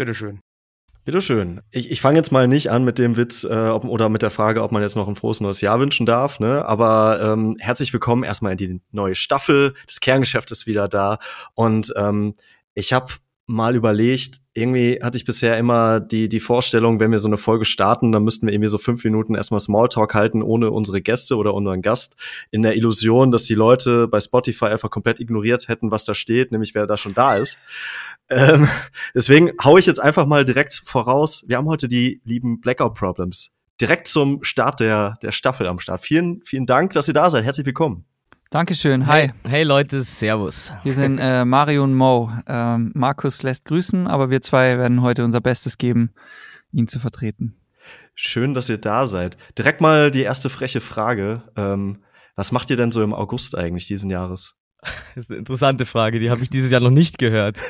Bitteschön. Bitteschön. Ich, ich fange jetzt mal nicht an mit dem Witz äh, ob, oder mit der Frage, ob man jetzt noch ein frohes neues Jahr wünschen darf. Ne? Aber ähm, herzlich willkommen erstmal in die neue Staffel. Das Kerngeschäft ist wieder da. Und ähm, ich habe mal überlegt, irgendwie hatte ich bisher immer die, die Vorstellung, wenn wir so eine Folge starten, dann müssten wir irgendwie so fünf Minuten erstmal Smalltalk halten, ohne unsere Gäste oder unseren Gast, in der Illusion, dass die Leute bei Spotify einfach komplett ignoriert hätten, was da steht, nämlich wer da schon da ist. Ähm, deswegen hau ich jetzt einfach mal direkt voraus. Wir haben heute die lieben Blackout Problems. Direkt zum Start der, der Staffel am Start. Vielen, vielen Dank, dass ihr da seid. Herzlich willkommen. Dankeschön, hi. Hey, hey Leute, Servus. Wir sind äh, Mario und Mo. Ähm, Markus lässt grüßen, aber wir zwei werden heute unser Bestes geben, ihn zu vertreten. Schön, dass ihr da seid. Direkt mal die erste freche Frage. Ähm, was macht ihr denn so im August eigentlich diesen Jahres? Das ist eine interessante Frage, die habe ich dieses Jahr noch nicht gehört.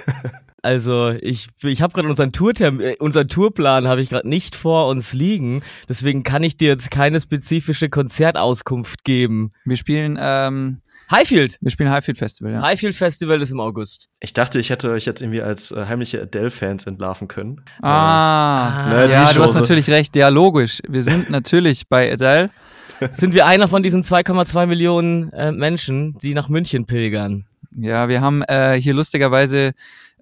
Also ich, ich habe gerade unseren Tourterm, äh, unseren Tourplan habe ich gerade nicht vor uns liegen, deswegen kann ich dir jetzt keine spezifische Konzertauskunft geben. Wir spielen ähm, Highfield. Wir spielen Highfield Festival, ja. Highfield Festival ist im August. Ich dachte, ich hätte euch jetzt irgendwie als äh, heimliche Adele-Fans entlarven können. Ah, Ne, die ja, du hast natürlich recht. Ja, logisch. Wir sind natürlich bei Adele. Sind wir einer von diesen 2,2 Millionen äh, Menschen, die nach München pilgern? Ja, wir haben äh, hier lustigerweise,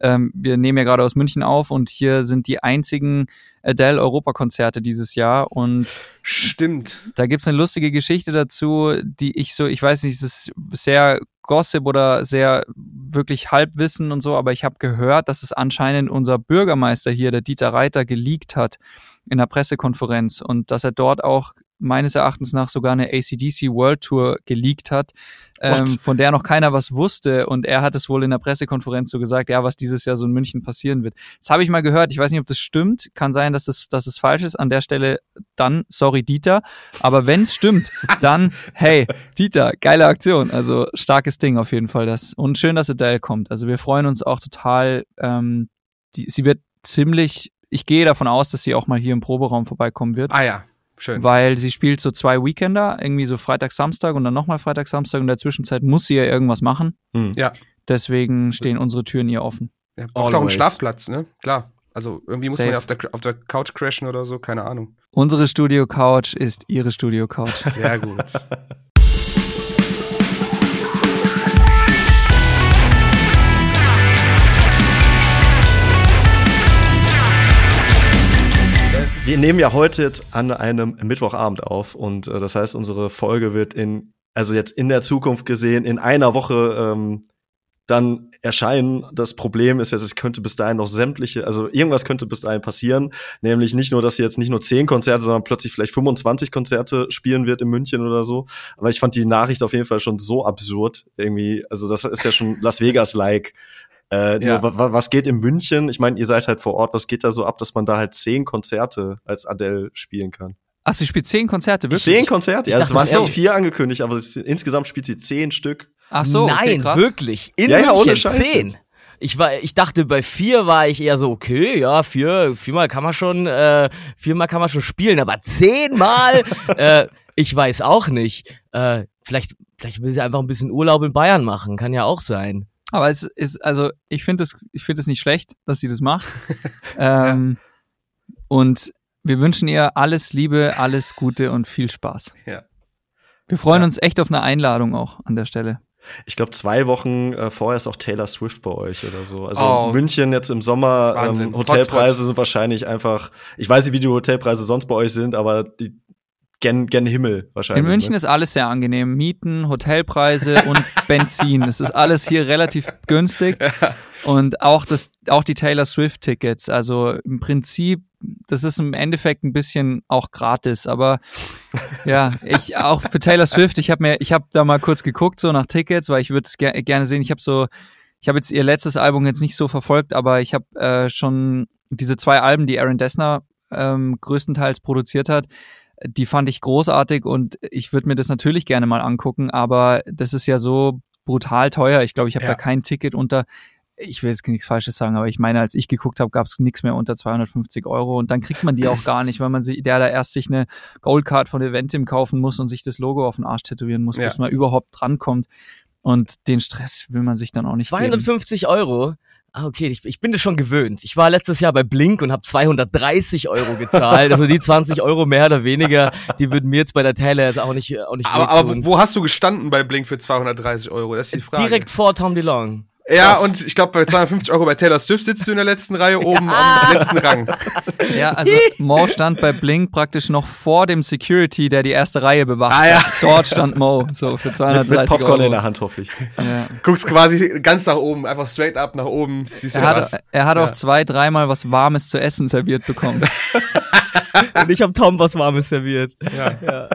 ähm, wir nehmen ja gerade aus München auf und hier sind die einzigen Adele-Europakonzerte dieses Jahr und Stimmt. Da gibt's eine lustige Geschichte dazu, die ich so, ich weiß nicht, es ist sehr Gossip oder sehr wirklich Halbwissen und so, aber ich habe gehört, dass es anscheinend unser Bürgermeister hier, der Dieter Reiter, geleakt hat in der Pressekonferenz und dass er dort auch meines Erachtens nach sogar eine ACDC World Tour geleakt hat, ähm, von der noch keiner was wusste. Und er hat es wohl in der Pressekonferenz so gesagt, ja, was dieses Jahr so in München passieren wird. Das habe ich mal gehört, ich weiß nicht, ob das stimmt, kann sein, dass das, dass es falsch ist, an der Stelle dann, sorry Dieter, aber wenn es stimmt, dann, hey, Dieter, geile Aktion, also starkes Ding auf jeden Fall das und schön, dass Adele kommt, also wir freuen uns auch total, ähm, die, sie wird ziemlich, ich gehe davon aus, dass sie auch mal hier im Proberaum vorbeikommen wird. Ah ja, schön. weil sie spielt so zwei Weekender, irgendwie so Freitag, Samstag und dann nochmal Freitag, Samstag und in der Zwischenzeit muss sie ja irgendwas machen. Hm. Ja. Deswegen stehen unsere Türen ihr offen. ja braucht auch einen. Schlafplatz, ne? Klar. Also irgendwie muss Safe. man ja auf der, auf der Couch crashen oder so, keine Ahnung. Unsere Studio Couch ist ihre Studio Couch. Sehr gut. Wir nehmen ja heute jetzt an einem Mittwochabend auf und äh, das heißt, unsere Folge wird in, also jetzt in der Zukunft gesehen, in einer Woche ähm, dann erscheinen. Das Problem ist jetzt, es könnte bis dahin noch sämtliche, also irgendwas könnte bis dahin passieren, nämlich nicht nur, dass sie jetzt nicht nur 10 Konzerte, sondern plötzlich vielleicht 25 Konzerte spielen wird in München oder so. Aber ich fand die Nachricht auf jeden Fall schon so absurd irgendwie. Also das ist ja schon Las Vegas-like. Äh, Ja. nur, wa- was geht in München? Ich meine, ihr seid halt vor Ort. Was geht da so ab, dass man da halt zehn Konzerte als Adele spielen kann? Ach, sie spielt zehn Konzerte, wirklich? Zehn Konzerte? Ja, Ich es dachte, waren erst vier angekündigt, aber es, insgesamt spielt sie zehn Stück. Ach so, okay, Nein, krass. wirklich. In Ja, ja, München ohne Scheiß zehn. Ich war, ich dachte, bei vier war ich eher so, okay, ja, vier, viermal kann man schon, äh, viermal kann man schon spielen, aber zehnmal, äh, ich weiß auch nicht. Äh, vielleicht, vielleicht will sie einfach ein bisschen Urlaub in Bayern machen, kann ja auch sein. Aber es ist, also ich finde es, ich finde es nicht schlecht, dass sie das macht. ähm, Und wir wünschen ihr alles Liebe, alles Gute und viel Spaß. Ja. Wir freuen Ja. uns echt auf eine Einladung auch an der Stelle. Ich glaube, zwei Wochen äh, vorher ist auch Taylor Swift bei euch oder so. Also Oh. München jetzt im Sommer, ähm, Hotelpreise Hotspot. sind wahrscheinlich einfach, ich weiß nicht, wie die Hotelpreise sonst bei euch sind, aber die gen, gen Himmel wahrscheinlich. In München ne? ist alles sehr angenehm. Mieten, Hotelpreise und Benzin. Es ist alles hier relativ günstig. Und auch das, auch die Taylor Swift Tickets. Also im Prinzip, das ist im Endeffekt ein bisschen auch gratis. Aber ja, ich auch für Taylor Swift. Ich habe mir, ich habe da mal kurz geguckt so nach Tickets, weil ich würde es ger gerne sehen. Ich habe so, ich habe jetzt ihr letztes Album jetzt nicht so verfolgt, aber ich habe äh, schon diese zwei Alben, die Aaron Dessner ähm, größtenteils produziert hat, die fand ich großartig und ich würde mir das natürlich gerne mal angucken, aber das ist ja so brutal teuer. Ich glaube, ich habe Ja. da kein Ticket unter, ich will jetzt nichts Falsches sagen, aber ich meine, als ich geguckt habe, gab es nichts mehr unter 250 Euro und dann kriegt man die auch gar nicht, weil man sich, der da erst sich eine Goldcard von Eventim kaufen muss und sich das Logo auf den Arsch tätowieren muss, Ja. bis man überhaupt drankommt. Und den Stress will man sich dann auch nicht geben. 250 Euro. Ah, okay, ich, ich bin das schon gewöhnt. Ich war letztes Jahr bei Blink und habe 230 Euro gezahlt. Also die 20 Euro mehr oder weniger, die würden mir jetzt bei der Taylor jetzt auch nicht, auch nicht Aber, aber wo hast du gestanden bei Blink für 230 Euro? Das ist die Frage. Direkt vor Tom DeLong. Ja, Krass. und ich glaube, bei 250 Euro bei Taylor Swift sitzt du in der letzten Reihe oben am letzten Rang. Ja, also Mo stand bei Blink praktisch noch vor dem Security, der die erste Reihe bewacht Ah, ja. hat. Dort stand Mo, so für Mit, 230 mit Popcorn Euro. in der Hand, hoffentlich. Ja. Guckst quasi ganz nach oben, einfach straight up nach oben. Er hat, er hat Ja. auch zwei, dreimal was Warmes zu essen serviert bekommen. Und ich habe Tom was Warmes serviert. Ja. Ja.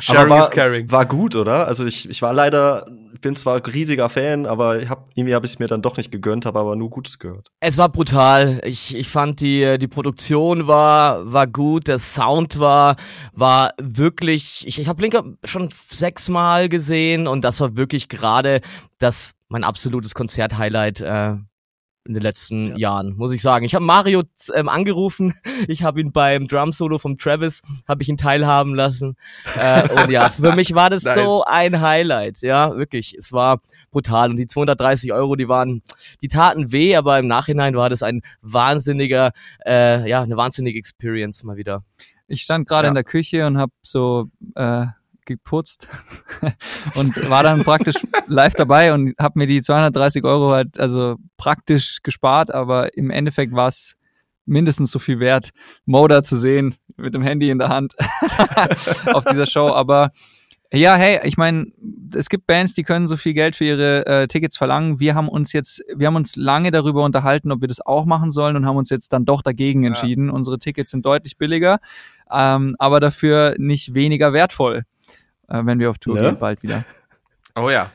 Sharing aber war, is caring. war gut, oder? Also ich, ich war leider, ich bin zwar riesiger Fan, aber ich hab, irgendwie habe ich es mir dann doch nicht gegönnt, habe aber nur Gutes gehört. Es war brutal. Ich, ich fand die, die Produktion war, war gut, der Sound war, war wirklich, ich, ich habe Blinker schon sechsmal gesehen und das war wirklich gerade das, mein absolutes Konzert-Highlight, äh, in den letzten Ja. Jahren, muss ich sagen. Ich habe Mario ähm, angerufen, ich habe ihn beim Drum-Solo vom Travis, habe ich ihn teilhaben lassen. Äh, und ja, für mich war das Nice. so ein Highlight, ja, wirklich. Es war brutal und die 230 Euro, die waren, die taten weh, aber im Nachhinein war das ein wahnsinniger, äh, ja, eine wahnsinnige Experience mal wieder. Ich stand gerade Ja. in der Küche und habe so äh, geputzt und war dann praktisch live dabei und habe mir die 230 Euro halt also praktisch gespart, aber im Endeffekt war es mindestens so viel wert, Moda zu sehen mit dem Handy in der Hand auf dieser Show. Aber ja, hey, ich meine, es gibt Bands, die können so viel Geld für ihre äh, Tickets verlangen. Wir haben uns jetzt, wir haben uns lange darüber unterhalten, ob wir das auch machen sollen und haben uns jetzt dann doch dagegen entschieden. Unsere Tickets sind deutlich billiger, ähm, aber dafür nicht weniger wertvoll, äh, wenn wir auf Tour Ne? gehen bald wieder. Oh ja.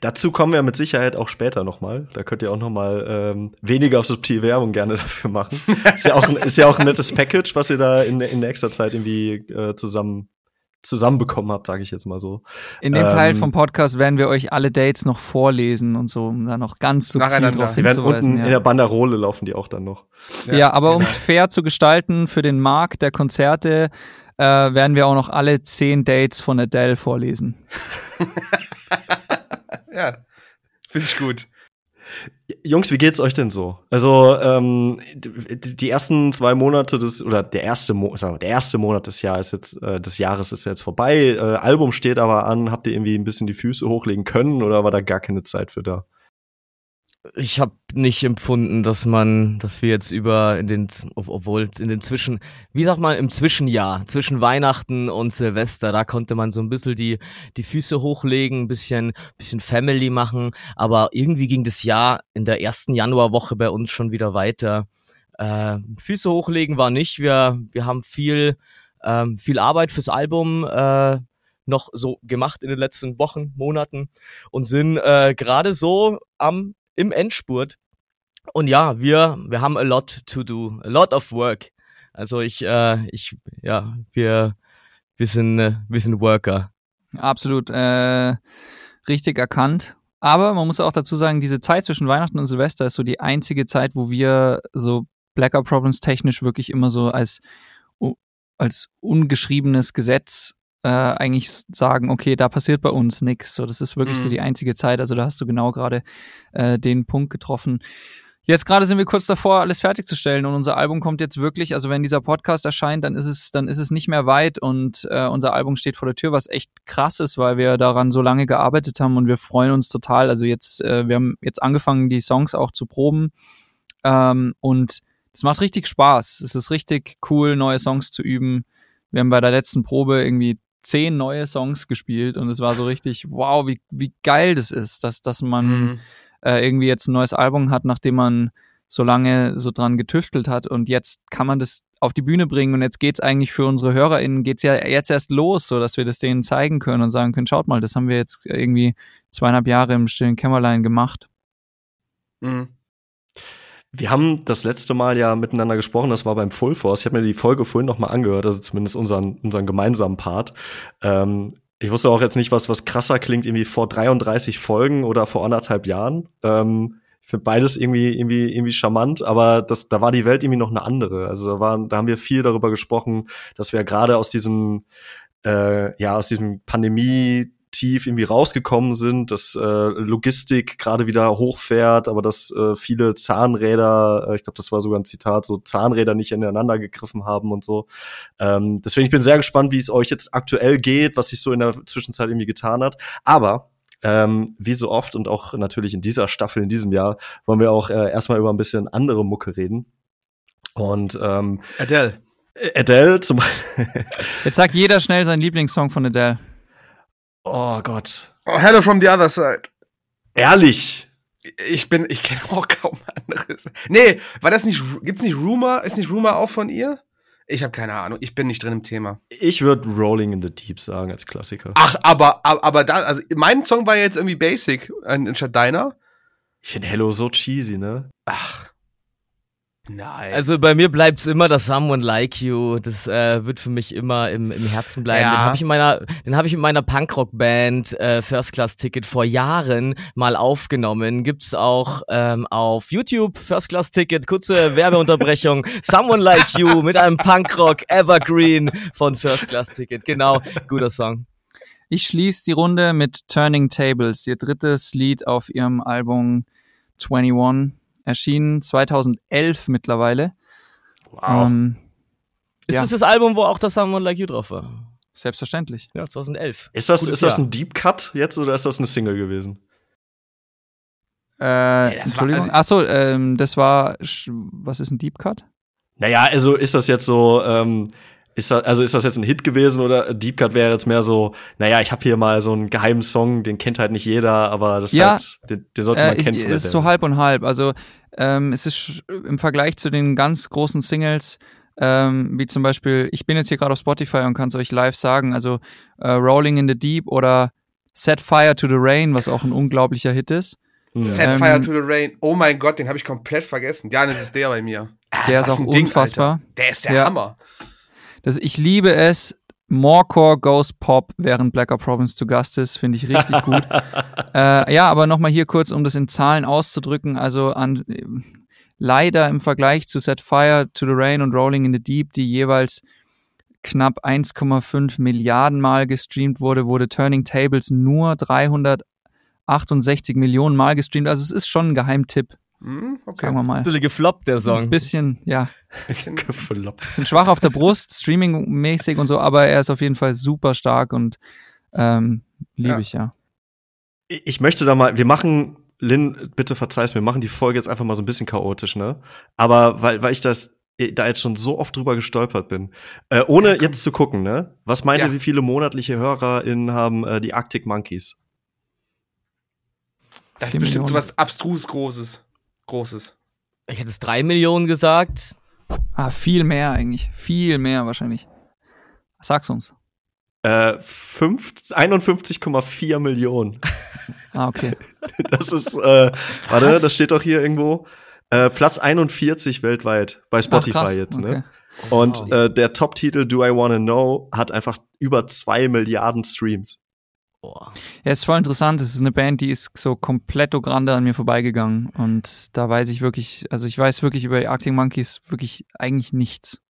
Dazu kommen wir mit Sicherheit auch später nochmal. Da könnt ihr auch nochmal ähm, weniger subtil Werbung gerne dafür machen. ist, ja auch ein, ist ja auch ein nettes Package, was ihr da in, in nächster Zeit irgendwie äh, zusammen zusammenbekommen habt, sage ich jetzt mal so. In dem Ähm, Teil vom Podcast werden wir euch alle Dates noch vorlesen und so, um da noch ganz subtil Nacheinander. drauf hinzuweisen. unten ja. in der Banderole laufen die auch dann noch. Ja, aber um genau. es fair zu gestalten für den Markt der Konzerte, äh, werden wir auch noch alle zehn Dates von Adele vorlesen. Ja. Finde ich gut. Jungs, wie geht's euch denn so? Also ähm, die ersten zwei Monate des oder der erste Mo sagen wir, der erste Monat des Jahres jetzt äh, des Jahres ist jetzt vorbei. Äh, Album steht aber an. Habt ihr irgendwie ein bisschen die Füße hochlegen können oder war da gar keine Zeit für da? Ich habe nicht empfunden, dass man, dass wir jetzt über in den, ob- obwohl in den Zwischen, wie sagt man, im Zwischenjahr, zwischen Weihnachten und Silvester, da konnte man so ein bisschen die, die Füße hochlegen, ein bisschen, bisschen Family machen, aber irgendwie ging das Jahr in der ersten Januarwoche bei uns schon wieder weiter. Äh, Füße hochlegen war nicht, wir, wir haben viel, ähm, viel Arbeit fürs Album, äh, noch so gemacht in den letzten Wochen, Monaten und sind äh, gerade so am im Endspurt. Und ja, wir wir haben a lot to do, a lot of work. Also ich äh, ich ja, wir wir sind äh, wir sind Worker. Absolut äh, richtig erkannt. Aber man muss auch dazu sagen, diese Zeit zwischen Weihnachten und Silvester ist so die einzige Zeit, wo wir so Blackout Problems technisch wirklich immer so als, als ungeschriebenes Gesetz äh, eigentlich sagen, okay, da passiert bei uns nichts. So, das ist wirklich so Mhm. die einzige Zeit. Also da hast du genau gerade äh, den Punkt getroffen. Jetzt gerade sind wir kurz davor, alles fertigzustellen und unser Album kommt jetzt wirklich, also wenn dieser Podcast erscheint, dann ist es, dann ist es nicht mehr weit und äh, unser Album steht vor der Tür, was echt krass ist, weil wir daran so lange gearbeitet haben und wir freuen uns total. Also jetzt, äh, wir haben jetzt angefangen, die Songs auch zu proben ähm, und es macht richtig Spaß. Es ist richtig cool, neue Songs zu üben. Wir haben bei der letzten Probe irgendwie zehn neue Songs gespielt und es war so richtig, wow, wie, wie geil das ist, dass, dass man Mhm. äh, irgendwie jetzt ein neues Album hat, nachdem man so lange so dran getüftelt hat und jetzt kann man das auf die Bühne bringen und jetzt geht's eigentlich für unsere HörerInnen geht's ja jetzt erst los, so dass wir das denen zeigen können und sagen können, schaut mal, das haben wir jetzt irgendwie zweieinhalb Jahre im stillen Kämmerlein gemacht. Mhm. Wir haben das letzte Mal ja miteinander gesprochen, das war beim Full Force. Ich habe mir die Folge vorhin noch mal angehört, also zumindest unseren, unseren gemeinsamen Part. Ähm, ich wusste auch jetzt nicht, was, was krasser klingt, irgendwie vor 33 Folgen oder vor anderthalb Jahren. Ähm, ich finde beides irgendwie, irgendwie, irgendwie charmant, aber das, da war die Welt irgendwie noch eine andere. Also da, waren, da haben wir viel darüber gesprochen, dass wir gerade aus diesem, äh, ja, aus diesem Pandemie tief irgendwie rausgekommen sind, dass äh, Logistik gerade wieder hochfährt, aber dass äh, viele Zahnräder, äh, ich glaube, das war sogar ein Zitat, so Zahnräder nicht ineinander gegriffen haben und so. Ähm, deswegen ich bin sehr gespannt, wie es euch jetzt aktuell geht, was sich so in der Zwischenzeit irgendwie getan hat. Aber ähm, wie so oft und auch natürlich in dieser Staffel, in diesem Jahr, wollen wir auch äh, erstmal über ein bisschen andere Mucke reden. Und ähm, Adele. Adele zum Beispiel. Jetzt sagt jeder schnell seinen Lieblingssong von Adele. Oh Gott. Oh, Hello from the other side. Ehrlich. Ich bin, ich kenne auch kaum anderes. Nee, war das nicht, gibt's nicht Rumor? Ist nicht Rumor auch von ihr? Ich habe keine Ahnung. Ich bin nicht drin im Thema. Ich würde Rolling in the Deep sagen als Klassiker. Ach, aber, aber, aber da, also mein Song war jetzt irgendwie basic anstatt deiner. Ich finde Hello so cheesy, ne? Ach. Nein. Also bei mir bleibt's immer das Someone Like You. Das äh, wird für mich immer im, im Herzen bleiben. Ja. Den habe ich in meiner, den habe ich in meiner Punkrock-Band äh, First Class Ticket vor Jahren mal aufgenommen. Gibt's auch ähm, auf YouTube First Class Ticket. Kurze Werbeunterbrechung. Someone Like You mit einem Punkrock Evergreen von First Class Ticket. Genau, guter Song. Ich schließe die Runde mit Turning Tables, ihr drittes Lied auf ihrem Album 21, erschienen 2011 mittlerweile. Wow. Ähm, Ist Ja. das das Album, wo auch das Someone Like You drauf war? selbstverständlich. Ja, 2011. ist das, Gutes ist das Jahr. ein Deep Cut jetzt oder ist das eine Single gewesen? Äh, das war- Entschuldigung. also- Ach so, ähm, das war, was ist ein Deep Cut? Naja, also ist das jetzt so, ähm, ist das, also ist das jetzt ein Hit gewesen oder Deep Cut wäre jetzt mehr so, naja, ich habe hier mal so einen geheimen Song, den kennt halt nicht jeder, aber das Ja. ist halt, den, den sollte man Äh, kennen. der ist so halb und halb. Also ähm, es ist im Vergleich zu den ganz großen Singles, ähm, wie zum Beispiel, ich bin jetzt hier gerade auf Spotify und kann es euch live sagen, also äh, Rolling in the Deep oder Set Fire to the Rain, was auch ein unglaublicher Hit ist. Hm. Set Ähm, Fire to the Rain. Oh mein Gott, den habe ich komplett vergessen. Ja, das ist der bei mir. Ah, Der ist auch ein Ding, unfassbar. Alter. Der ist der Ja. Hammer. Das, ich liebe es. Morecore Goes Pop, während Blacker Province zu Gast ist, finde ich richtig gut. äh, ja, aber nochmal hier kurz, um das in Zahlen auszudrücken. Also an, äh, leider im Vergleich zu Set Fire to the Rain und Rolling in the Deep, die jeweils knapp 1,5 Milliarden Mal gestreamt wurde, wurde Turning Tables nur 368 Millionen Mal gestreamt. Also es ist schon ein Geheimtipp, Hm, okay. sagen wir mal. Ein bisschen gefloppt, der Ein Song. bisschen, ja, Bisschen- Gefloppt. bisschen schwach auf der Brust, streamingmäßig und so, aber er ist auf jeden Fall super stark und ähm, liebe Ja. ich ja. Ich möchte da mal, wir machen, Lynn, bitte verzeih's mir, wir machen die Folge jetzt einfach mal so ein bisschen chaotisch, ne? Aber weil, weil ich das da jetzt schon so oft drüber gestolpert bin. Äh, ohne jetzt zu gucken, ne? Was meint Ja. ihr, wie viele monatliche HörerInnen haben äh, die Arctic Monkeys? Das ist bestimmt so was abstrus Großes. Großes. Ich hätte es drei Millionen gesagt. Ah, viel mehr eigentlich. Viel mehr wahrscheinlich. Sag's uns. Äh, fünf- 51,4 Millionen. Ah, okay. Das ist, äh, warte, das steht doch hier irgendwo. Äh, Platz 41 weltweit bei Spotify Ach, jetzt, okay. ne? Und Wow. äh, der Top-Titel Do I Wanna Know hat einfach über zwei Milliarden Streams. Boah. Ja, ist voll interessant. Es ist eine Band, die ist so komplett grande an mir vorbeigegangen. Und da weiß ich wirklich, also ich weiß wirklich über die Arctic Monkeys wirklich eigentlich nichts.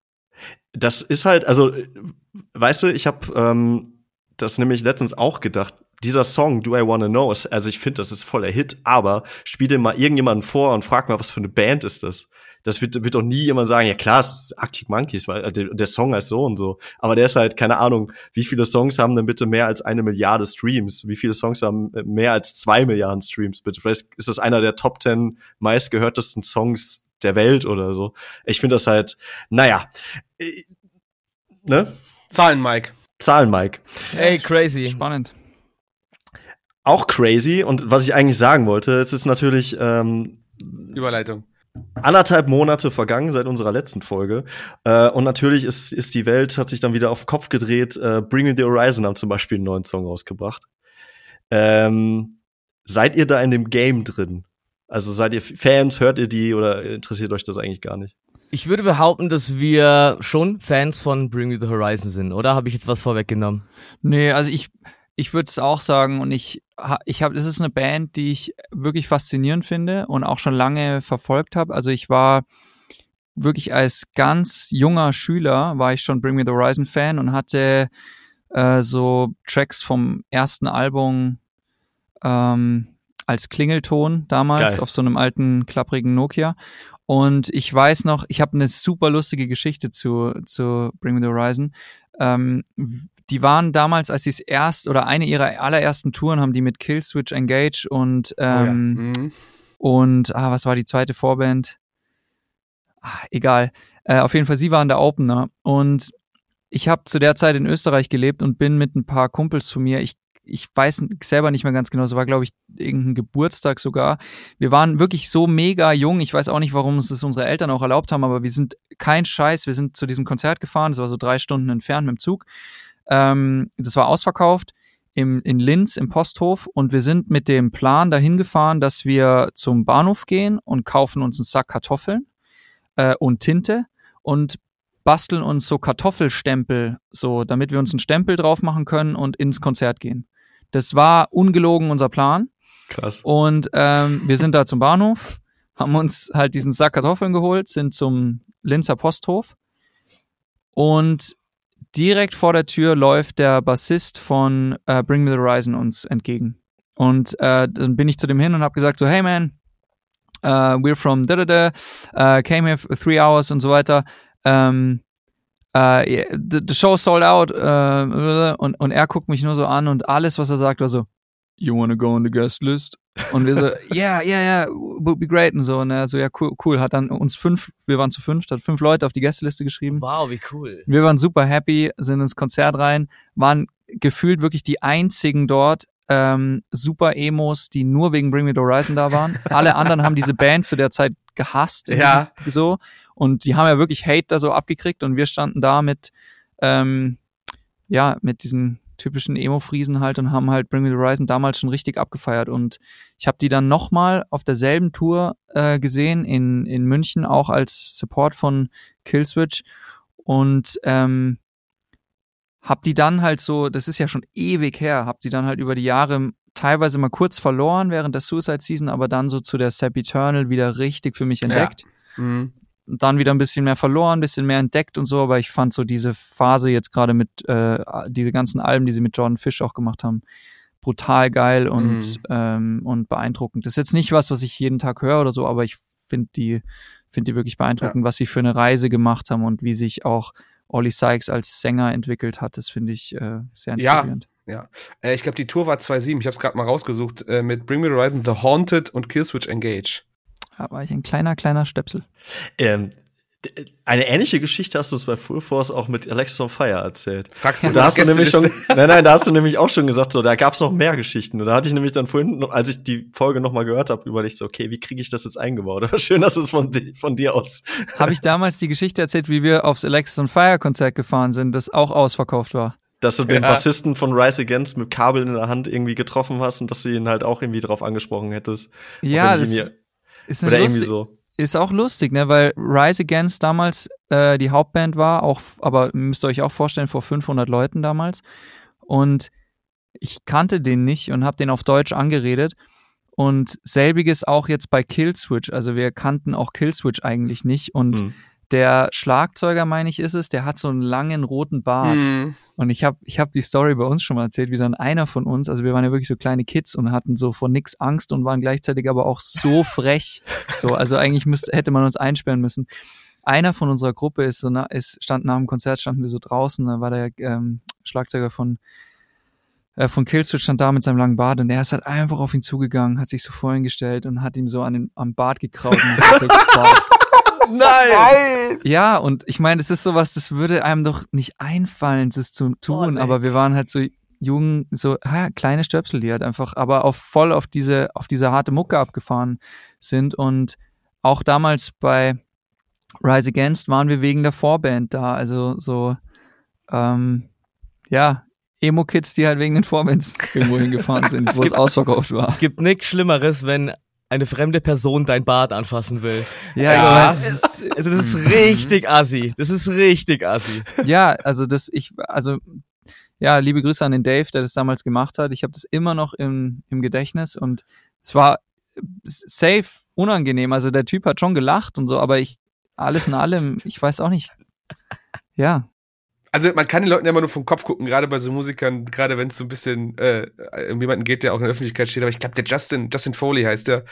Das ist halt, also, weißt du, ich habe ähm, das nämlich letztens auch gedacht. Dieser Song Do I Wanna Know ist, also ich finde, das ist voller Hit, aber spiel dir mal irgendjemanden vor und frag mal, was für eine Band ist das? Das wird, wird doch nie jemand sagen, ja klar, es ist Arctic Monkeys, weil äh, der, der Song heißt so und so. Aber der ist halt, keine Ahnung, wie viele Songs haben denn bitte mehr als eine Milliarde Streams? Wie viele Songs haben äh, mehr als zwei Milliarden Streams, bitte? Vielleicht ist das einer der Top 10 meistgehörtesten Songs der Welt oder so. Ich finde das halt, naja, äh, ne? Zahlen, Mike. Zahlen, Mike. Ey, crazy. Spannend. Auch crazy. Und was ich eigentlich sagen wollte, es ist natürlich ähm, Überleitung. Anderthalb Monate vergangen seit unserer letzten Folge. Äh, und natürlich ist, ist die Welt, hat sich dann wieder auf den Kopf gedreht. Äh, Bring Me the Horizon haben zum Beispiel einen neuen Song rausgebracht. Ähm, seid ihr da in dem Game drin? Also seid ihr Fans, hört ihr die oder interessiert euch das eigentlich gar nicht? Ich würde behaupten, dass wir schon Fans von Bring Me the Horizon sind, oder? Habe ich jetzt was vorweggenommen? Nee, also ich, ich würde es auch sagen und ich, ich habe, es ist eine Band, die ich wirklich faszinierend finde und auch schon lange verfolgt habe. Also ich war wirklich als ganz junger Schüler war ich schon Bring Me the Horizon Fan und hatte äh, so Tracks vom ersten Album ähm, als Klingelton damals Geil. auf so einem alten klapprigen Nokia. Und ich weiß noch, ich habe eine super lustige Geschichte zu, zu Bring Me the Horizon. Ähm, die waren damals, als sie es erst oder eine ihrer allerersten Touren haben die mit Killswitch Engage und Oh ja. ähm, Mhm. und ah, was war die zweite Vorband? Ah, egal. Äh, auf jeden Fall, sie waren der Opener. Und ich habe zu der Zeit in Österreich gelebt und bin mit ein paar Kumpels von mir, ich, ich weiß selber nicht mehr ganz genau, es war, glaube ich, irgendein Geburtstag sogar. Wir waren wirklich so mega jung. Ich weiß auch nicht, warum das unsere Eltern auch erlaubt haben, aber wir sind kein Scheiß. Wir sind zu diesem Konzert gefahren. Das war so drei Stunden entfernt mit dem Zug. Ähm, das war ausverkauft im, in Linz im Posthof und wir sind mit dem Plan dahin gefahren, dass wir zum Bahnhof gehen und kaufen uns einen Sack Kartoffeln äh, und Tinte und basteln uns so Kartoffelstempel, so damit wir uns einen Stempel drauf machen können und ins Konzert gehen. Das war ungelogen unser Plan. Krass. Und ähm, wir sind da zum Bahnhof, haben uns halt diesen Sack Kartoffeln geholt, sind zum Linzer Posthof und direkt vor der Tür läuft der Bassist von äh, Bring Me the Horizon uns entgegen. Und äh, dann bin ich zu dem hin und habe gesagt so, hey man, uh, we're from da da da, uh, came here for three hours und so weiter. Um, uh, yeah, the, the show sold out. Und, und er guckt mich nur so an und alles, was er sagt, war so, you wanna go on the guest list? Und wir so, yeah, yeah, yeah, would be great und so. Und er so, ja, cool, cool. Hat dann uns fünf, wir waren zu fünf, hat fünf Leute auf die Gästeliste geschrieben. Wow, wie cool. Wir waren super happy, sind ins Konzert rein, waren gefühlt wirklich die einzigen dort, ähm, super Emos, die nur wegen Bring Me the Horizon da waren. Alle anderen haben diese Band zu der Zeit gehasst. Ja. So. Und die haben ja wirklich Hate da so abgekriegt und wir standen da mit, ähm, ja, mit diesen typischen Emo-Friesen halt und haben halt Bring Me the Horizon damals schon richtig abgefeiert. Und ich habe die dann nochmal auf derselben Tour äh, gesehen in, in München, auch als Support von Killswitch. Und ähm, hab die dann halt so, das ist ja schon ewig her, hab die dann halt über die Jahre teilweise mal kurz verloren während der Suicide Season, aber dann so zu der Sap Eternal wieder richtig für mich entdeckt. Mhm. Dann wieder ein bisschen mehr verloren, ein bisschen mehr entdeckt und so, aber ich fand so diese Phase jetzt gerade mit, äh, diese ganzen Alben, die sie mit Jordan Fish auch gemacht haben, brutal geil und, Mhm. ähm, und beeindruckend. Das ist jetzt nicht was, was ich jeden Tag höre oder so, aber ich finde die, finde die wirklich beeindruckend, was sie für eine Reise gemacht haben und wie sich auch Ollie Sykes als Sänger entwickelt hat. Das finde ich äh, sehr Ja. inspirierend. Äh, ich glaube, die Tour war 2.7. Ich habe es gerade mal rausgesucht. Äh, mit Bring Me the Horizon, The Haunted und Killswitch Engage. Da war ich ein kleiner, kleiner Stöpsel. Ähm, eine ähnliche Geschichte hast du es bei Full Force auch mit Alexis on Fire erzählt. Fragst du Da hast du nämlich schon, nein, nein, da hast du nämlich auch schon gesagt, so, da gab's noch mehr Geschichten. Und da hatte ich nämlich dann vorhin, als ich die Folge noch mal gehört habe, überlegt, so, okay, wie kriege ich das jetzt eingebaut? Aber schön, dass es von, von dir aus. Habe ich damals die Geschichte erzählt, wie wir aufs Alexis on Fire Konzert gefahren sind, das auch ausverkauft war. Dass du den Ja. Bassisten von Rise Against mit Kabel in der Hand irgendwie getroffen hast und dass du ihn halt auch irgendwie drauf angesprochen hättest. Ja, das ist, Oder eine irgendwie lustig, so. ist auch lustig, ne, weil Rise Against damals äh, die Hauptband war, auch, aber müsst ihr euch auch vorstellen, vor 500 Leuten damals. Und ich kannte den nicht und habe den auf Deutsch angeredet. Und selbiges auch jetzt bei Killswitch. Also wir kannten auch Killswitch eigentlich nicht. Und Hm. Der Schlagzeuger, meine ich, ist es, der hat so einen langen roten Bart. Mhm. Und ich habe ich hab die Story bei uns schon mal erzählt, wie dann einer von uns, also wir waren ja wirklich so kleine Kids und hatten so vor nix Angst und waren gleichzeitig aber auch so frech. So, also eigentlich müsste, hätte man uns einsperren müssen. Einer von unserer Gruppe ist so, na, ist, stand nach dem Konzert, standen wir so draußen, da war der ähm, Schlagzeuger von äh, von Killswitch stand da mit seinem langen Bart und der ist halt einfach auf ihn zugegangen, hat sich so vor ihn gestellt und hat ihm so an den, am Bart gekraut und. Nein! Ja, und ich meine, das ist sowas, das würde einem doch nicht einfallen, das zu tun, nee. aber wir waren halt so jung, so ha, kleine Stöpsel, die halt einfach, aber auf voll auf diese, auf diese harte Mucke abgefahren sind. Und auch damals bei Rise Against waren wir wegen der Vorband da. Also so, ähm, ja, Emo-Kids, die halt wegen den Vorbands irgendwo hingefahren sind, wo es ausverkauft war. Es gibt nichts Schlimmeres, wenn eine fremde Person dein Bart anfassen will. Ja, Ja. ich weiß, es ist, Also das ist richtig assi. Das ist richtig assi. ja, also das, ich, also ja, liebe Grüße an den Dave, der das damals gemacht hat. Ich habe das immer noch im, im Gedächtnis und es war safe unangenehm. Also der Typ hat schon gelacht und so, aber ich, alles in allem, ich weiß auch nicht. Ja, also man kann den Leuten ja immer nur vom Kopf gucken, gerade bei so Musikern, gerade wenn es so ein bisschen äh, um jemanden geht, der auch in der Öffentlichkeit steht. Aber ich glaube, der Justin, Justin Foley heißt der.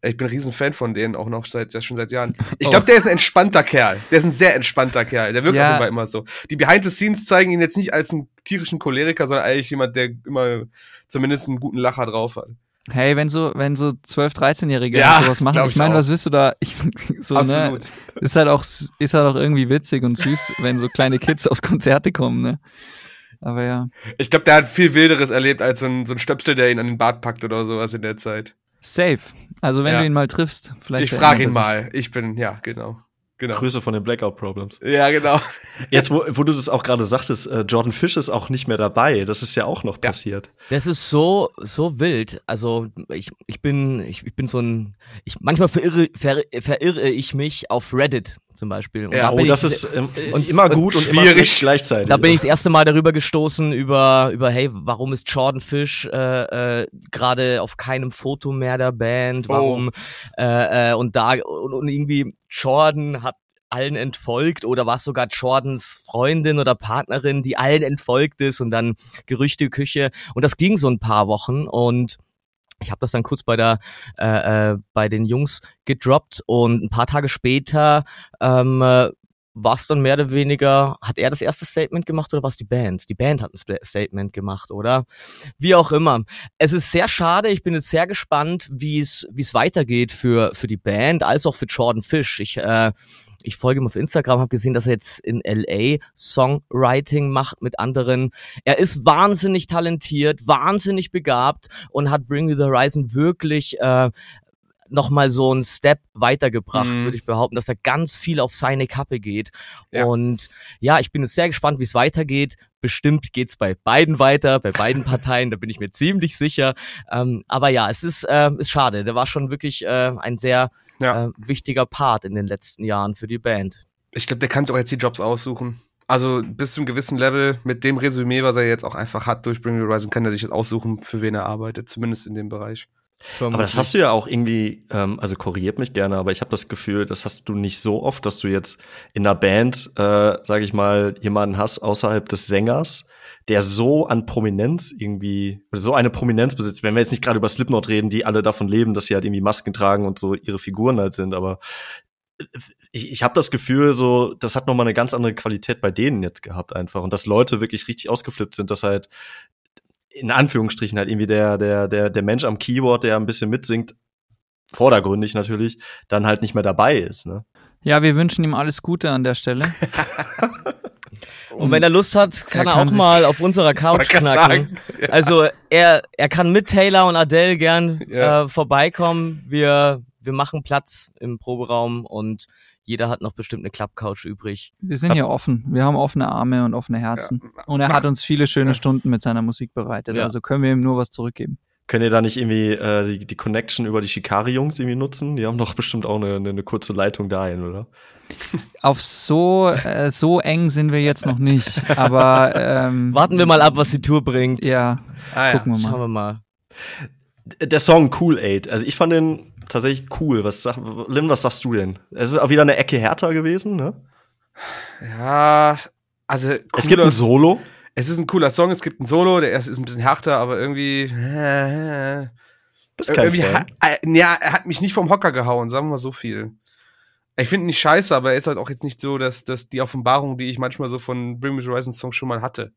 Ich bin ein riesen Fan von denen, auch noch seit ja, schon seit Jahren. Ich glaube, Oh. der ist ein entspannter Kerl. Der ist ein sehr entspannter Kerl. Der wirkt Ja. auch immer, immer so. Die Behind the Scenes zeigen ihn jetzt nicht als einen tierischen Choleriker, sondern eigentlich jemand, der immer zumindest einen guten Lacher drauf hat. Hey, wenn so, wenn so 12-, 13-Jährige Ja, sowas machen, ich ich meine, was willst du da? Ich, so, ne? Ist halt auch, ist halt auch irgendwie witzig und süß, wenn so kleine Kids aus Konzerte kommen, ne? Aber ja. Ich glaube, der hat viel Wilderes erlebt als so ein, so ein Stöpsel, der ihn an den Bart packt oder sowas in der Zeit. Safe. Also wenn Ja. du ihn mal triffst, vielleicht. ich frage ihn mal. Ich bin, ja, genau. Genau. Grüße von den Blackout Problems. Ja, genau. Jetzt, wo, wo du das auch gerade sagtest, äh, Jordan Fish ist auch nicht mehr dabei. Das ist ja auch noch Ja. passiert. Das ist so, so wild. Also ich, ich bin, ich, ich bin so ein, ich, manchmal verirre, ver, verirre ich mich auf Reddit zum Beispiel. Und Ja, da Oh, das ich, ist ähm, und- immer und gut und immer schwierig. schlecht gleichzeitig. Da bin ich das erste Mal darüber gestoßen über über hey, warum ist Jordan Fish äh, äh, gerade auf keinem Foto mehr der Band? Oh. Warum äh, äh, und da und, und irgendwie Jordan hat allen entfolgt oder war sogar Jordans Freundin oder Partnerin, die allen entfolgt ist und dann Gerüchteküche und das ging so ein paar Wochen und ich habe das dann kurz bei der äh, äh, bei den Jungs gedroppt und ein paar Tage später ähm, äh, war es dann mehr oder weniger, hat er das erste Statement gemacht oder war es die Band? Die Band hat ein Statement gemacht, oder? Wie auch immer. Es ist sehr schade, ich bin jetzt sehr gespannt, wie es wie es weitergeht für, für die Band, als auch für Jordan Fish. Ich, äh, ich folge ihm auf Instagram, habe gesehen, dass er jetzt in LA Songwriting macht mit anderen. Er ist wahnsinnig talentiert, wahnsinnig begabt und hat Bring Me the Horizon wirklich äh, nochmal so einen Step weitergebracht, Mhm. würde ich behaupten, dass er ganz viel auf seine Kappe geht. Ja. Und ja, ich bin jetzt sehr gespannt, wie es weitergeht. Bestimmt geht's bei beiden weiter, bei beiden Parteien, da bin ich mir ziemlich sicher. Ähm, aber ja, es ist, äh, ist schade. Der war schon wirklich äh, ein sehr Ja. äh, wichtiger Part in den letzten Jahren für die Band. Ich glaube, der kann sich auch jetzt die Jobs aussuchen. Also bis zu einem gewissen Level, mit dem Resümee, was er jetzt auch einfach hat durch Bring Me Horizon, kann er sich jetzt aussuchen, für wen er arbeitet, zumindest in dem Bereich. Aber das hast du ja auch irgendwie, ähm, also korrigiert mich gerne, aber ich habe das Gefühl, das hast du nicht so oft, dass du jetzt in einer Band, äh, sage ich mal, jemanden hast außerhalb des Sängers, der so an Prominenz irgendwie, oder so eine Prominenz besitzt. Wenn wir jetzt nicht gerade über Slipknot reden, die alle davon leben, dass sie halt irgendwie Masken tragen und so ihre Figuren halt sind, aber ich, ich habe das Gefühl, so, das hat nochmal eine ganz andere Qualität bei denen jetzt gehabt einfach. Und dass Leute wirklich richtig ausgeflippt sind, dass halt in Anführungsstrichen halt irgendwie der, der, der, der Mensch am Keyboard, der ein bisschen mitsingt, vordergründig natürlich, dann halt nicht mehr dabei ist. Ne? Ja, wir wünschen ihm alles Gute an der Stelle. Und wenn er Lust hat, kann er, Er kann auch mal auf unserer Couch knacken. sagen. Ja. Also er, er kann mit Taylor und Adele gern Ja. äh, vorbeikommen. Wir, wir machen Platz im Proberaum und jeder hat noch bestimmt eine Klappcouch übrig. Wir sind hier offen. Wir haben offene Arme und offene Herzen. Und er Mach- hat uns viele schöne Ja. Stunden mit seiner Musik bereitet. Ja. Also können wir ihm nur was zurückgeben. Könnt ihr da nicht irgendwie äh, die, die Connection über die Shikari-Jungs irgendwie nutzen? Die haben doch bestimmt auch eine, eine, eine kurze Leitung dahin, oder? Auf so, äh, so eng sind wir jetzt noch nicht. Aber ähm, Warten wir mal ab, was die Tour bringt. Ja, Ah, ja. gucken wir Schauen mal. wir mal. Der Song Cool Aid, also ich fand den tatsächlich cool. Was sag, Lynn, was sagst du denn? Es ist auch wieder eine Ecke härter gewesen, ne? ja, also Es gibt ein Solo. Es ist ein cooler Song, es gibt ein Solo, der erste ist ein bisschen härter, aber irgendwie. Äh, Bist kein irgendwie Fan. ha- äh, ja, er hat mich nicht vom Hocker gehauen, sagen wir mal so viel. Ich finde ihn nicht scheiße, aber er ist halt auch jetzt nicht so, dass, dass die Offenbarung, die ich manchmal so von Bring Me Horizon Songs schon mal hatte.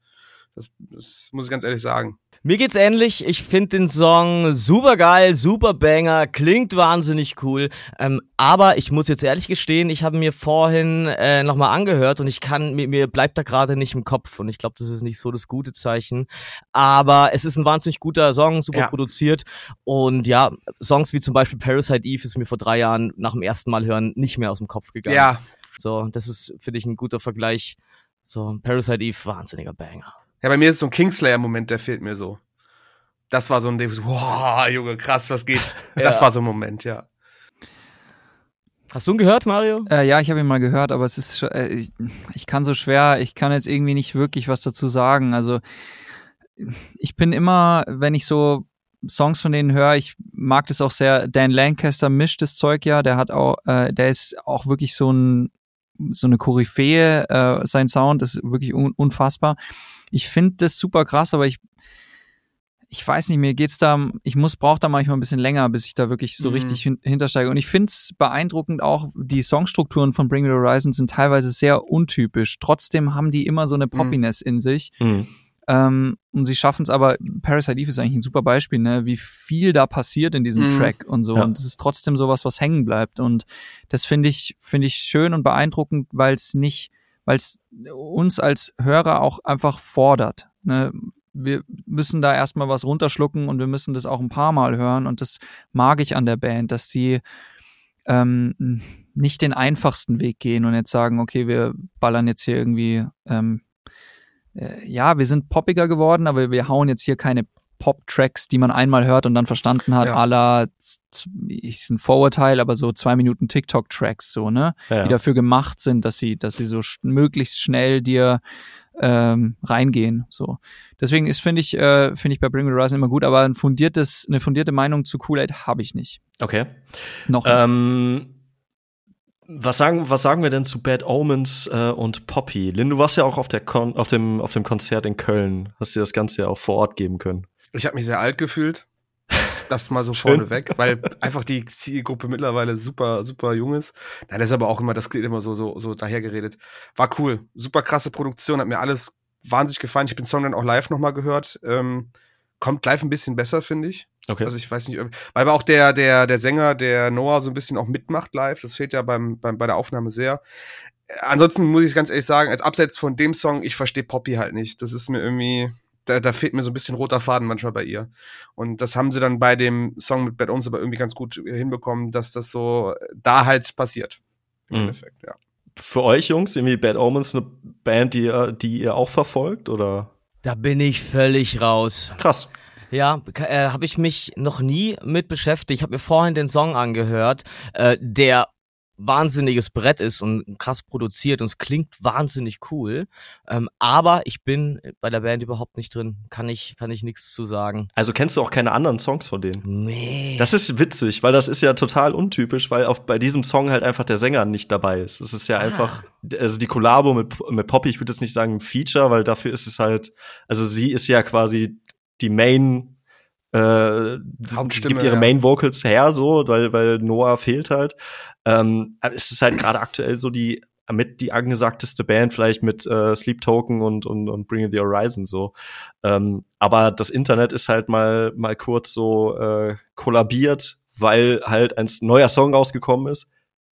Das, das muss ich ganz ehrlich sagen. Mir geht's ähnlich. Ich finde den Song super geil, super Banger, klingt wahnsinnig cool. Ähm, aber ich muss jetzt ehrlich gestehen, ich habe mir vorhin äh, nochmal angehört und ich kann, mir, mir bleibt da gerade nicht im Kopf und ich glaube, das ist nicht so das gute Zeichen. Aber es ist ein wahnsinnig guter Song, super Ja. produziert und ja, Songs wie zum Beispiel Parasite Eve ist mir vor drei Jahren nach dem ersten Mal hören nicht mehr aus dem Kopf gegangen. Ja, So, das ist, finde ich, ein guter Vergleich. So, Parasite Eve, wahnsinniger Banger. Ja, bei mir ist so ein Kingslayer-Moment, der fehlt mir so. Das war so ein wow, Junge, krass, was geht? Das Ja. war so ein Moment, ja. Hast du ihn gehört, Mario? Äh, ja, ich habe ihn mal gehört, aber es ist schon, äh, ich, ich kann so schwer, ich kann jetzt irgendwie nicht wirklich was dazu sagen. Also ich bin immer, wenn ich so Songs von denen höre, ich mag das auch sehr. Dan Lancaster mischt das Zeug ja, der hat auch, äh, der ist auch wirklich so ein so eine Koryphäe, äh, sein Sound ist wirklich un unfassbar. Ich finde das super krass, aber ich ich weiß nicht, mir geht's da, ich muss, brauche da manchmal ein bisschen länger, bis ich da wirklich so Mhm. richtig hin, hintersteige. Und ich find's beeindruckend auch, die Songstrukturen von Bring Me the Horizon sind teilweise sehr untypisch. Trotzdem haben die immer so eine Poppiness in sich. Mhm. Ähm, und sie schaffen es aber, Parasite Eve ist eigentlich ein super Beispiel, ne, wie viel da passiert in diesem Mhm. Track und so. Ja. Und es ist trotzdem sowas, was hängen bleibt. Und das finde ich, finde ich schön und beeindruckend, weil es nicht, weil es uns als Hörer auch einfach fordert. Ne? Wir müssen da erstmal was runterschlucken und wir müssen das auch ein paar Mal hören. Und das mag ich an der Band, dass sie ähm, nicht den einfachsten Weg gehen und jetzt sagen, okay, wir ballern jetzt hier irgendwie ähm, äh, ja, wir sind poppiger geworden, aber wir hauen jetzt hier keine Pop-Tracks, die man einmal hört und dann verstanden hat, Ja. z- ist ein Vorurteil, aber so zwei Minuten TikTok-Tracks, so, ne? Ja, Die dafür gemacht sind, dass sie, dass sie so sch möglichst schnell dir ähm, reingehen, so. Deswegen ist, finde ich, äh, finde ich bei Bring the Horizon immer gut, aber ein fundiertes, eine fundierte Meinung zu Kool-Aid habe ich nicht. Okay. Noch nicht. Ähm, was sagen, was sagen wir denn zu Bad Omens äh, und Poppy? Lynn, du warst ja auch auf, der Kon auf, dem, auf dem Konzert in Köln. Hast dir das Ganze ja auch vor Ort geben können. Ich habe mich sehr alt gefühlt. Das mal so Schön. vorneweg, weil einfach die Zielgruppe mittlerweile super, super jung ist. Nein, das ist aber auch immer, das klingt immer so, so, so dahergeredet. War cool. Super krasse Produktion, hat mir alles wahnsinnig gefallen. Ich den Song dann auch live nochmal gehört. Ähm, kommt live ein bisschen besser, finde ich. Okay. Also ich weiß nicht, weil aber auch der, der, der Sänger, der Noah, so ein bisschen auch mitmacht live. Das fehlt ja beim, beim, bei der Aufnahme sehr. Äh, Ansonsten muss ich ganz ehrlich sagen, als abseits von dem Song, ich verstehe Poppy halt nicht. Das ist mir irgendwie, da, da fehlt mir so ein bisschen roter Faden manchmal bei ihr. Und das haben sie dann bei dem Song mit Bad Omens aber irgendwie ganz gut hinbekommen, dass das so da halt passiert. Im Mhm. Endeffekt, ja. Für euch Jungs, irgendwie Bad Omens eine Band, die ihr, die ihr auch verfolgt? Oder? Da bin ich völlig raus. Krass. Ja, äh, habe ich mich noch nie mit beschäftigt. Ich habe mir vorhin den Song angehört, äh, der wahnsinniges Brett ist und krass produziert und es klingt wahnsinnig cool. Ähm, aber ich bin bei der Band überhaupt nicht drin. Kann ich, kann ich nichts zu sagen. Also kennst du auch keine anderen Songs von denen? Nee. Das ist witzig, weil das ist ja total untypisch, weil auf, bei diesem Song halt einfach der Sänger nicht dabei ist. Es ist ja einfach, also die Kollabo mit, mit Poppy, ich würde jetzt nicht sagen ein Feature, weil dafür ist es halt, also sie ist ja quasi die Main, äh, Hauptstimme, gibt ihre ja. Main Vocals her, so, weil, weil Noah fehlt halt. Ähm, es ist halt gerade aktuell so die mit die angesagteste Band, vielleicht mit äh, Sleep Token und, und, und Bring the Horizon so. Ähm, aber das Internet ist halt mal, mal kurz so äh, kollabiert, weil halt ein neuer Song rausgekommen ist,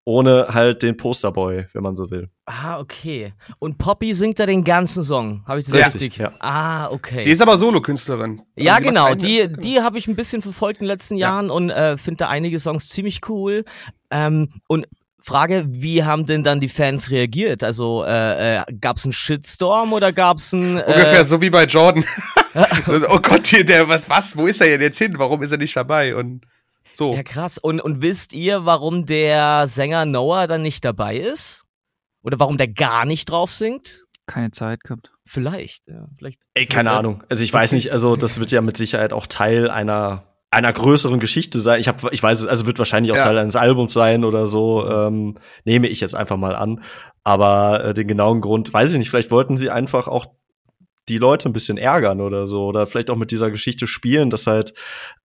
ohne halt den Posterboy, wenn man so will. ah, okay. Und Poppy singt da den ganzen Song. Habe ich das Ja. richtig? Ja. Ah, okay. Sie ist aber Solokünstlerin. Ja, Also genau. keine- Die, die habe ich ein bisschen verfolgt in den letzten Ja. Jahren und äh, finde da einige Songs ziemlich cool. Ähm, und Frage, wie haben denn dann die Fans reagiert? Also äh, äh, gab es einen Shitstorm oder gab es einen... Ungefähr Äh, so wie bei Jordan. oh Gott, hier, der, was, was, wo ist er denn jetzt hin? Warum ist er nicht dabei? Und so. ja, krass. Und, und wisst ihr, warum der Sänger Noah dann nicht dabei ist? Oder warum der gar nicht drauf singt? Keine Zeit gehabt. Vielleicht, ja. Vielleicht Ey, keine Ahnung. Also ich weiß nicht, also das wird ja mit Sicherheit auch Teil einer einer größeren Geschichte sein. Ich habe, ich weiß es, also wird wahrscheinlich auch Ja. Teil eines Albums sein oder so. Ähm, nehme ich jetzt einfach mal an. Aber äh, den genauen Grund weiß ich nicht. Vielleicht wollten sie einfach auch die Leute ein bisschen ärgern oder so oder vielleicht auch mit dieser Geschichte spielen, dass halt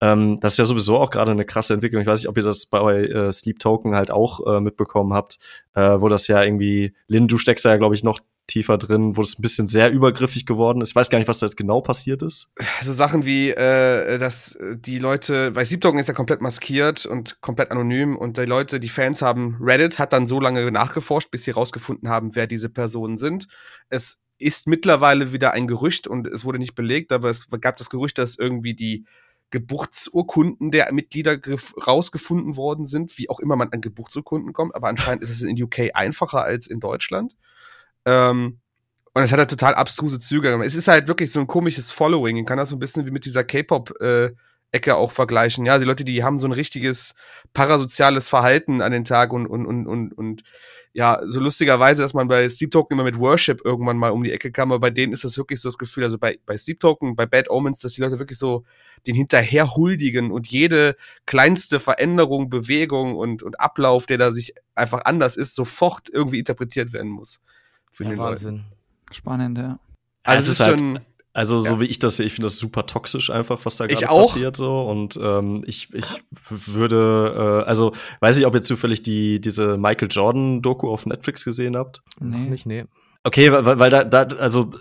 ähm, das ist ja sowieso auch gerade eine krasse Entwicklung. Ich weiß nicht, ob ihr das bei äh, Sleep Token halt auch äh, mitbekommen habt, äh, wo das ja irgendwie Lynn, du steckst da ja glaube ich noch tiefer drin, wo es ein bisschen sehr übergriffig geworden ist. Ich weiß gar nicht, was da jetzt genau passiert ist. so Sachen wie, äh, dass die Leute, weil Sleep Token ist ja komplett maskiert und komplett anonym und die Leute, die Fans haben, Reddit hat dann so lange nachgeforscht, bis sie rausgefunden haben, wer diese Personen sind. Es ist mittlerweile wieder ein Gerücht und es wurde nicht belegt, aber es gab das Gerücht, dass irgendwie die Geburtsurkunden der Mitglieder gef- rausgefunden worden sind, wie auch immer man an Geburtsurkunden kommt, aber anscheinend ist es in UK einfacher als in Deutschland. Ähm, und es hat halt total abstruse Züge. Es ist halt wirklich so ein komisches Following. Ich kann das so ein bisschen wie mit dieser K-Pop äh, auch vergleichen. Ja, die Leute, die haben so ein richtiges parasoziales Verhalten an den Tag und, und, und, und, und ja, so lustigerweise, dass man bei Sleep Token immer mit Worship irgendwann mal um die Ecke kam, aber bei denen ist das wirklich so das Gefühl, also bei, bei Sleep Token, bei Bad Omens, dass die Leute wirklich so den hinterher huldigen und jede kleinste Veränderung, Bewegung und, und Ablauf, der da sich einfach anders ist, sofort irgendwie interpretiert werden muss. Für Ja, den Wahnsinn. Leuten. Spannend, ja. Also es ist halt, schon, Also, so Ja. wie ich das sehe, ich finde das super toxisch einfach, was da gerade passiert so. Und ähm, ich, ich würde, äh, also weiß ich, ob ihr zufällig die diese Michael Jordan Doku auf Netflix gesehen habt. Nee. nicht, nee. Okay, weil, weil- weil da, da, also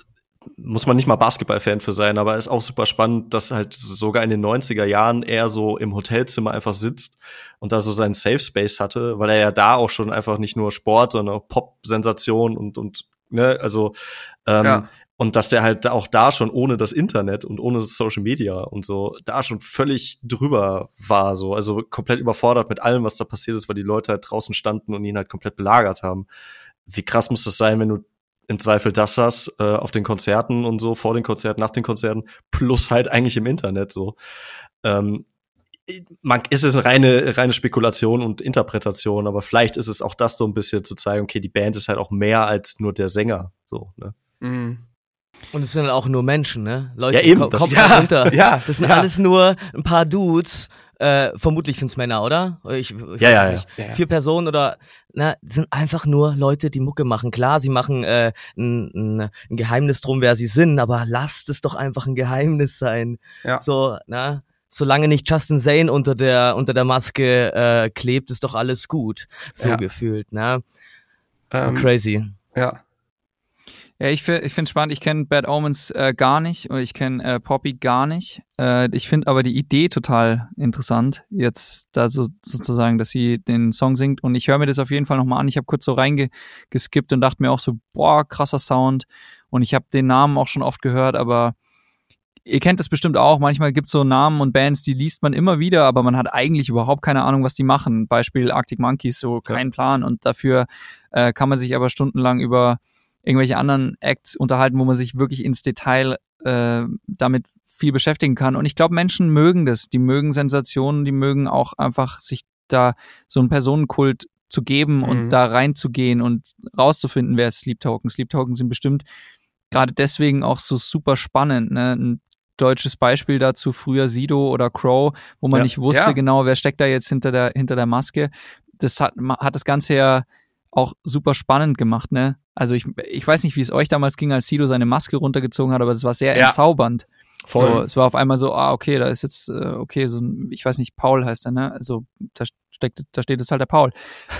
muss man nicht mal Basketball-Fan für sein, aber ist auch super spannend, dass halt sogar in den 90er Jahren er so im Hotelzimmer einfach sitzt und da so seinen Safe Space hatte, weil er ja da auch schon einfach nicht nur Sport, sondern auch Pop-Sensation und, und, ne, also, ähm, Ja. Und dass der halt auch da schon ohne das Internet und ohne Social Media und so da schon völlig drüber war, so, also komplett überfordert mit allem, was da passiert ist, weil die Leute halt draußen standen und ihn halt komplett belagert haben. Wie krass muss das sein, wenn du im Zweifel das hast, äh, auf den Konzerten und so, vor den Konzerten, nach den Konzerten, plus halt eigentlich im Internet so. Ähm, man, ist es eine reine, reine Spekulation und Interpretation, aber vielleicht ist es auch das so ein bisschen zu zeigen, okay, die Band ist halt auch mehr als nur der Sänger, so, ne? mh. Und es sind auch nur Menschen, ne? Leute, Ja, eben, ko- das- kommt Ja, runter. ja, Das sind ja. alles nur ein paar Dudes. Äh, vermutlich sind's Männer, oder? Ich, ich Ja, weiß ja, es nicht. ja. Ja, ja. Vier Personen oder na, sind einfach nur Leute, die Mucke machen. Klar, sie machen äh, ein, ein, ein Geheimnis drum, wer sie sind, aber lasst es doch einfach ein Geheimnis sein. Ja. So, na, solange nicht Justin Zane unter der unter der Maske äh, klebt, ist doch alles gut. So Ja. gefühlt, ne? Ähm, Crazy. ja. Ja, ich, fi- ich finde spannend. Ich kenne Bad Omens äh, gar nicht und ich kenne äh, Poppy gar nicht. Äh, ich finde aber die Idee total interessant, jetzt da so sozusagen, dass sie den Song singt. Und ich höre mir das auf jeden Fall nochmal an. Ich habe kurz so reingeskippt und dachte mir auch so, boah, krasser Sound. Und ich habe den Namen auch schon oft gehört, aber ihr kennt das bestimmt auch. Manchmal gibt es so Namen und Bands, die liest man immer wieder, aber man hat eigentlich überhaupt keine Ahnung, was die machen. Beispiel Arctic Monkeys, so kein Plan. Und dafür äh, kann man sich aber stundenlang über irgendwelche anderen Acts unterhalten, wo man sich wirklich ins Detail äh, damit viel beschäftigen kann. Und ich glaube, Menschen mögen das. Die mögen Sensationen, die mögen auch einfach sich da so einen Personenkult zu geben Mhm. und da reinzugehen und rauszufinden, wer ist Sleep Token. Sleep Token sind bestimmt gerade deswegen auch so super spannend. Ne? Ein deutsches Beispiel dazu früher Sido oder Crow, wo man Ja. nicht wusste Ja. genau, wer steckt da jetzt hinter der, hinter der Maske. Das hat, hat das Ganze ja auch super spannend gemacht, ne? Also ich, ich weiß nicht, wie es euch damals ging, als Sido seine Maske runtergezogen hat, aber es war sehr Ja. entzaubernd. Voll. So, es war auf einmal so, ah, okay, da ist jetzt, äh, okay, so ein, ich weiß nicht, Paul heißt er, ne? Also da steckt, da steht jetzt halt der Paul.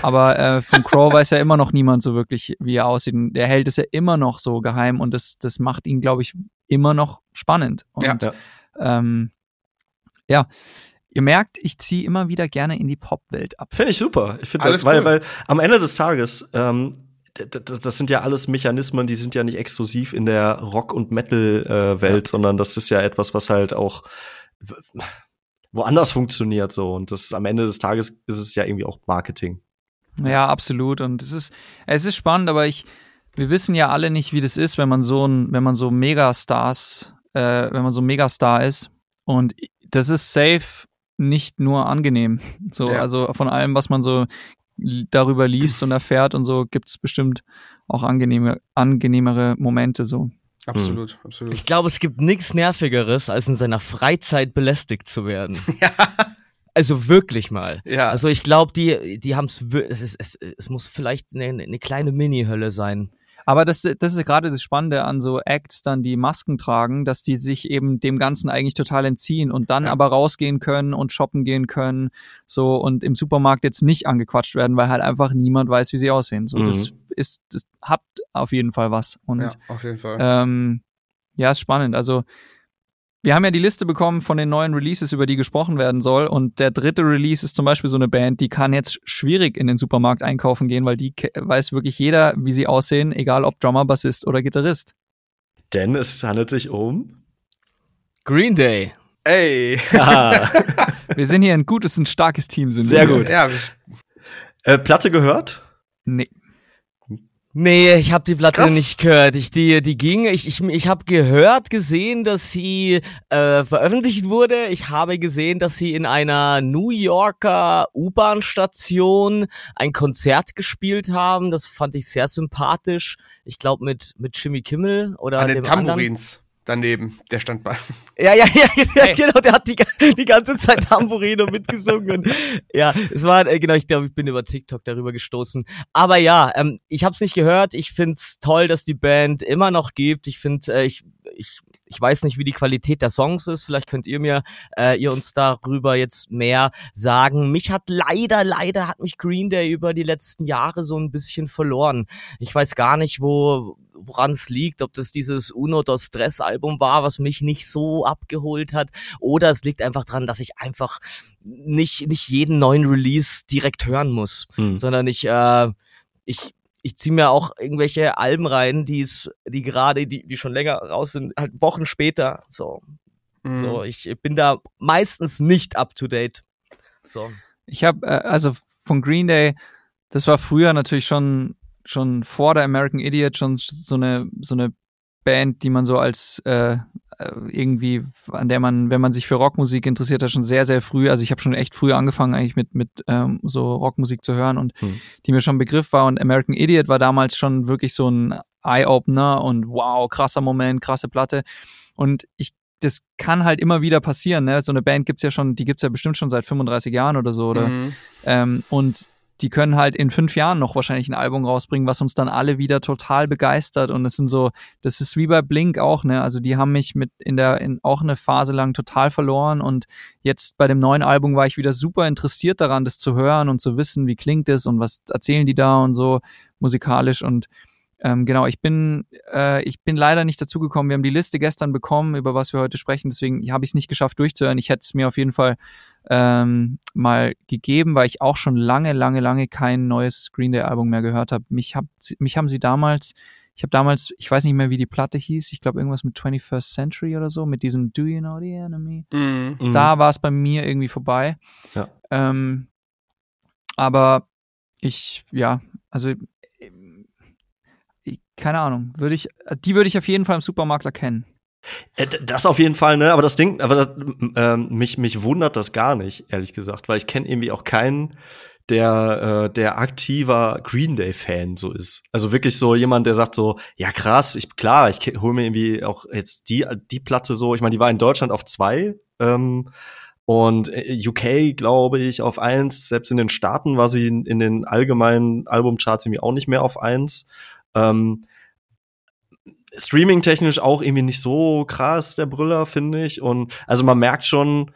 Aber äh, von Crow weiß ja immer noch niemand so wirklich, wie er aussieht. Und der hält es ja immer noch so geheim und das, das macht ihn, glaube ich, immer noch spannend. Und Ja. Ja. Ähm, ja, ihr merkt, ich ziehe immer wieder gerne in die Popwelt ab. Finde ich super. Ich finde das, weil, cool. weil am Ende des Tages, ähm, das sind ja alles Mechanismen, die sind ja nicht exklusiv in der Rock- und Metal-Welt, sondern das ist ja etwas, was halt auch woanders funktioniert so. Und das am Ende des Tages ist es ja irgendwie auch Marketing. Ja, absolut. Und es ist, es ist spannend, aber ich, wir wissen ja alle nicht, wie das ist, wenn man so ein, wenn man so Megastars, äh, wenn man so ein Megastar ist. Und das ist safe nicht nur angenehm. So, Ja. also von allem, was man so darüber liest und erfährt und so, gibt es bestimmt auch angenehme, angenehmere Momente so. Absolut, absolut. Ich glaube, es gibt nichts Nervigeres, als in seiner Freizeit belästigt zu werden. Also wirklich mal. Ja. Also ich glaube, die, die haben es, es, ist- es, es muss vielleicht eine, eine kleine Mini-Hölle sein. Aber das, das ist gerade das Spannende an so Acts dann, die Masken tragen, dass die sich eben dem Ganzen eigentlich total entziehen und dann Ja. aber rausgehen können und shoppen gehen können, so und im Supermarkt jetzt nicht angequatscht werden, weil halt einfach niemand weiß, wie sie aussehen. So, Mhm. das ist, das hat auf jeden Fall was. Und ja, auf jeden Fall. ähm, ja, ist spannend. Also wir haben ja die Liste bekommen von den neuen Releases, über die gesprochen werden soll. Und der dritte Release ist zum Beispiel so eine Band, die kann jetzt schwierig in den Supermarkt einkaufen gehen, weil die weiß wirklich jeder, wie sie aussehen, egal ob Drummer, Bassist oder Gitarrist. Denn es handelt sich um. Green Day. Ey. Wir sind hier ein gutes, ein starkes Team. Sind Sehr wir. gut. Ja, äh, Platte gehört? Nee. Nee, ich habe die Platte Krass. nicht gehört. Ich die die ging. Ich ich ich habe gehört, gesehen, dass sie äh, veröffentlicht wurde. Ich habe gesehen, dass sie in einer New Yorker U-Bahn-Station ein Konzert gespielt haben. Das fand ich sehr sympathisch. Ich glaube mit mit Jimmy Kimmel oder An den dem anderen. Daneben, der stand bei. Ja, ja, ja, ja genau, der hat die, die ganze Zeit Tambourine mitgesungen. Ja, es war, äh, genau, ich glaube, ich bin über TikTok darüber gestoßen. Aber ja, ähm, ich habe es nicht gehört. Ich find's toll, dass die Band immer noch gibt. Ich finde, äh, ich, ich, ich weiß nicht, wie die Qualität der Songs ist. Vielleicht könnt ihr mir, äh, ihr uns darüber jetzt mehr sagen. Mich hat leider, leider hat mich Green Day über die letzten Jahre so ein bisschen verloren. Ich weiß gar nicht, wo, woran es liegt, ob das dieses Uno dos Stress Album war, was mich nicht so abgeholt hat, oder es liegt einfach dran, dass ich einfach nicht nicht jeden neuen Release direkt hören muss, Hm. sondern ich äh, ich ich ziehe mir auch irgendwelche Alben rein, die es die gerade die die schon länger raus sind, halt Wochen später, so Mhm. so ich bin da meistens nicht up to date. So. Ich habe äh, also von Green Day, das war früher natürlich schon schon vor der American Idiot schon so eine so eine Band, die man so als äh, äh, irgendwie an der man, wenn man sich für Rockmusik interessiert hat, schon sehr sehr früh. Also ich habe schon echt früh angefangen eigentlich mit mit ähm, so Rockmusik zu hören und Hm. die mir schon ein Begriff war. Und American Idiot war damals schon wirklich so ein Eye-Opener und wow krasser Moment, krasse Platte. Und ich das kann halt immer wieder passieren. Ne? So eine Band gibt's ja schon, die gibt's ja bestimmt schon seit 35 Jahren oder so. Oder Mhm. ähm, und die können halt in fünf Jahren noch wahrscheinlich ein Album rausbringen, was uns dann alle wieder total begeistert. Und es sind so, das ist wie bei Blink auch, ne? Also die haben mich mit in der, in auch eine Phase lang total verloren. Und jetzt bei dem neuen Album war ich wieder super interessiert daran, das zu hören und zu wissen, wie klingt es und was erzählen die da und so musikalisch. Und ähm, genau, ich bin, äh, ich bin leider nicht dazu gekommen. Wir haben die Liste gestern bekommen, über was wir heute sprechen. Deswegen habe ich es nicht geschafft durchzuhören. Ich hätte es mir auf jeden Fall ähm, mal gegeben, weil ich auch schon lange, lange, lange kein neues Green Day Album mehr gehört habe. Mich, hab, mich haben sie damals, ich habe damals, ich weiß nicht mehr, wie die Platte hieß, ich glaube irgendwas mit 21st Century oder so, mit diesem Do You Know the Enemy? Mhm. Da war es bei mir irgendwie vorbei. Ja. Ähm, aber ich, ja, also ich, keine Ahnung, würde ich, die würde ich auf jeden Fall im Supermarkt erkennen. Äh, Das auf jeden Fall, ne? Aber das Ding, aber das, ähm, mich, mich wundert das gar nicht, ehrlich gesagt, weil ich kenne irgendwie auch keinen, der, äh, der aktiver Green Day-Fan so ist. Also wirklich so jemand, der sagt so, ja krass, ich klar, ich hole mir irgendwie auch jetzt die, die Platte so, ich meine, die war in Deutschland auf zwei, ähm, und äh, UK, glaube ich, auf eins. Selbst in den Staaten war sie in, in den allgemeinen Albumcharts irgendwie auch nicht mehr auf eins. Ähm, Streaming-technisch auch irgendwie nicht so krass, der Brüller, finde ich. Und also man merkt schon,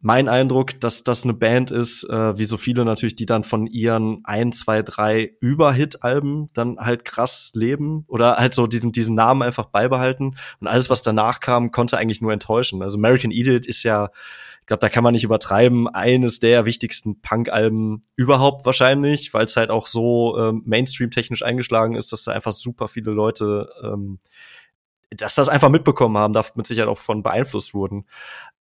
mein Eindruck, dass das eine Band ist, äh, wie so viele natürlich, die dann von ihren ein, zwei, drei Überhit-Alben dann halt krass leben oder halt so diesen, diesen Namen einfach beibehalten. Und alles, was danach kam, konnte eigentlich nur enttäuschen. Also American Idiot ist ja, ich glaube, da kann man nicht übertreiben, eines der wichtigsten Punk-Alben überhaupt wahrscheinlich, weil es halt auch so ähm, Mainstream-technisch eingeschlagen ist, dass da einfach super viele Leute ähm, dass das einfach mitbekommen haben, da mit Sicherheit auch von beeinflusst wurden.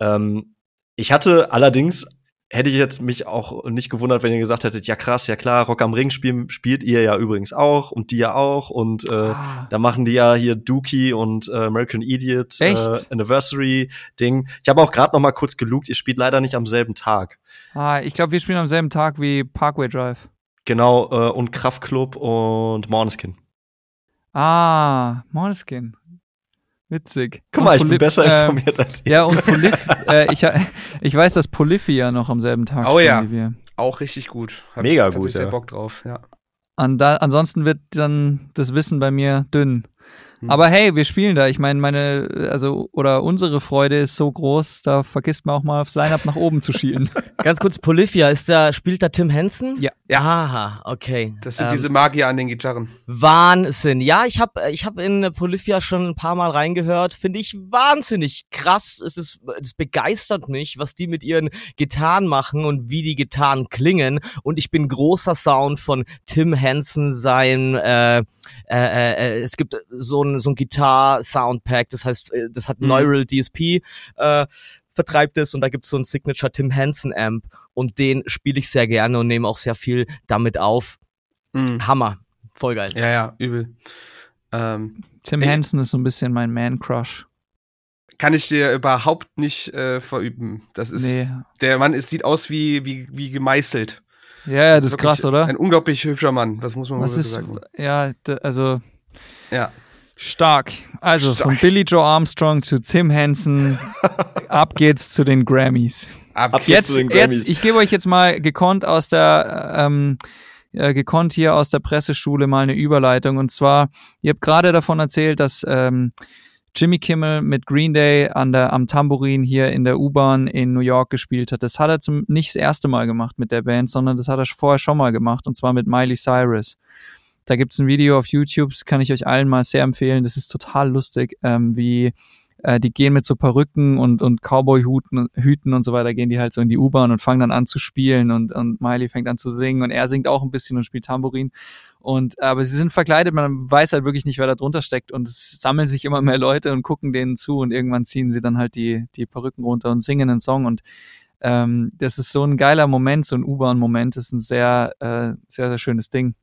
Ähm, ich hatte allerdings, hätte ich jetzt mich auch nicht gewundert, wenn ihr gesagt hättet, ja krass, ja klar, Rock am Ring spielen, spielt ihr ja übrigens auch und die ja auch und äh, Ah. da machen die ja hier Dookie und äh, American Idiot äh? Anniversary Ding. Ich habe auch gerade noch mal kurz gelugt, ihr spielt leider nicht am selben Tag. Ah, ich glaube, wir spielen am selben Tag wie Parkway Drive. Genau, äh, und Kraftklub und Måneskin. Ah, Måneskin. Witzig. Guck mal, ich bin besser ähm, informiert als ihr. Ja, und Polyph, äh, ich, ich weiß, dass Polyphy ja noch am selben Tag Oh spielen ja. wie wir. Auch richtig gut. Hab Mega ich gut, sehr ja. Bock drauf, ja. An da, ansonsten wird dann das Wissen bei mir dünn. Hm. Aber hey, wir spielen da. Ich meine, meine, also, oder unsere Freude ist so groß, da vergisst man auch mal aufs Line-Up nach oben zu schielen. Ganz kurz, Polyphia, ist da, spielt da Tim Henson? Ja. Ja. Aha, okay. Das sind Ähm, diese Magier an den Gitarren. Wahnsinn. Ja, ich habe ich hab in äh, Polyphia schon ein paar Mal reingehört. Finde ich wahnsinnig krass. Es ist, es begeistert mich, was die mit ihren Gitarren machen und wie die Gitarren klingen. Und ich bin großer Sound von Tim Henson sein. Äh, äh, äh, es gibt so ein so ein Gitar-Soundpack. Das heißt, äh, das hat Mhm. Neural DSP. Äh, vertreibt es und da gibt's so ein Signature Tim Henson Amp und den spiele ich sehr gerne und nehme auch sehr viel damit auf. Mhm. Hammer. Voll geil. Ja, ja, übel. Ähm, Tim. Henson ist so ein bisschen mein Man-Crush. kann ich dir überhaupt nicht äh, verüben. Das ist, Nee. der Mann ist, sieht aus wie, wie, wie gemeißelt. Ja, ja, das ist wirklich krass, oder? Ein unglaublich hübscher Mann, das muss man Was mal ist, sagen. ja, also Ja. Stark. Also Stark. von Billy Joe Armstrong zu Tim Henson, ab geht's zu den Grammys. Ab, Ab geht's Jetzt, zu den Grammys. jetzt, ich gebe euch jetzt mal gekonnt aus der, ähm, äh, gekonnt hier aus der Presseschule mal eine Überleitung. Und zwar, ihr habt gerade davon erzählt, dass ähm, Jimmy Kimmel mit Green Day an der, am Tambourin hier in der U-Bahn in New York gespielt hat. Das hat er zum, nicht das erste Mal gemacht mit der Band, sondern das hat er vorher schon mal gemacht, und zwar mit Miley Cyrus. Da gibt's ein Video auf YouTube, das kann ich euch allen mal sehr empfehlen. Das ist total lustig, ähm, wie äh, die gehen mit so Perücken und, und Cowboy-Hüten Hüten und so weiter, gehen die halt so in die U-Bahn und fangen dann an zu spielen und, und Miley fängt an zu singen und er singt auch ein bisschen und spielt Tambourin. Und aber sie sind verkleidet, man weiß halt wirklich nicht, wer da drunter steckt und es sammeln sich immer mehr Leute und gucken denen zu und irgendwann ziehen sie dann halt die, die Perücken runter und singen einen Song und ähm, das ist so ein geiler Moment, so ein U-Bahn-Moment, das ist ein sehr, äh, sehr, sehr schönes Ding.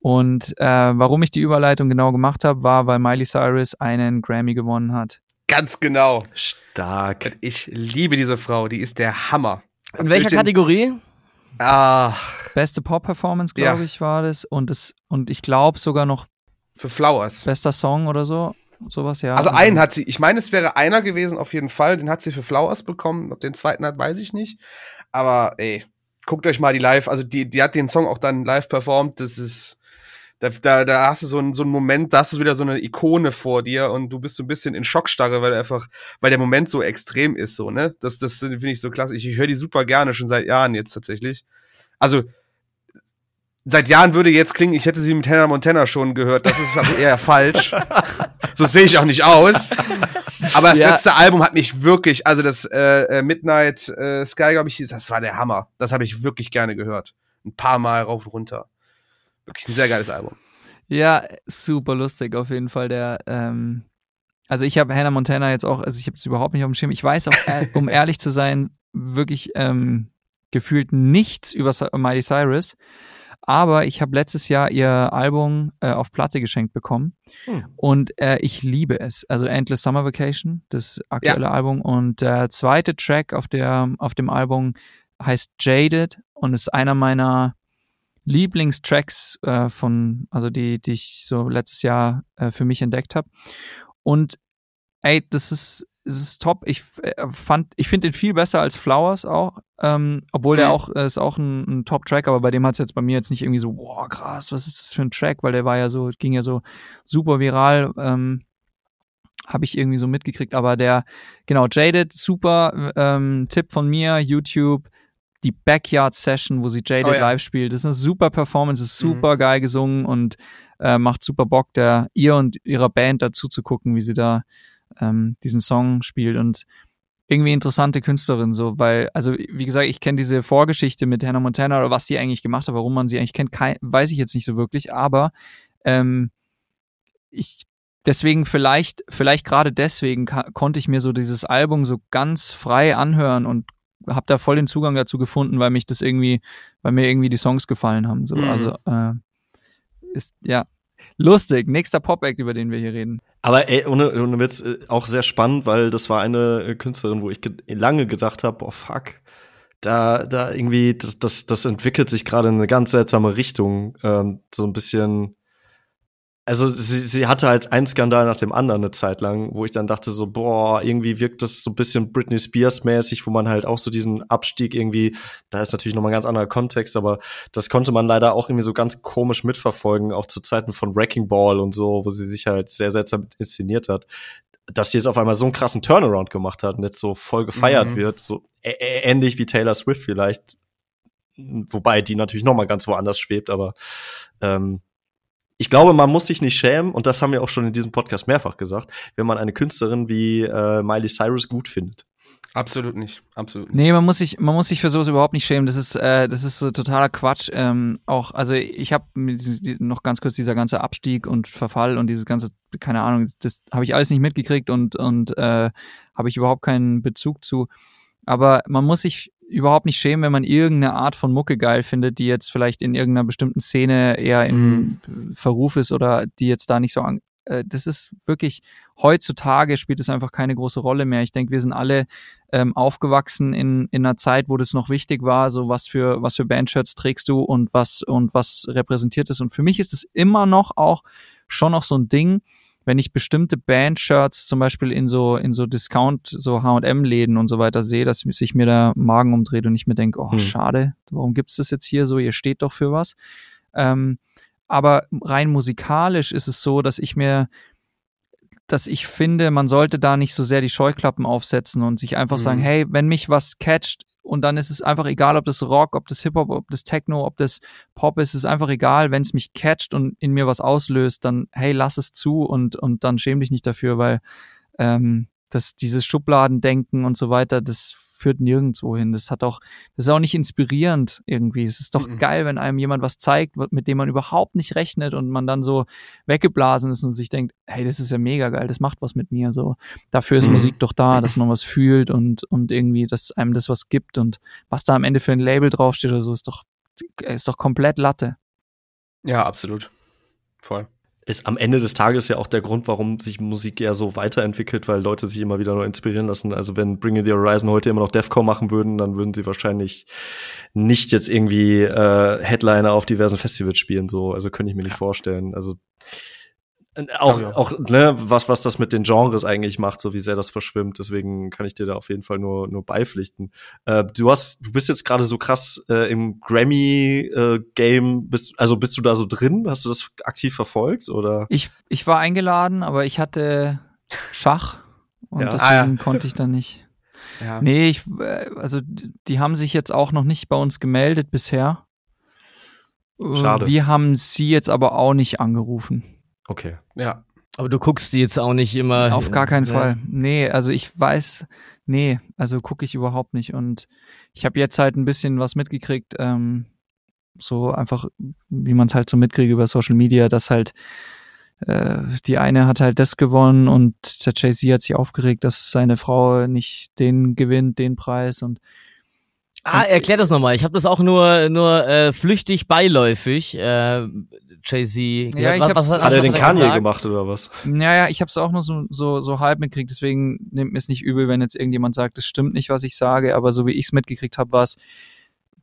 Und äh, warum ich die Überleitung genau gemacht habe, war, weil Miley Cyrus einen Grammy gewonnen hat. Ganz genau. Stark. Ich liebe diese Frau, die ist der Hammer. In welcher den- Kategorie? Ach, Beste Pop-Performance, glaube Ja. ich, war das. Und das, und ich glaube sogar noch für Flowers. bester Song oder so. Sowas, ja. Also einen hat sie, ich meine, es wäre einer gewesen auf jeden Fall, den hat sie für Flowers bekommen, ob den zweiten hat, weiß ich nicht. Aber ey, guckt euch mal die live, also die, die hat den Song auch dann live performt, das ist, da, da, da hast du so einen, so einen Moment, da hast du wieder so eine Ikone vor dir und du bist so ein bisschen in Schockstarre, weil einfach, weil der Moment so extrem ist, so, ne? Das, das finde ich so klasse. Ich, ich höre die super gerne, schon seit Jahren jetzt tatsächlich. Also, seit Jahren würde jetzt klingen, ich hätte sie mit Hannah Montana schon gehört. Das ist eher falsch. So sehe ich auch nicht aus. Aber das Ja. letzte Album hat mich wirklich, also das äh, äh, Midnight äh, Sky, glaube ich, das war der Hammer. Das habe ich wirklich gerne gehört. Ein paar Mal rauf und runter. Wirklich ein sehr geiles Album. Ja, super lustig auf jeden Fall. Der, ähm, also ich habe Hannah Montana jetzt auch, also ich habe es überhaupt nicht auf dem Schirm. Ich weiß auch, ehr- um ehrlich zu sein, wirklich ähm, gefühlt nichts über Miley Cyrus. Aber ich habe letztes Jahr ihr Album äh, auf Platte geschenkt bekommen Hm. und äh, ich liebe es. Also Endless Summer Vacation, das aktuelle Album und der zweite Track auf der auf dem Album heißt Jaded und ist einer meiner Lieblingstracks äh, von, also die, die ich so letztes Jahr äh, für mich entdeckt habe. Und ey, das ist, das ist top. Ich äh, fand, ich finde den viel besser als Flowers auch, ähm, obwohl der Mhm. auch äh, ist auch ein, ein Top-Track, aber bei dem hat es jetzt bei mir jetzt nicht irgendwie so, boah, krass, was ist das für ein Track, weil der war ja so, ging ja so super viral. Ähm, habe ich irgendwie so mitgekriegt, aber der, genau, Jaded, super ähm, Tipp von mir, YouTube, die Backyard Session, wo sie Jaded Oh ja. live spielt. Das ist eine super Performance, ist Mhm. super geil gesungen und äh, macht super Bock, der ihr und ihrer Band dazu zu gucken, wie sie da ähm, diesen Song spielt und irgendwie interessante Künstlerin so, weil also wie gesagt, ich kenne diese Vorgeschichte mit Hannah Montana oder was sie eigentlich gemacht hat, warum man sie eigentlich kennt, kein, weiß ich jetzt nicht so wirklich, aber ähm, ich deswegen vielleicht vielleicht gerade deswegen konnte ich mir so dieses Album so ganz frei anhören und habe da voll den Zugang dazu gefunden, weil mich das irgendwie, weil mir irgendwie die Songs gefallen haben. So, Mhm. also äh, ist ja lustig. Nächster Pop-Act, über den wir hier reden. Aber ey, ohne, ohne Witz, äh, auch sehr spannend, weil das war eine äh, Künstlerin, wo ich ge lange gedacht habe, oh fuck, da, da irgendwie, das, das, das entwickelt sich gerade in eine ganz seltsame Richtung. Ähm, so ein bisschen. Also sie, sie hatte halt einen Skandal nach dem anderen eine Zeit lang, wo ich dann dachte so, boah, irgendwie wirkt das so ein bisschen Britney Spears mäßig, wo man halt auch so diesen Abstieg irgendwie, da ist natürlich nochmal ein ganz anderer Kontext, aber das konnte man leider auch irgendwie so ganz komisch mitverfolgen, auch zu Zeiten von Wrecking Ball und so, wo sie sich halt sehr seltsam inszeniert hat. Dass sie jetzt auf einmal so einen krassen Turnaround gemacht hat und jetzt so voll gefeiert Mhm. wird, so ähnlich wie Taylor Swift vielleicht, wobei die natürlich nochmal ganz woanders schwebt, aber ähm, ich glaube, man muss sich nicht schämen, und das haben wir auch schon in diesem Podcast mehrfach gesagt, wenn man eine Künstlerin wie äh, Miley Cyrus gut findet. Absolut nicht. Absolut nicht. Nee, man muss sich, man muss sich für sowas überhaupt nicht schämen. Das ist, äh, das ist so totaler Quatsch. Ähm, auch, also ich habe noch ganz kurz dieser ganze Abstieg und Verfall und dieses ganze, keine Ahnung, das habe ich alles nicht mitgekriegt und und äh, habe ich überhaupt keinen Bezug zu. Aber man muss sich überhaupt nicht schämen, wenn man irgendeine Art von Mucke geil findet, die jetzt vielleicht in irgendeiner bestimmten Szene eher in Mhm. Verruf ist oder die jetzt da nicht so an. äh, Das ist wirklich, heutzutage spielt es einfach keine große Rolle mehr. Ich denke, wir sind alle ähm, aufgewachsen in, in einer Zeit, wo das noch wichtig war, so was für, was für Bandshirts trägst du und was, und was repräsentiert ist. Und für mich ist es immer noch auch schon noch so ein Ding, wenn ich bestimmte Bandshirts zum Beispiel in so, in so Discount, so H&M-Läden und so weiter sehe, dass sich mir der Magen umdreht und ich mir denke, oh, Hm. schade, warum gibt's das jetzt hier so? Ihr steht doch für was. Ähm, aber rein musikalisch ist es so, dass ich mir, dass ich finde, man sollte da nicht so sehr die Scheuklappen aufsetzen und sich einfach Mhm. sagen, hey, wenn mich was catcht und dann ist es einfach egal, ob das Rock, ob das Hip-Hop, ob das Techno, ob das Pop ist, ist einfach egal, wenn es mich catcht und in mir was auslöst, dann hey, lass es zu und, und dann schäm dich nicht dafür, weil ähm, das, dieses Schubladendenken und so weiter, das führt nirgendwo hin. Das hat auch, das ist auch nicht inspirierend irgendwie. Es ist doch Mhm. geil, wenn einem jemand was zeigt, mit dem man überhaupt nicht rechnet und man dann so weggeblasen ist und sich denkt, hey, das ist ja mega geil, das macht was mit mir. So, dafür ist Mhm. Musik doch da, dass man was fühlt und, und irgendwie, dass einem das was gibt und was da am Ende für ein Label draufsteht oder so, ist doch, ist doch komplett Latte. Ja, absolut. Voll. Ist am Ende des Tages ja auch der Grund, warum sich Musik ja so weiterentwickelt, weil Leute sich immer wieder neu inspirieren lassen. Also wenn Bring the Horizon heute immer noch Defcon machen würden, dann würden sie wahrscheinlich nicht jetzt irgendwie äh, Headliner auf diversen Festivals spielen. So, also könnte ich mir nicht vorstellen. Also auch, Ja, ja. auch ne, was, was das mit den Genres eigentlich macht, so wie sehr das verschwimmt. Deswegen kann ich dir da auf jeden Fall nur, nur beipflichten. Äh, du hast, du bist jetzt gerade so krass äh, im Grammy-Game, bist, also bist du da so drin? Hast du das aktiv verfolgt oder? Ich, ich war eingeladen, aber ich hatte Schach und Ja. deswegen Ah, konnte ich da nicht. Ja. Nee, ich, äh, also die haben sich jetzt auch noch nicht bei uns gemeldet bisher. Äh, Schade. Wir haben sie jetzt aber auch nicht angerufen. Okay. ja. Aber du guckst die jetzt auch nicht immer. Auf gar keinen Ja. Fall. Nee, also ich weiß, nee, also gucke ich überhaupt nicht. Und ich habe jetzt halt ein bisschen was mitgekriegt, ähm, so einfach, wie man es halt so mitkriegt über Social Media, dass halt äh, die eine hat halt das gewonnen und der Jay-Z hat sich aufgeregt, dass seine Frau nicht den gewinnt, den Preis und Ah, erklär das nochmal. Ich habe das auch nur nur äh, flüchtig beiläufig. Äh, Jay-Z. Ja, ich was, hab's- was, Hat er den Kanye gesagt? gemacht oder was? Naja, ich habe es auch nur so, so, so halb mitgekriegt, deswegen nimmt mir es nicht übel, wenn jetzt irgendjemand sagt, es stimmt nicht, was ich sage, aber so wie ich es mitgekriegt habe, war es,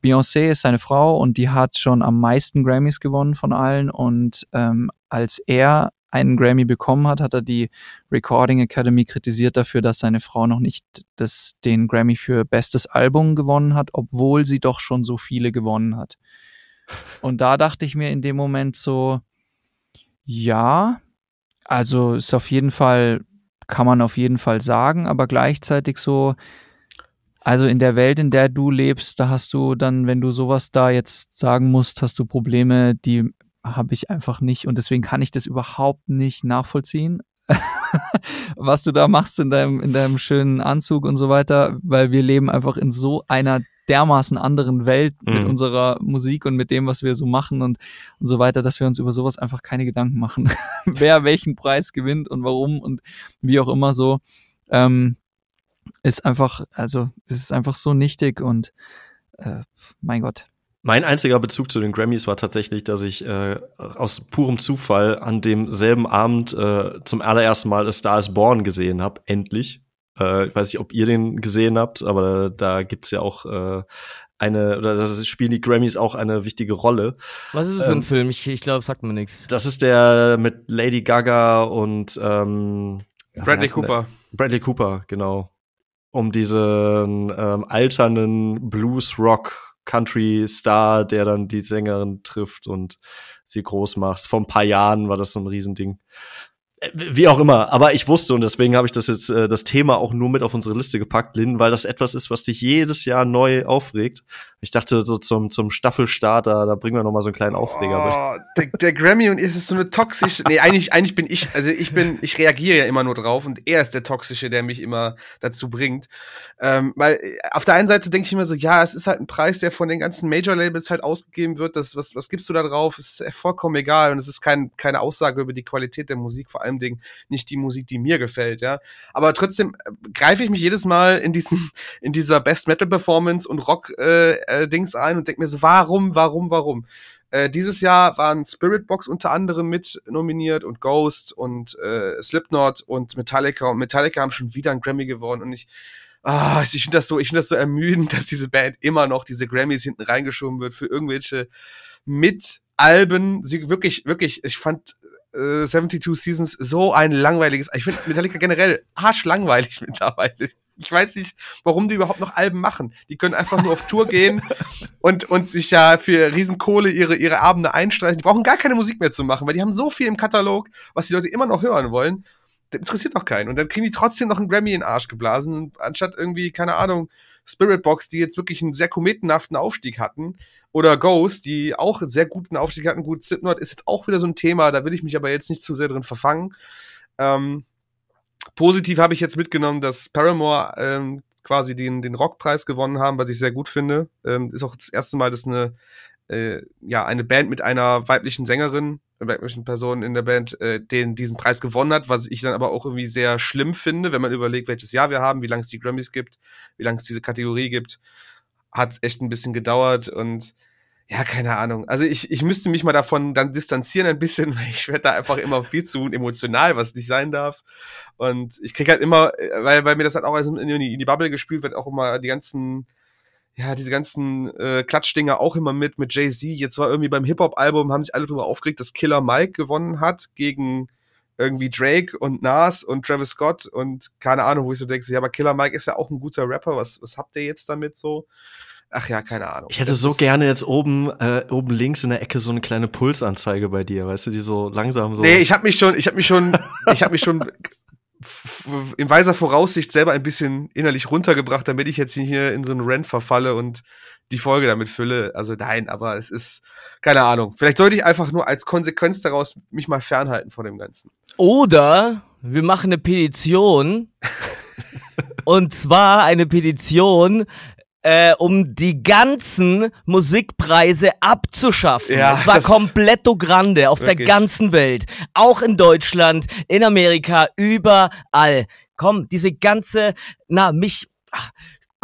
Beyoncé ist seine Frau und die hat schon am meisten Grammys gewonnen von allen und ähm, als er einen Grammy bekommen hat, hat er die Recording Academy kritisiert dafür, dass seine Frau noch nicht das, den Grammy für bestes Album gewonnen hat, obwohl sie doch schon so viele gewonnen hat. Und da dachte ich mir in dem Moment so, ja, also ist auf jeden Fall, kann man auf jeden Fall sagen, aber gleichzeitig so, also in der Welt, in der du lebst, da hast du dann, wenn du sowas da jetzt sagen musst, hast du Probleme, die habe ich einfach nicht. Und deswegen kann ich das überhaupt nicht nachvollziehen, was du da machst in deinem, in deinem schönen Anzug und so weiter, weil wir leben einfach in so einer dermaßen anderen Welt mit Mhm. unserer Musik und mit dem, was wir so machen und, und so weiter, dass wir uns über sowas einfach keine Gedanken machen, wer welchen Preis gewinnt und warum und wie auch immer so. Ähm, ist einfach, also es ist einfach so nichtig und äh, mein Gott. Mein einziger Bezug zu den Grammys war tatsächlich, dass ich äh, aus purem Zufall an demselben Abend äh, zum allerersten Mal A Star is Born gesehen habe, endlich. Äh, ich weiß nicht, ob ihr den gesehen habt, aber da gibt's ja auch äh, eine, oder das spielen die Grammys auch eine wichtige Rolle. Was ist es für ein Ähm, Film? Ich, ich glaube, sagt mir nichts. Das ist der mit Lady Gaga und ähm, Bradley? Cooper. Bradley Cooper, genau. Um diesen ähm, alternden Blues-Rock-Country-Star, der dann die Sängerin trifft und sie groß macht. Vor ein paar Jahren war das so ein Riesending. Äh, Wie auch immer, aber ich wusste und deswegen habe ich das jetzt äh, das Thema auch nur mit auf unsere Liste gepackt, Lynn, weil das etwas ist, was dich jedes Jahr neu aufregt. Ich dachte so zum zum Staffelstarter, da bringen wir noch mal so einen kleinen Aufreger. Oh, der, der Grammy und ist so eine toxische. Nee, eigentlich, eigentlich bin ich, also ich bin, ich reagiere ja immer nur drauf und er ist der Toxische, der mich immer dazu bringt. Ähm, weil äh, auf der einen Seite denke ich immer so, ja, es ist halt ein Preis, der von den ganzen Major-Labels halt ausgegeben wird. Das, was, was gibst du da drauf? Ist vollkommen egal und es ist kein, keine Aussage über die Qualität der Musik, vor allem allem Dingen nicht die Musik, die mir gefällt, ja. Aber trotzdem äh, greife ich mich jedes Mal in diesen, in dieser Best Metal Performance und Rock äh, äh, Dings ein und denke mir so, warum, warum, warum? Äh, dieses Jahr waren Spirit Box unter anderem mit nominiert und Ghost und äh, Slipknot und Metallica und Metallica haben schon wieder einen Grammy gewonnen und ich ah, ich finde das so, ich finde das so ermüdend, dass diese Band immer noch diese Grammys hinten reingeschoben wird für irgendwelche mit-Alben. Sie wirklich, wirklich, ich fand äh, 72 Seasons so ein langweiliges, ich finde Metallica generell arschlangweilig mittlerweile. Ich weiß nicht, warum die überhaupt noch Alben machen. Die können einfach nur auf Tour gehen und, und sich ja für Riesenkohle ihre, ihre Abende einstreichen. Die brauchen gar keine Musik mehr zu machen, weil die haben so viel im Katalog, was die Leute immer noch hören wollen das interessiert doch keinen. Und dann kriegen die trotzdem noch einen Grammy in den Arsch geblasen, anstatt irgendwie, keine Ahnung, Spirit Box, die jetzt wirklich einen sehr kometenhaften Aufstieg hatten, oder Ghost, die auch einen sehr guten Aufstieg hatten. Gut, Slipknot ist jetzt auch wieder so ein Thema, da will ich mich aber jetzt nicht zu sehr drin verfangen. Ähm, positiv habe ich jetzt mitgenommen, dass Paramore ähm, quasi den, den Rockpreis gewonnen haben, was ich sehr gut finde. Ähm, ist auch das erste Mal, dass eine, äh, ja, eine Band mit einer weiblichen Sängerin weiblichen Person in der Band äh, den diesen Preis gewonnen hat, was ich dann aber auch irgendwie sehr schlimm finde, wenn man überlegt, welches Jahr wir haben, wie lange es die Grammys gibt, wie lange es diese Kategorie gibt. Hat echt ein bisschen gedauert und ja, keine Ahnung. Also ich, ich müsste mich mal davon dann distanzieren ein bisschen, weil ich werde da einfach immer viel zu emotional, was nicht sein darf. Und ich krieg halt immer, äh, weil, weil mir das halt auch in die, in die Bubble gespielt wird, auch immer die ganzen ja, diese ganzen äh, Klatschdinger auch immer mit, mit Jay-Z. Jetzt war irgendwie beim Hip-Hop-Album, haben sich alle darüber aufgeregt, dass Killer Mike gewonnen hat gegen irgendwie Drake und Nas und Travis Scott und keine Ahnung, wo ich so denke, ja, aber Killer Mike ist ja auch ein guter Rapper, was, was habt ihr jetzt damit so? Ach ja, keine Ahnung. Ich hätte das so gerne jetzt oben, äh, oben links in der Ecke so eine kleine Pulsanzeige bei dir, weißt du, die so langsam so. Nee, ich habe mich schon, ich habe mich schon, ich habe mich schon in weiser Voraussicht selber ein bisschen innerlich runtergebracht, damit ich jetzt hier in so einen Rant verfalle und die Folge damit fülle. Also nein, aber es ist, keine Ahnung. Vielleicht sollte ich einfach nur als Konsequenz daraus mich mal fernhalten von dem Ganzen. Oder wir machen eine Petition. und zwar eine Petition, äh, um die ganzen Musikpreise abzuschaffen. Ja, und zwar completo grande auf wirklich. der ganzen Welt. Auch in Deutschland, in Amerika, überall. Komm, diese ganze, na, mich, ach,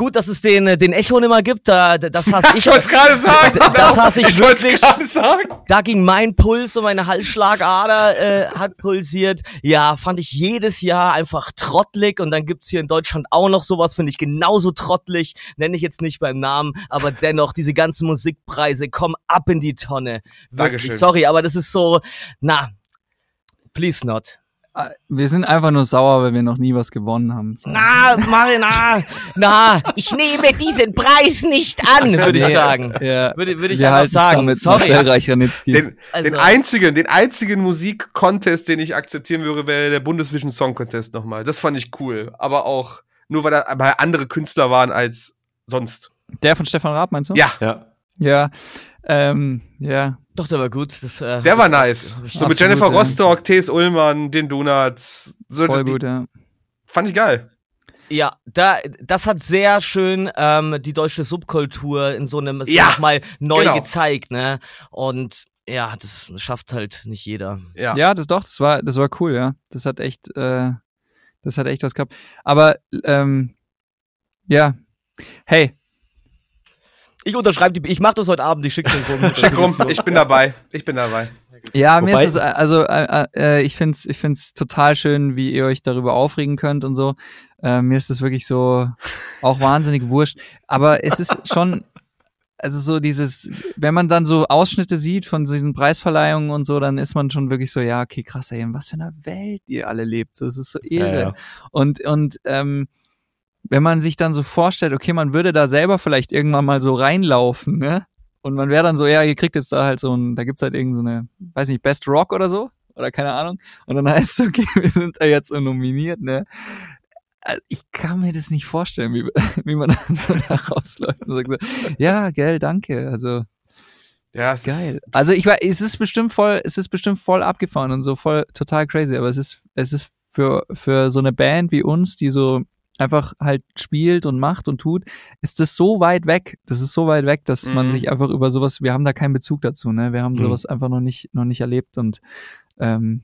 Gut, dass es den, äh, den Echo nicht mehr gibt. Da, das hasse ich. ich wollte es gerade sagen. Das hasse ich, ich wirklich. Sagen. Da ging mein Puls und meine Halsschlagader äh, hat pulsiert. Ja, fand ich jedes Jahr einfach trottlig. Und dann gibt's hier in Deutschland auch noch sowas, finde ich genauso trottlig. Nenne ich jetzt nicht beim Namen, aber dennoch, diese ganzen Musikpreise kommen ab in die Tonne. Wirklich, Dankeschön. sorry, aber das ist so, na, please not. Wir sind einfach nur sauer, weil wir noch nie was gewonnen haben. So. Na, Marina, na, ich nehme diesen Preis nicht an, würde ich sagen. Ja. Würde, würde ich wir einfach sagen. Mit Sorry. Marcel. Den, also. den einzigen, den einzigen Musik-Contest, den ich akzeptieren würde, wäre der Bundesvision Song Contest nochmal. Das fand ich cool. Aber auch nur, weil da weil andere Künstler waren als sonst. Der von Stefan Raab, meinst du? Ja. Ja. Ja. Ähm, ja. Doch, der war gut. Das, äh, der war nice. So mit Jennifer ja. Rostock, T.S. Ullmann, den Donuts. So Voll gut, ja. Fand ich geil. Ja, da, das hat sehr schön ähm, die deutsche Subkultur in so einem ja, nochmal neu genau. gezeigt, ne? Und ja, das schafft halt nicht jeder. Ja, ja das doch, das war, das war cool, ja. Das hat echt, äh, das hat echt was gehabt. Aber ähm, ja, hey, ich unterschreibe die, ich mache das heute Abend, ich schicke den rum. Schick rum, ich bin dabei. Ich bin dabei. Ja, Wobei, mir ist es, also äh, äh, ich find's, ich find's total schön, wie ihr euch darüber aufregen könnt und so. Äh, mir ist das wirklich so auch wahnsinnig wurscht. Aber es ist schon, also so dieses, wenn man dann so Ausschnitte sieht von diesen Preisverleihungen und so, dann ist man schon wirklich so, ja, okay, krass, ey, in was für einer Welt ihr alle lebt. So, es ist so irre. Ja, ja. Und, und ähm, wenn man sich dann so vorstellt, okay, man würde da selber vielleicht irgendwann mal so reinlaufen, ne? Und man wäre dann so, ja, ihr kriegt jetzt da halt so ein, da gibt's halt irgend so eine, weiß nicht, Best Rock oder so, oder keine Ahnung. Und dann heißt es, okay, wir sind da jetzt so nominiert, ne? Äh, ich kann mir das nicht vorstellen, wie, wie man dann so da rausläuft und sagt so, ja, gell, danke, also. Ja, es geil. Ist also ich weiß, es ist bestimmt voll, es ist bestimmt voll abgefahren und so voll total crazy, aber es ist, es ist für, für so eine Band wie uns, die so einfach halt spielt und macht und tut, ist das so weit weg. Das ist so weit weg, dass mhm. man sich einfach über sowas, wir haben da keinen Bezug dazu, ne? Wir haben mhm. sowas einfach noch nicht, noch nicht erlebt und ähm,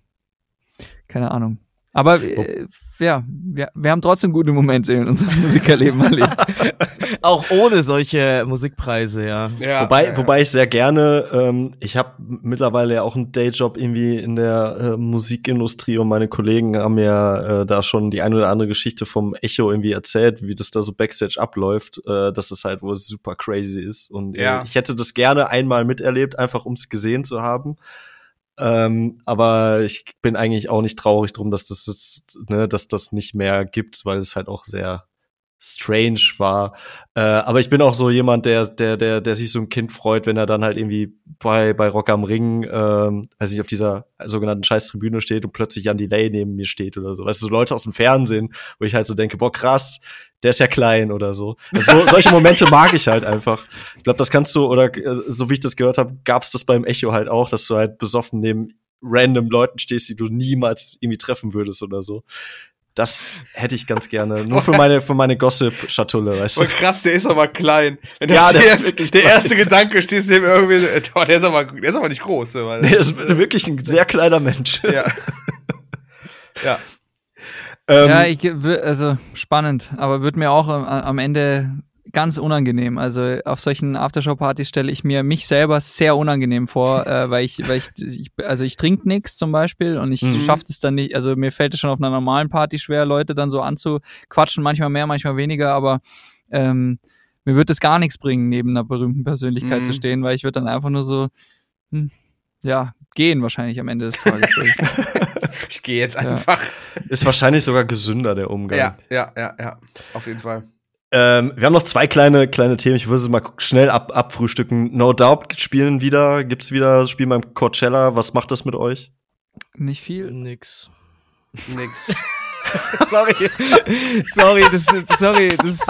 keine Ahnung. Aber äh, ja, wir, wir haben trotzdem gute Momente in unserem Musikerleben erlebt. Auch ohne solche Musikpreise, ja. Ja, wobei, ja, ja. wobei ich sehr gerne, ähm, ich habe mittlerweile ja auch einen Dayjob irgendwie in der äh, Musikindustrie und meine Kollegen haben mir äh, da schon die eine oder andere Geschichte vom Echo irgendwie erzählt, wie das da so Backstage abläuft, äh, dass es halt wohl super crazy ist. Und äh, Ja. ich hätte das gerne einmal miterlebt, einfach um es gesehen zu haben. Ähm, aber ich bin eigentlich auch nicht traurig drum, dass das, ist, ne, dass das nicht mehr gibt, weil es halt auch sehr strange war. Äh, aber ich bin auch so jemand, der, der, der, der sich so ein Kind freut, wenn er dann halt irgendwie bei, bei Rock am Ring, ähm, weiß nicht, auf dieser sogenannten Scheißtribüne steht und plötzlich Jan Delay neben mir steht oder so. Weißt du, so Leute aus dem Fernsehen, wo ich halt so denke, boah, krass, der ist ja klein oder so. Also, so solche Momente mag ich halt einfach. Ich glaube, das kannst du, oder äh, so wie ich das gehört habe, gab's das beim Echo halt auch, dass du halt besoffen neben random Leuten stehst, die du niemals irgendwie treffen würdest oder so. Das hätte ich ganz gerne. Nur für meine, für meine Gossip-Schatulle, weißt du. Voll krass, der ist aber klein. Wenn Ja, der ist erste, wirklich der klein. erste Gedanke stehst du ihm irgendwie, oh, der ist aber, der ist aber nicht groß. Weil, Nee, das ist wirklich ein sehr kleiner Mensch. ja. ja. Ähm, ja, ich, also spannend, aber wird mir auch am, am Ende ganz unangenehm. Also auf solchen Aftershow-Partys stelle ich mir mich selber sehr unangenehm vor, äh, weil ich, weil ich, ich also ich trinke nichts zum Beispiel und ich Mhm. schaffe es dann nicht, also mir fällt es schon auf einer normalen Party schwer, Leute dann so anzuquatschen, manchmal mehr, manchmal weniger, aber ähm, mir wird es gar nichts bringen, neben einer berühmten Persönlichkeit Mhm. zu stehen, weil ich würde dann einfach nur so, hm, ja, gehen wahrscheinlich am Ende des Tages. Ich gehe jetzt einfach. ist wahrscheinlich sogar gesünder, der Umgang. Ja, ja, ja, ja. Auf jeden Fall. Ähm, wir haben noch zwei kleine, kleine Themen. Ich würde sie mal schnell ab, abfrühstücken. No Doubt spielen wieder, gibt's wieder, spielen beim Coachella. Was macht das mit euch? Nicht viel. Nix. Nix. sorry. sorry, das, sorry, das.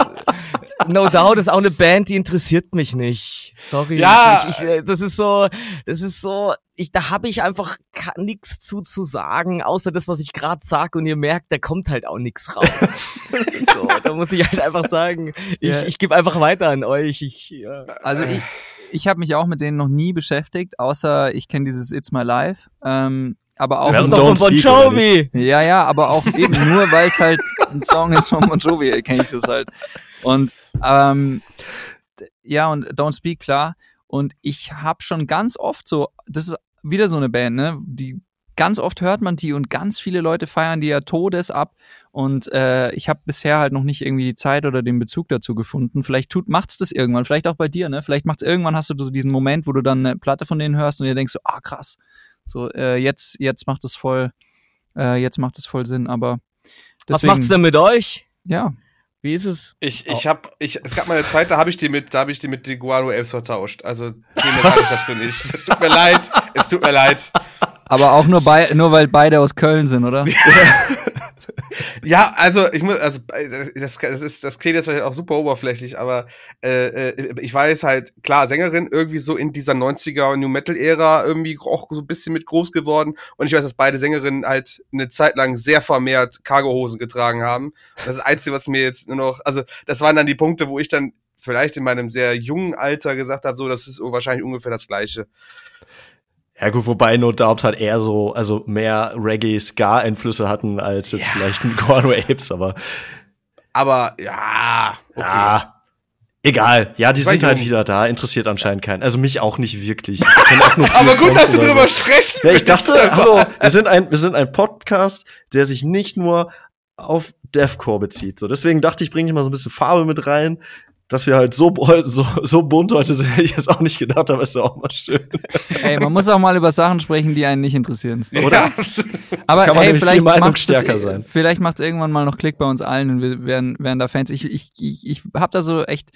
No Doubt ist auch eine Band, die interessiert mich nicht. Sorry. Ja. Ich, ich, äh, das ist so, das ist so, ich, da habe ich einfach nichts zu zu sagen, außer das, was ich gerade sag und ihr merkt, da kommt halt auch nichts raus. so, da muss ich halt einfach sagen, ich, Ja. ich gebe einfach weiter an euch. Ich, ja. Also ich, ich habe mich auch mit denen noch nie beschäftigt, außer ich kenne dieses It's My Life. Ähm, aber auch Das ist doch von Bon Jovi. ja, ja, aber auch eben nur, weil es halt ein Song ist von Bon Jovi, kenne ich das halt. Und ähm, ja, und Don't Speak, klar. Und ich habe schon ganz oft so, das ist wieder so eine Band, ne? Die ganz oft hört man die und ganz viele Leute feiern die ja Todes ab. Und äh, ich habe bisher halt noch nicht irgendwie die Zeit oder den Bezug dazu gefunden. Vielleicht tut, macht's das irgendwann, vielleicht auch bei dir, ne? Vielleicht macht's irgendwann, hast du so diesen Moment, wo du dann eine Platte von denen hörst und dir denkst so, ah krass, so äh, jetzt jetzt macht es voll, äh, jetzt macht es voll Sinn. Aber Was deswegen, macht's denn mit euch? Ja, Wie ist es? Ich, ich hab, ich, es gab mal eine Zeit, da habe ich die mit, da habe ich die mit den Guano Apes vertauscht. Also, viel mehr sage ich dazu nicht. Es tut mir leid. Es tut mir leid. Aber auch nur bei, nur weil beide aus Köln sind, oder? Ja, also ich muss, also das, das ist, das klingt jetzt vielleicht auch super oberflächlich, aber äh, äh, ich weiß halt, klar, Sängerin irgendwie so in dieser 90er New Metal Ära irgendwie auch so ein bisschen mit groß geworden und ich weiß, dass beide Sängerinnen halt eine Zeit lang sehr vermehrt Cargohosen getragen haben. Das ist das Einzige, was mir jetzt nur noch, also das waren dann die Punkte, wo ich dann vielleicht in meinem sehr jungen Alter gesagt habe, so, das ist wahrscheinlich ungefähr das Gleiche. Ja gut, wobei No Doubt halt eher so, also mehr Reggae-Ska-Einflüsse hatten als jetzt Ja. vielleicht ein Guano Apes, aber Aber ja, okay. ja, egal. Ja, die sind halt wieder da, interessiert anscheinend keinen. Also mich auch nicht wirklich. Auch Aber gut, dass oder drüber so. sprechen. Ja, ich dachte, hallo, wir sind ein, wir sind ein Podcast, der sich nicht nur auf Deathcore bezieht. So, deswegen dachte ich, bringe ich mal so ein bisschen Farbe mit rein. Dass wir halt so, so, so bunt heute sind, hätte ich jetzt auch nicht gedacht, aber ist ja auch mal schön. Ey, man muss auch mal über Sachen sprechen, die einen nicht interessieren. Oder? Ja. Aber kann man hey, vielleicht viel macht's das, sein. vielleicht macht es irgendwann mal noch Klick bei uns allen und wir werden, werden da Fans. Ich, ich, ich, ich habe da so echt,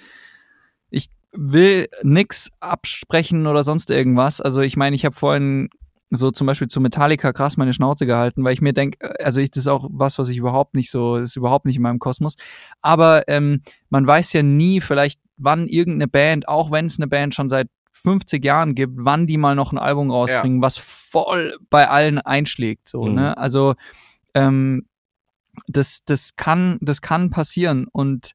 ich will nix absprechen oder sonst irgendwas. Also ich meine, ich habe vorhin so zum Beispiel zu Metallica krass meine Schnauze gehalten, weil ich mir denke, also ich das ist auch was, was ich überhaupt nicht so, ist überhaupt nicht in meinem Kosmos. Aber ähm, man weiß ja nie, vielleicht wann irgendeine Band, auch wenn es eine Band schon seit 50 Jahren gibt, wann die mal noch ein Album rausbringen, was voll bei allen einschlägt. So, Mhm. ne? Also ähm, das, das kann, das kann passieren und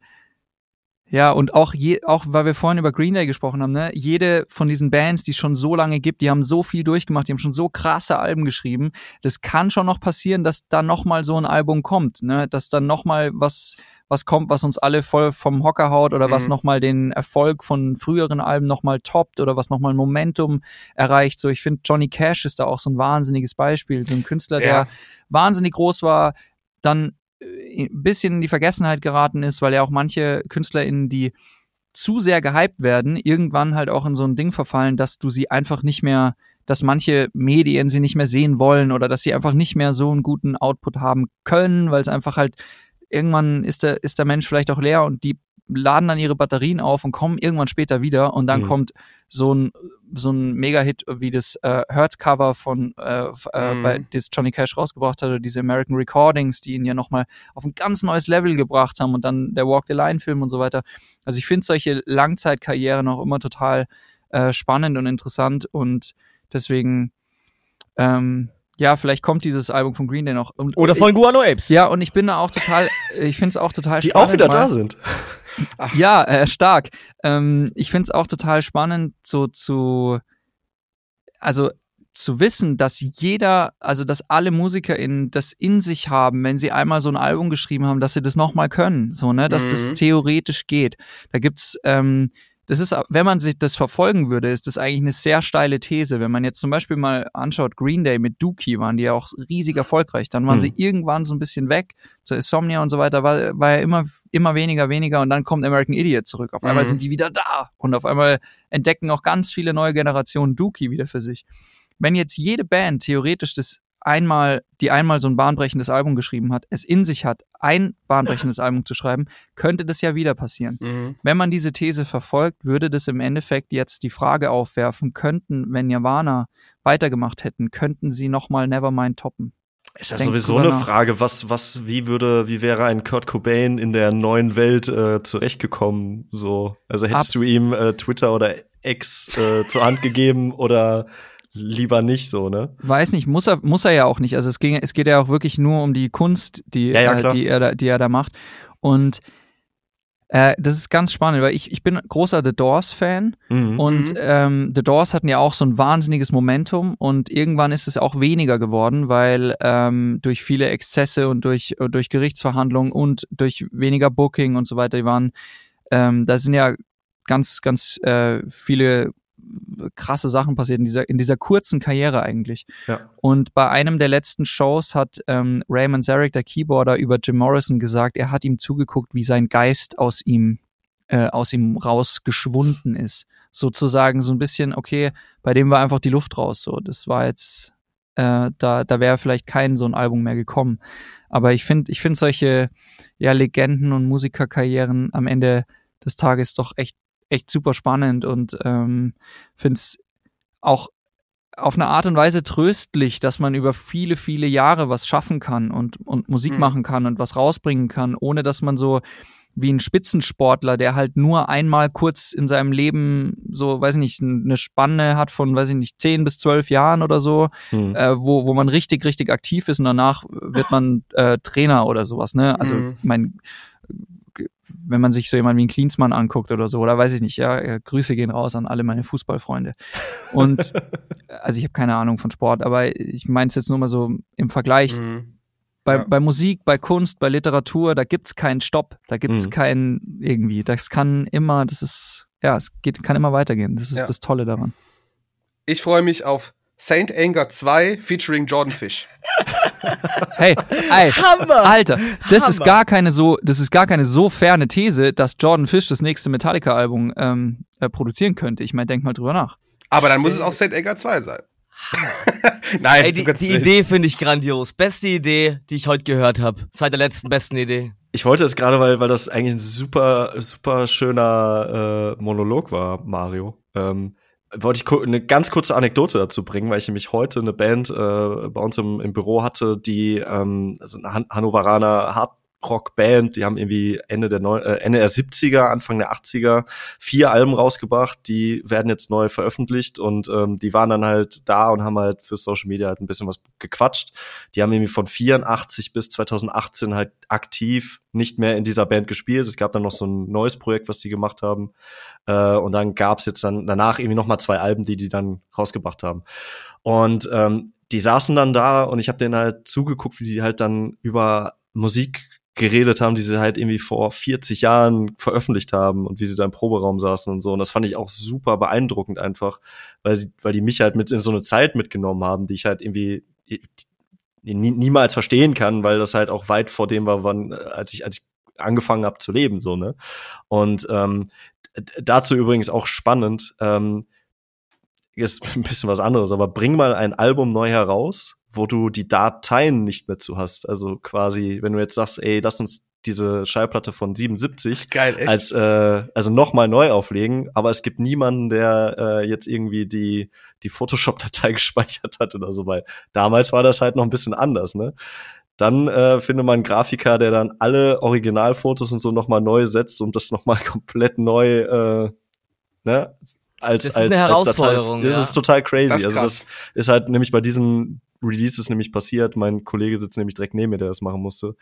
Ja, und auch je, auch weil wir vorhin über Green Day gesprochen haben, ne, jede von diesen Bands, die es schon so lange gibt, die haben so viel durchgemacht, die haben schon so krasse Alben geschrieben. Das kann schon noch passieren, dass da noch mal so ein Album kommt, ne, dass dann noch mal was was kommt, was uns alle voll vom Hocker haut oder mhm. was noch mal den Erfolg von früheren Alben noch mal toppt oder was noch mal Momentum erreicht. So, ich finde Johnny Cash ist da auch so ein wahnsinniges Beispiel, so ein Künstler, ja. der wahnsinnig groß war, dann ein äh, bisschen in die Vergessenheit geraten ist, weil ja auch manche KünstlerInnen, die zu sehr gehypt werden, irgendwann halt auch in so ein Ding verfallen, dass du sie einfach nicht mehr, dass manche Medien sie nicht mehr sehen wollen oder dass sie einfach nicht mehr so einen guten Output haben können, weil es einfach halt irgendwann ist der, ist der Mensch vielleicht auch leer und die laden dann ihre Batterien auf und kommen irgendwann später wieder und dann mhm. kommt so ein so ein Mega-Hit wie das äh, Hertz-Cover von äh, äh, mhm. bei das Johnny Cash rausgebracht hat oder diese American Recordings, die ihn ja nochmal auf ein ganz neues Level gebracht haben und dann der Walk the Line-Film und so weiter. Also ich finde solche Langzeitkarrieren auch immer total äh, spannend und interessant und deswegen ähm, ja, vielleicht kommt dieses Album von Green Day noch. Und, Oder von Guano Apes. Ja, und ich bin da auch total, ich finde es auch total Die spannend. Die auch wieder mal. da sind. Ach. Ja, äh, stark. Ähm, ich finde es auch total spannend, so zu, also zu wissen, dass jeder, also dass alle MusikerInnen das in sich haben, wenn sie einmal so ein Album geschrieben haben, dass sie das nochmal können, so, ne, dass mhm. das theoretisch geht. Da gibt's ähm, das ist, wenn man sich das verfolgen würde, ist das eigentlich eine sehr steile These. Wenn man jetzt zum Beispiel mal anschaut, Green Day mit Dookie waren die ja auch riesig erfolgreich. Dann waren hm. sie irgendwann so ein bisschen weg, zur Insomnia und so weiter, war, war ja immer, immer weniger, weniger und dann kommt American Idiot zurück. Auf einmal mhm. sind die wieder da und auf einmal entdecken auch ganz viele neue Generationen Dookie wieder für sich. Wenn jetzt jede Band theoretisch das einmal, die einmal so ein bahnbrechendes Album geschrieben hat, es in sich hat, ein bahnbrechendes Album zu schreiben, könnte das ja wieder passieren. Mhm. Wenn man diese These verfolgt, würde das im Endeffekt jetzt die Frage aufwerfen, könnten, wenn Nirvana weitergemacht hätten, könnten sie nochmal Nevermind toppen? Ist ja sowieso eine Frage, was, was, wie würde, wie wäre ein Kurt Cobain in der neuen Welt äh, zurechtgekommen? So, also hättest Ab du ihm äh, Twitter oder X äh, zur Hand gegeben oder lieber nicht so, ne? Weiß nicht, muss er, muss er ja auch nicht. Also es, ging, es geht ja auch wirklich nur um die Kunst, die, ja, ja, äh, die, er, da, die er da macht. Und äh, das ist ganz spannend, weil ich, ich bin großer The Doors-Fan mhm. und mhm. ähm, The Doors hatten ja auch so ein wahnsinniges Momentum und irgendwann ist es auch weniger geworden, weil ähm, durch viele Exzesse und durch, durch Gerichtsverhandlungen und durch weniger Booking und so weiter, die waren, ähm, da sind ja ganz, ganz äh, viele krasse Sachen passiert in dieser, in dieser kurzen Karriere eigentlich. Ja. Und bei einem der letzten Shows hat ähm, Raymond Zarek, der Keyboarder, über Jim Morrison gesagt, er hat ihm zugeguckt, wie sein Geist aus ihm, äh, aus ihm rausgeschwunden ist. Sozusagen so ein bisschen, okay, bei dem war einfach die Luft raus. So, das war jetzt, äh, da, da wäre vielleicht kein so ein Album mehr gekommen. Aber ich finde, ich finde solche ja, Legenden und Musikerkarrieren am Ende des Tages doch echt echt super spannend und ähm, finde es auch auf eine Art und Weise tröstlich, dass man über viele, viele Jahre was schaffen kann und, und Musik mhm. machen kann und was rausbringen kann, ohne dass man so wie ein Spitzensportler, der halt nur einmal kurz in seinem Leben so, weiß ich nicht, eine Spanne hat von, weiß ich nicht, zehn bis zwölf Jahren oder so, mhm. äh, wo, wo man richtig, richtig aktiv ist und danach wird man äh, Trainer oder sowas, ne? Also, mhm. mein wenn man sich so jemand wie ein Klinsmann anguckt oder so, oder weiß ich nicht, ja, äh, Grüße gehen raus an alle meine Fußballfreunde. Und also ich habe keine Ahnung von Sport, aber ich meine es jetzt nur mal so im Vergleich. Mhm. Bei, ja. bei Musik, bei Kunst, bei Literatur, da gibt's keinen Stopp, da gibt's mhm. keinen irgendwie. Das kann immer, das ist, ja, es geht, kann immer weitergehen. Das ist ja. das Tolle daran. Ich freue mich auf Saint Anger 2 featuring Jordan Fish. Hey, ey, Hammer! Alter, das Hammer. ist gar keine so, das ist gar keine so ferne These, dass Jordan Fish das nächste Metallica-Album ähm, äh, produzieren könnte. Ich meine, denk mal drüber nach. Aber dann muss es auch Saint Anger 2 sein. Nein, Ey, die, die Idee finde ich grandios. Beste Idee, die ich heute gehört habe. Seit der letzten besten Idee. Ich wollte es gerade, weil, weil das eigentlich ein super, super schöner äh, Monolog war, Mario. Ähm, wollte ich eine ganz kurze Anekdote dazu bringen, weil ich nämlich heute eine Band äh, bei uns im, im Büro hatte, die ähm, also Han Hannoveraner Hard Rockband, die haben irgendwie Ende der, Neu äh, Ende der 70er, Anfang der 80er vier Alben rausgebracht, die werden jetzt neu veröffentlicht und ähm, die waren dann halt da und haben halt für Social Media halt ein bisschen was gequatscht. Die haben irgendwie von 84 bis 2018 halt aktiv nicht mehr in dieser Band gespielt. Es gab dann noch so ein neues Projekt, was die gemacht haben äh, und dann gab's jetzt dann danach irgendwie noch mal zwei Alben, die die dann rausgebracht haben. Und ähm, die saßen dann da und ich habe denen halt zugeguckt, wie die halt dann über Musik geredet haben, die sie halt irgendwie vor 40 Jahren veröffentlicht haben und wie sie da im Proberaum saßen und so. Und das fand ich auch super beeindruckend einfach, weil sie, weil die mich halt mit in so eine Zeit mitgenommen haben, die ich halt irgendwie nie, niemals verstehen kann, weil das halt auch weit vor dem war, wann, als ich, als ich angefangen habe zu leben, so, ne? Und ähm, dazu übrigens auch spannend, ähm, ist ein bisschen was anderes, aber bring mal ein Album neu heraus wo du die Dateien nicht mehr zu hast. Also quasi, wenn du jetzt sagst, ey, lass uns diese Schallplatte von 77 Geil, echt? als äh, also nochmal neu auflegen, aber es gibt niemanden, der äh, jetzt irgendwie die die Photoshop-Datei gespeichert hat oder so, weil damals war das halt noch ein bisschen anders, ne? Dann äh, findet man einen Grafiker, der dann alle Originalfotos und so nochmal neu setzt und das nochmal komplett neu, äh, ne? Als, Das ist als, eine als Herausforderung, Das ja. ist total crazy. Das ist also das ist halt nämlich bei diesem Release ist nämlich passiert. Mein Kollege sitzt nämlich direkt neben mir, der das machen musste.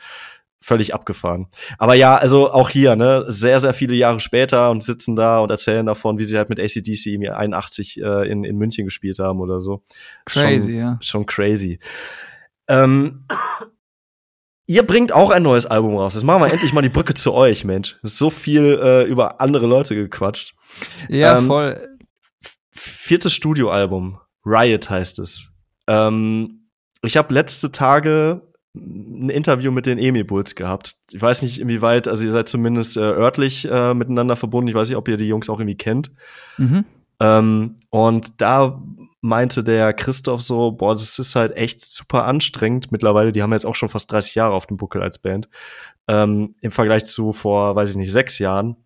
Völlig abgefahren. Aber ja, also auch hier, ne, sehr, sehr viele Jahre später und sitzen da und erzählen davon, wie sie halt mit ACDC im Jahr 81 äh, in, in München gespielt haben oder so. Crazy, schon, ja. Schon crazy. Ähm, ihr bringt auch ein neues Album raus. Jetzt machen wir endlich mal die Brücke zu euch, Mensch. So viel äh, über andere Leute gequatscht. Ja, Ähm, voll. viertes Studioalbum, Riot heißt es. Ähm, ich habe letzte Tage ein Interview mit den Emi Bulls gehabt. Ich weiß nicht, inwieweit, also ihr seid zumindest äh, örtlich äh, miteinander verbunden. Ich weiß nicht, ob ihr die Jungs auch irgendwie kennt. Mhm. Ähm, und da meinte der Christoph so, boah, das ist halt echt super anstrengend mittlerweile. Die haben jetzt auch schon fast 30 Jahre auf dem Buckel als Band. Ähm, Im Vergleich zu vor, weiß ich nicht, sechs Jahren.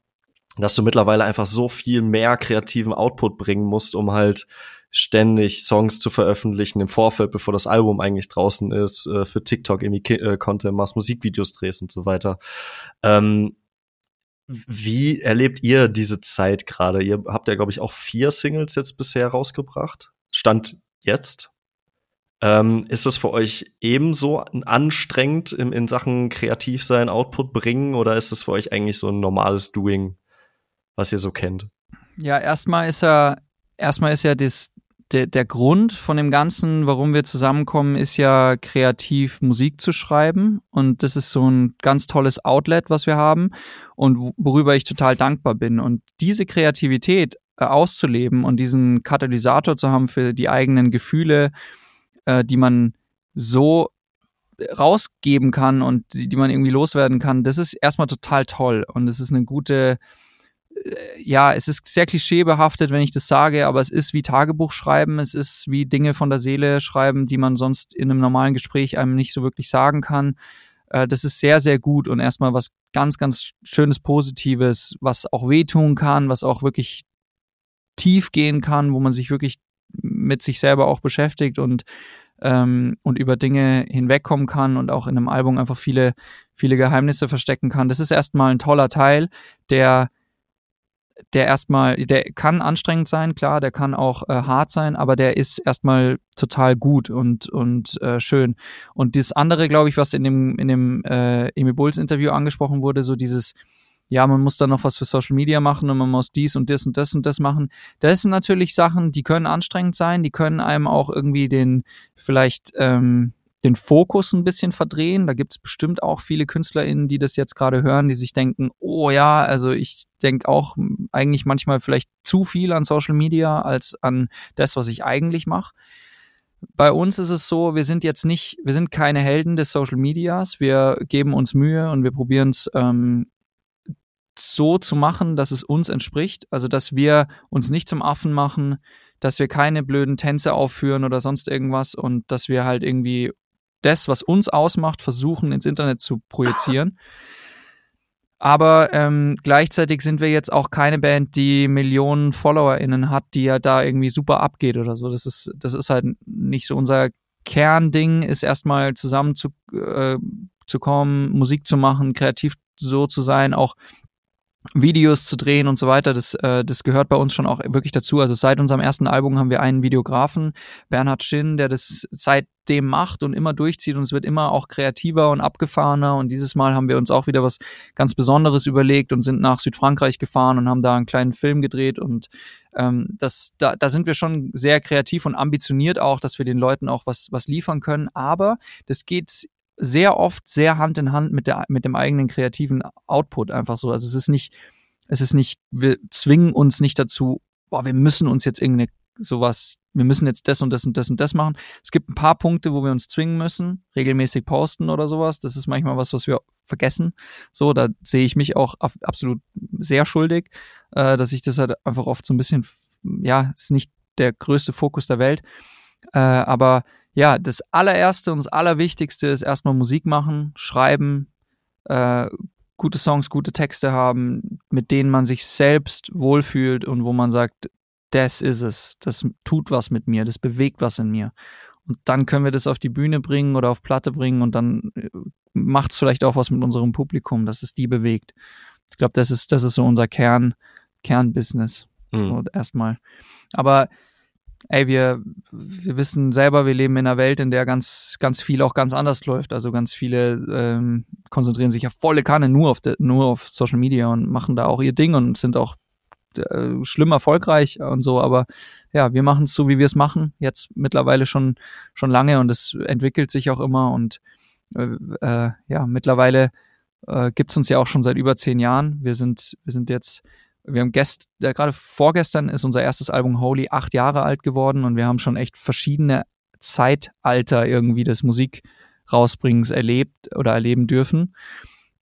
Dass du mittlerweile einfach so viel mehr kreativen Output bringen musst, um halt ständig Songs zu veröffentlichen im Vorfeld, bevor das Album eigentlich draußen ist, äh, für TikTok irgendwie äh, Content machst, Musikvideos drehst und so weiter. Ähm, wie erlebt ihr diese Zeit gerade? Ihr habt ja, glaube ich, auch vier Singles jetzt bisher rausgebracht. Stand jetzt. Ähm, ist es für euch ebenso anstrengend in, in Sachen kreativ sein, Output bringen, oder ist es für euch eigentlich so ein normales Doing, was ihr so kennt? Ja, erstmal ist ja, erstmal ist ja das, der, der Grund von dem Ganzen, warum wir zusammenkommen, ist ja kreativ Musik zu schreiben. Und das ist so ein ganz tolles Outlet, was wir haben und wo- worüber ich total dankbar bin. Und diese Kreativität äh, auszuleben und diesen Katalysator zu haben für die eigenen Gefühle, äh, die man so rausgeben kann und die, die man irgendwie loswerden kann, das ist erstmal total toll. Und es ist eine gute, ja, es ist sehr klischeebehaftet, wenn ich das sage, aber es ist wie Tagebuch schreiben, es ist wie Dinge von der Seele schreiben, die man sonst in einem normalen Gespräch einem nicht so wirklich sagen kann. Äh, Das ist sehr, sehr gut und erstmal was ganz, ganz Schönes, Positives, was auch wehtun kann, was auch wirklich tief gehen kann, wo man sich wirklich mit sich selber auch beschäftigt und ähm, und über Dinge hinwegkommen kann und auch in einem Album einfach viele, viele Geheimnisse verstecken kann. Das ist erstmal ein toller Teil, der der erstmal, der kann anstrengend sein, klar, der kann auch äh, hart sein, aber der ist erstmal total gut und und äh, schön. Und das andere, glaube ich, was in dem in dem äh, Emil Bulls Interview angesprochen wurde, so dieses ja, man muss da noch was für Social Media machen und man muss dies und das und das und das machen. Das sind natürlich Sachen, die können anstrengend sein, die können einem auch irgendwie den vielleicht ähm, den Fokus ein bisschen verdrehen. Da gibt es bestimmt auch viele KünstlerInnen, die das jetzt gerade hören, die sich denken, oh ja, also ich denke auch eigentlich manchmal vielleicht zu viel an Social Media als an das, was ich eigentlich mache. Bei uns ist es so, wir sind jetzt nicht, wir sind keine Helden des Social Medias. Wir geben uns Mühe und wir probieren es ähm, so zu machen, dass es uns entspricht. Also, dass wir uns nicht zum Affen machen, dass wir keine blöden Tänze aufführen oder sonst irgendwas und dass wir halt irgendwie das, was uns ausmacht, versuchen ins Internet zu projizieren. Aber ähm, gleichzeitig sind wir jetzt auch keine Band, die Millionen FollowerInnen hat, die ja da irgendwie super abgeht oder so. Das ist, das ist halt nicht so unser Kernding, ist erstmal zusammen zu, äh, zu kommen, Musik zu machen, kreativ so zu sein, auch Videos zu drehen und so weiter, das, äh, das gehört bei uns schon auch wirklich dazu. Also seit unserem ersten Album haben wir einen Videografen, Bernhard Schinn, der das seitdem macht und immer durchzieht und es wird immer auch kreativer und abgefahrener. Und dieses Mal haben wir uns auch wieder was ganz Besonderes überlegt und sind nach Südfrankreich gefahren und haben da einen kleinen Film gedreht und ähm, das, da, da sind wir schon sehr kreativ und ambitioniert auch, dass wir den Leuten auch was, was liefern können. Aber das geht sehr oft sehr Hand in Hand mit, der, mit dem eigenen kreativen Output einfach so. Also es ist nicht, es ist nicht, wir zwingen uns nicht dazu, boah, wir müssen uns jetzt irgendeine sowas, wir müssen jetzt das und das und das und das machen. Es gibt ein paar Punkte, wo wir uns zwingen müssen, regelmäßig posten oder sowas. Das ist manchmal was, was wir vergessen. So, da sehe ich mich auch absolut sehr schuldig, äh, dass ich das halt einfach oft so ein bisschen, ja, ist nicht der größte Fokus der Welt. Äh, aber ja, das allererste und das allerwichtigste ist erstmal Musik machen, schreiben, äh, gute Songs, gute Texte haben, mit denen man sich selbst wohlfühlt und wo man sagt, das ist es, das tut was mit mir, das bewegt was in mir. Und dann können wir das auf die Bühne bringen oder auf Platte bringen und dann äh, macht es vielleicht auch was mit unserem Publikum, dass es die bewegt. Ich glaube, das ist, das ist so unser Kern, Kernbusiness. Mhm. So, erstmal. Aber ey, wir, wir wissen selber, wir leben in einer Welt, in der ganz, ganz viel auch ganz anders läuft. Also ganz viele ähm, konzentrieren sich ja volle Kanne nur auf, de, nur auf Social Media und machen da auch ihr Ding und sind auch äh, schlimm erfolgreich und so. Aber ja, wir machen es so, wie wir es machen. Jetzt mittlerweile schon, schon lange und es entwickelt sich auch immer und äh, äh, ja, mittlerweile äh, gibt es uns ja auch schon seit über zehn Jahren. Wir sind, wir sind jetzt wir haben gest, ja, gerade vorgestern ist unser erstes Album Holy acht Jahre alt geworden und wir haben schon echt verschiedene Zeitalter irgendwie des Musik-Rausbringens erlebt oder erleben dürfen.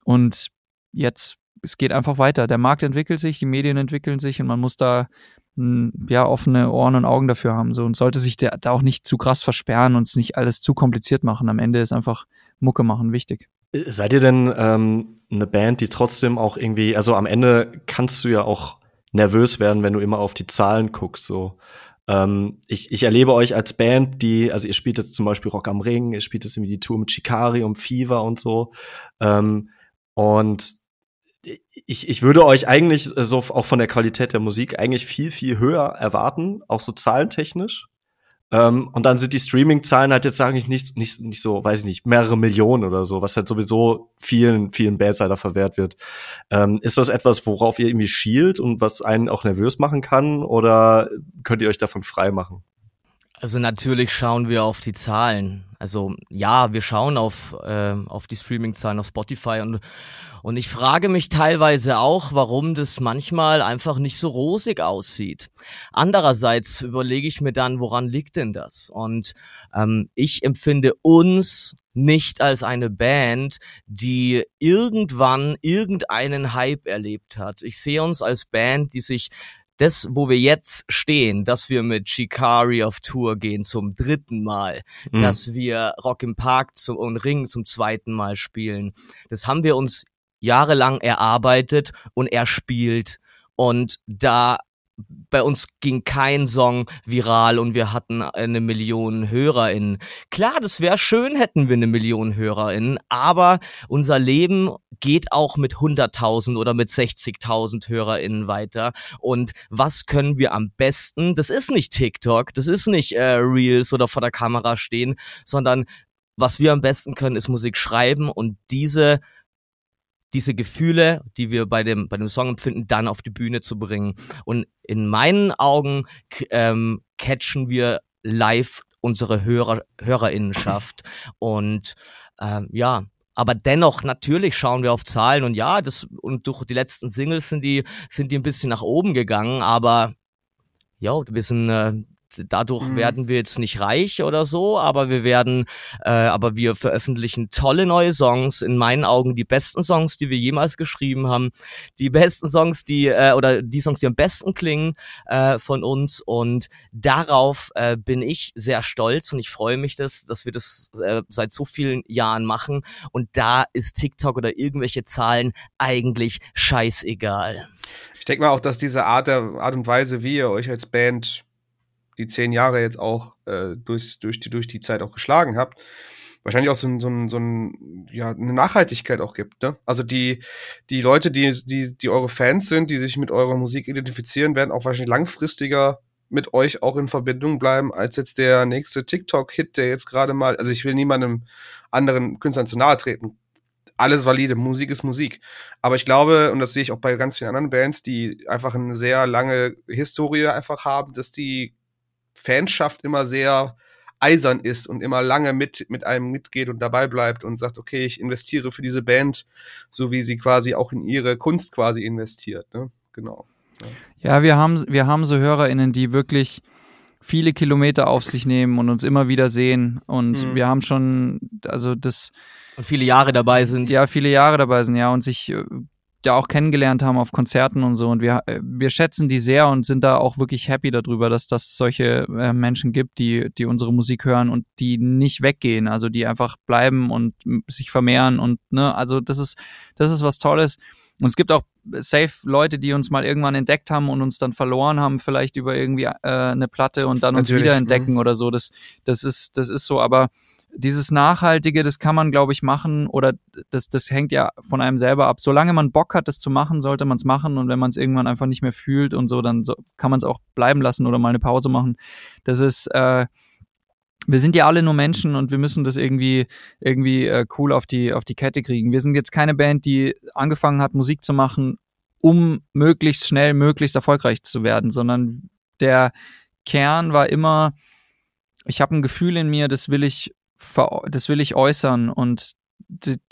Und jetzt, es geht einfach weiter. Der Markt entwickelt sich, die Medien entwickeln sich und man muss da hm, ja offene Ohren und Augen dafür haben. So und sollte sich da auch nicht zu krass versperren und es nicht alles zu kompliziert machen. Am Ende ist einfach Mucke machen wichtig. Seid ihr denn ähm, eine Band, die trotzdem auch irgendwie, also am Ende kannst du ja auch nervös werden, wenn du immer auf die Zahlen guckst. So, ähm, ich, ich erlebe euch als Band, die, also ihr spielt jetzt zum Beispiel Rock am Ring, ihr spielt jetzt irgendwie die Tour mit Chikari und Fever und so. Ähm, und ich, ich würde euch eigentlich so auch von der Qualität der Musik eigentlich viel, viel höher erwarten, auch so zahlentechnisch. Ähm, und dann sind die Streaming-Zahlen halt jetzt, sage ich, nicht, nicht, nicht so, weiß ich nicht, mehrere Millionen oder so, was halt sowieso vielen, vielen Bands leider verwehrt wird. Ähm, ist das etwas, worauf ihr irgendwie schielt und was einen auch nervös machen kann oder könnt ihr euch davon frei machen? Also natürlich schauen wir auf die Zahlen. Also ja, wir schauen auf, äh, auf die Streaming-Zahlen auf Spotify und und ich frage mich teilweise auch, warum das manchmal einfach nicht so rosig aussieht. Andererseits überlege ich mir dann, woran liegt denn das? Und ähm, ich empfinde uns nicht als eine Band, die irgendwann irgendeinen Hype erlebt hat. Ich sehe uns als Band, die sich das, wo wir jetzt stehen, dass wir mit Shikari auf Tour gehen zum dritten Mal, mhm. dass wir Rock im Park zum, und Ring zum zweiten Mal spielen, das haben wir uns jahrelang erarbeitet und erspielt. Und da bei uns ging kein Song viral und wir hatten eine Million HörerInnen. Klar, das wäre schön, hätten wir eine Million HörerInnen, aber unser Leben geht auch mit 100.000 oder mit 60.000 HörerInnen weiter. Und was können wir am besten? Das ist nicht TikTok, das ist nicht äh, Reels oder vor der Kamera stehen, sondern was wir am besten können, ist Musik schreiben und diese diese Gefühle, die wir bei dem, bei dem Song empfinden, dann auf die Bühne zu bringen. Und in meinen Augen ähm, catchen wir live unsere Hörer, Hörerinnenschaft. Und ähm, ja, aber dennoch, natürlich schauen wir auf Zahlen und ja, das, und durch die letzten Singles sind die, sind die ein bisschen nach oben gegangen, aber ja, wir sind äh, dadurch mhm. werden wir jetzt nicht reich oder so, aber wir werden, äh, aber wir veröffentlichen tolle neue Songs. In meinen Augen die besten Songs, die wir jemals geschrieben haben, die besten Songs, die äh, oder die Songs, die am besten klingen äh, von uns. Und darauf äh, bin ich sehr stolz und ich freue mich, dass, dass wir das äh, seit so vielen Jahren machen. Und da ist TikTok oder irgendwelche Zahlen eigentlich scheißegal. Ich denke mal auch, dass diese Art der Art und Weise, wie ihr euch als Band die zehn Jahre jetzt auch äh, durch, durch, die, durch die Zeit auch geschlagen habt, wahrscheinlich auch so, so, so ein, ja, eine Nachhaltigkeit auch gibt. Ne? Also die, die Leute, die, die, die eure Fans sind, die sich mit eurer Musik identifizieren, werden auch wahrscheinlich langfristiger mit euch auch in Verbindung bleiben, als jetzt der nächste TikTok-Hit, der jetzt gerade mal, also ich will niemandem anderen Künstlern zu nahe treten. Alles valide, Musik ist Musik. Aber ich glaube, und das sehe ich auch bei ganz vielen anderen Bands, die einfach eine sehr lange Historie einfach haben, dass die Fanschaft immer sehr eisern ist und immer lange mit, mit einem mitgeht und dabei bleibt und sagt, okay, ich investiere für diese Band, so wie sie quasi auch in ihre Kunst quasi investiert. Ne? Genau. Ja, wir haben, wir haben so HörerInnen, die wirklich viele Kilometer auf sich nehmen und uns immer wieder sehen. Und mhm. wir haben schon, also das. Und viele Jahre dabei sind. Ja, viele Jahre dabei sind, ja, und sich da auch kennengelernt haben auf Konzerten und so. Und wir, äh, wir schätzen die sehr und sind da auch wirklich happy darüber, dass das solche äh, Menschen gibt, die, die unsere Musik hören und die nicht weggehen, also die einfach bleiben und sich vermehren und, ne, also das ist, das ist was Tolles. Und es gibt auch safe Leute, die uns mal irgendwann entdeckt haben und uns dann verloren haben, vielleicht über irgendwie äh, eine Platte und dann Natürlich, uns wieder entdecken mh. oder so. Das, das ist, das ist so. Aber dieses Nachhaltige, das kann man, glaube ich, machen oder das, das hängt ja von einem selber ab. Solange man Bock hat, das zu machen, sollte man es machen und wenn man es irgendwann einfach nicht mehr fühlt und so, dann so, kann man es auch bleiben lassen oder mal eine Pause machen. Das ist, äh, wir sind ja alle nur Menschen und wir müssen das irgendwie irgendwie äh, cool auf die auf die Kette kriegen. Wir sind jetzt keine Band, die angefangen hat Musik zu machen, um möglichst schnell möglichst erfolgreich zu werden, sondern der Kern war immer ich habe ein Gefühl in mir, das will ich das will ich äußern und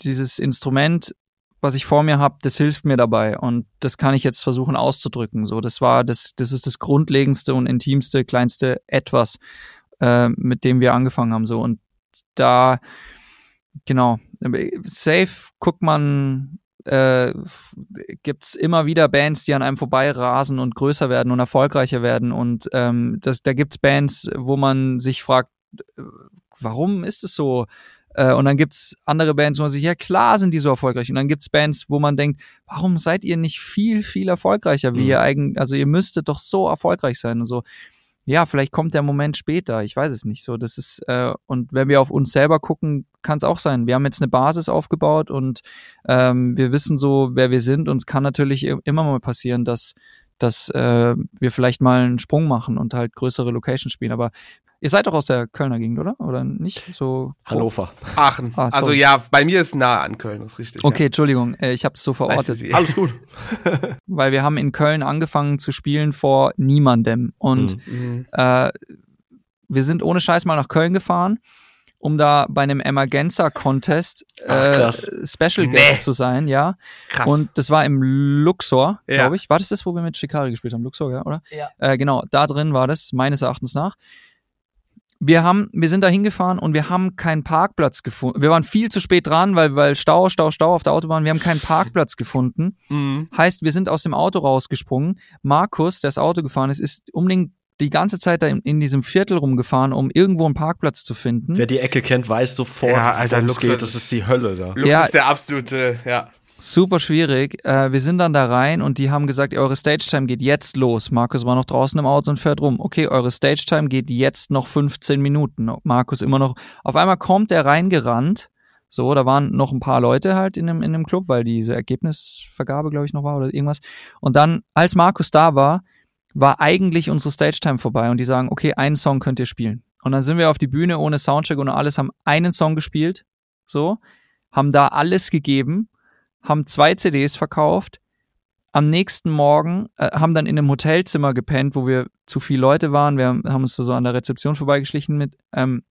dieses Instrument, was ich vor mir habe, das hilft mir dabei und das kann ich jetzt versuchen auszudrücken. So, das war das, das ist das grundlegendste und intimste, kleinste etwas, äh, mit dem wir angefangen haben. So und da genau safe guckt man äh, gibt immer wieder Bands, die an einem vorbei rasen und größer werden und erfolgreicher werden. Und ähm, das, da gibt's Bands, wo man sich fragt, warum ist es so? Äh, und dann gibt's andere Bands, wo man sich, ja klar sind die so erfolgreich. Und dann gibt's Bands, wo man denkt, warum seid ihr nicht viel, viel erfolgreicher, wie mhm. ihr eigentlich, also ihr müsstet doch so erfolgreich sein und so. Ja, vielleicht kommt der Moment später, ich weiß es nicht so. Das ist, äh, und wenn wir auf uns selber gucken, kann es auch sein. Wir haben jetzt eine Basis aufgebaut und ähm, wir wissen so, wer wir sind. Und es kann natürlich immer mal passieren, dass dass äh, wir vielleicht mal einen Sprung machen und halt größere Locations spielen. Aber Ihr seid doch aus der Kölner Gegend, oder? Oder nicht? So Hannover. Aachen. Ah, also ja, bei mir ist nah an Köln, das ist richtig. Okay, ja. Entschuldigung, äh, ich habe es so verortet. Alles gut. Weil wir haben in Köln angefangen zu spielen vor niemandem. Und mhm. äh, wir sind ohne Scheiß mal nach Köln gefahren, um da bei einem Emergenza Contest äh, Special nee. Guest zu sein, ja. Krass. Und das war im Luxor, ja. glaube ich. War das das, wo wir mit Shikari gespielt haben? Luxor, ja, oder? Ja. Äh, genau, da drin war das, meines Erachtens nach wir haben, wir sind da hingefahren und wir haben keinen Parkplatz gefunden. Wir waren viel zu spät dran, weil, weil Stau, Stau, Stau auf der Autobahn. Wir haben keinen Parkplatz gefunden. Mhm. Heißt, wir sind aus dem Auto rausgesprungen. Markus, der das Auto gefahren ist, ist um den die ganze Zeit da in, in, diesem Viertel rumgefahren, um irgendwo einen Parkplatz zu finden. Wer die Ecke kennt, weiß sofort, ja, Alter, Luxus, geht. Das ist die Hölle da. Luxus ja, ist der absolute, ja super schwierig. Äh, wir sind dann da rein und die haben gesagt, eure Stage-Time geht jetzt los. Markus war noch draußen im Auto und fährt rum. Okay, eure Stage-Time geht jetzt noch 15 Minuten. Markus immer noch. Auf einmal kommt er reingerannt. So, da waren noch ein paar Leute halt in dem, in dem Club, weil diese Ergebnisvergabe, glaube ich, noch war oder irgendwas. Und dann, als Markus da war, war eigentlich unsere Stage-Time vorbei und die sagen, okay, einen Song könnt ihr spielen. Und dann sind wir auf die Bühne ohne Soundcheck und alles, haben einen Song gespielt, so, haben da alles gegeben haben zwei CDs verkauft. Am nächsten Morgen äh, haben dann in einem Hotelzimmer gepennt, wo wir zu viele Leute waren. Wir haben, uns so an der Rezeption vorbeigeschlichen mit ähm,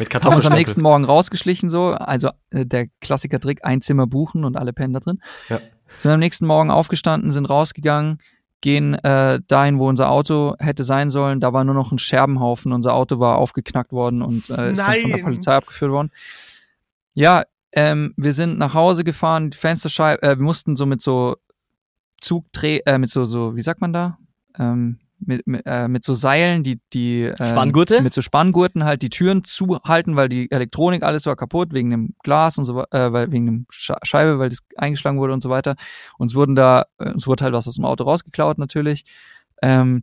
mit haben uns am nächsten Morgen rausgeschlichen so, also äh, der Klassiker-Trick, ein Zimmer buchen und alle pennen da drin. Ja. Sind am nächsten Morgen aufgestanden, sind rausgegangen, gehen äh, dahin, wo unser Auto hätte sein sollen. Da war nur noch ein Scherbenhaufen. Unser Auto war aufgeknackt worden und äh, ist dann von der Polizei abgeführt worden. Ja, ähm, wir sind nach Hause gefahren, die Fensterscheibe, äh, wir mussten so mit so Zugdreh, äh, mit so, so, wie sagt man da? Ähm, mit, mit, äh, mit so Seilen, die, die äh, Spanngurte? Mit so Spanngurten halt die Türen zuhalten, weil die Elektronik alles war kaputt, wegen dem Glas und so äh, weil, wegen dem Scheibe, weil das eingeschlagen wurde und so weiter. Uns wurden da, äh, uns wurde halt was aus dem Auto rausgeklaut natürlich. Ähm,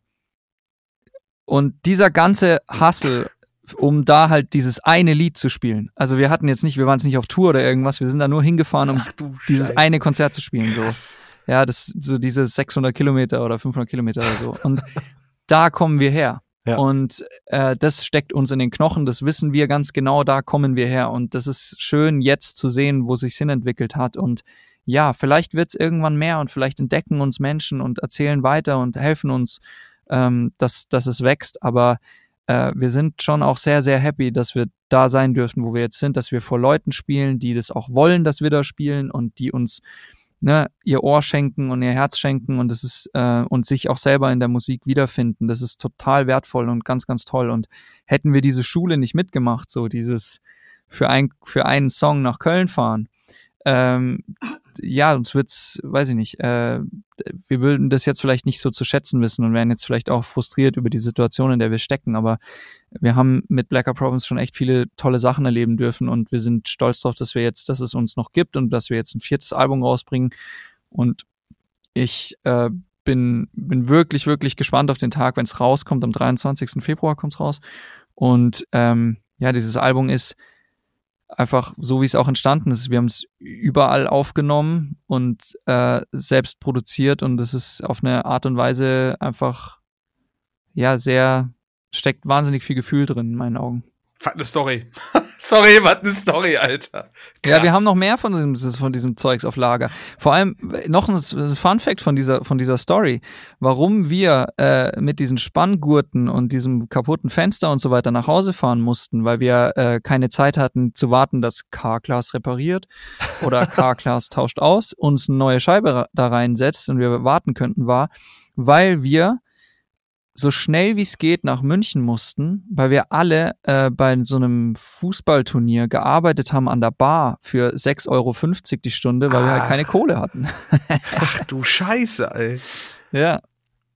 und dieser ganze Hassel um da halt dieses eine Lied zu spielen. Also wir hatten jetzt nicht, wir waren jetzt nicht auf Tour oder irgendwas, wir sind da nur hingefahren, um dieses eine Konzert zu spielen. So. Ja, das so diese 600 Kilometer oder 500 Kilometer oder so. Und da kommen wir her. Ja. Und äh, das steckt uns in den Knochen, das wissen wir ganz genau, da kommen wir her. Und das ist schön jetzt zu sehen, wo sich's hinentwickelt hat. Und ja, vielleicht wird's irgendwann mehr und vielleicht entdecken uns Menschen und erzählen weiter und helfen uns, ähm, dass, dass es wächst. Aber äh, wir sind schon auch sehr, sehr happy, dass wir da sein dürfen, wo wir jetzt sind, dass wir vor Leuten spielen, die das auch wollen, dass wir da spielen und die uns ne, ihr Ohr schenken und ihr Herz schenken und das ist äh, und sich auch selber in der Musik wiederfinden. Das ist total wertvoll und ganz, ganz toll. Und hätten wir diese Schule nicht mitgemacht, so dieses für ein für einen Song nach Köln fahren, ähm, ja, uns wird's, weiß ich nicht, äh, wir würden das jetzt vielleicht nicht so zu schätzen wissen und wären jetzt vielleicht auch frustriert über die Situation, in der wir stecken, aber wir haben mit Blacker Problems schon echt viele tolle Sachen erleben dürfen und wir sind stolz darauf, dass wir jetzt, dass es uns noch gibt und dass wir jetzt ein viertes Album rausbringen und ich äh, bin, bin wirklich, wirklich gespannt auf den Tag, wenn es rauskommt. Am 23. Februar kommt's raus. Und ähm, ja, dieses Album ist einfach so, wie es auch entstanden ist. Wir haben es überall aufgenommen und äh, selbst produziert und es ist auf eine Art und Weise einfach ja sehr steckt wahnsinnig viel Gefühl drin in meinen Augen. Was eine Story. Sorry, was eine Story, Alter. Ja, wir Krass. haben noch mehr von diesem, von diesem Zeugs auf Lager. Vor allem äh, noch ein Fun Fact von dieser, von dieser Story. Warum wir äh, mit diesen Spanngurten und diesem kaputten Fenster und so weiter nach Hause fahren mussten, weil wir äh, keine Zeit hatten zu warten, dass K-Class repariert oder K-Class tauscht aus, uns eine neue Scheibe da reinsetzt und wir warten könnten, war, weil wir so schnell wie es geht nach München mussten, weil wir alle äh, bei so einem Fußballturnier gearbeitet haben an der Bar für 6,50 Euro die Stunde, weil wir halt Ach. keine Kohle hatten. Ach du Scheiße, ey. ja.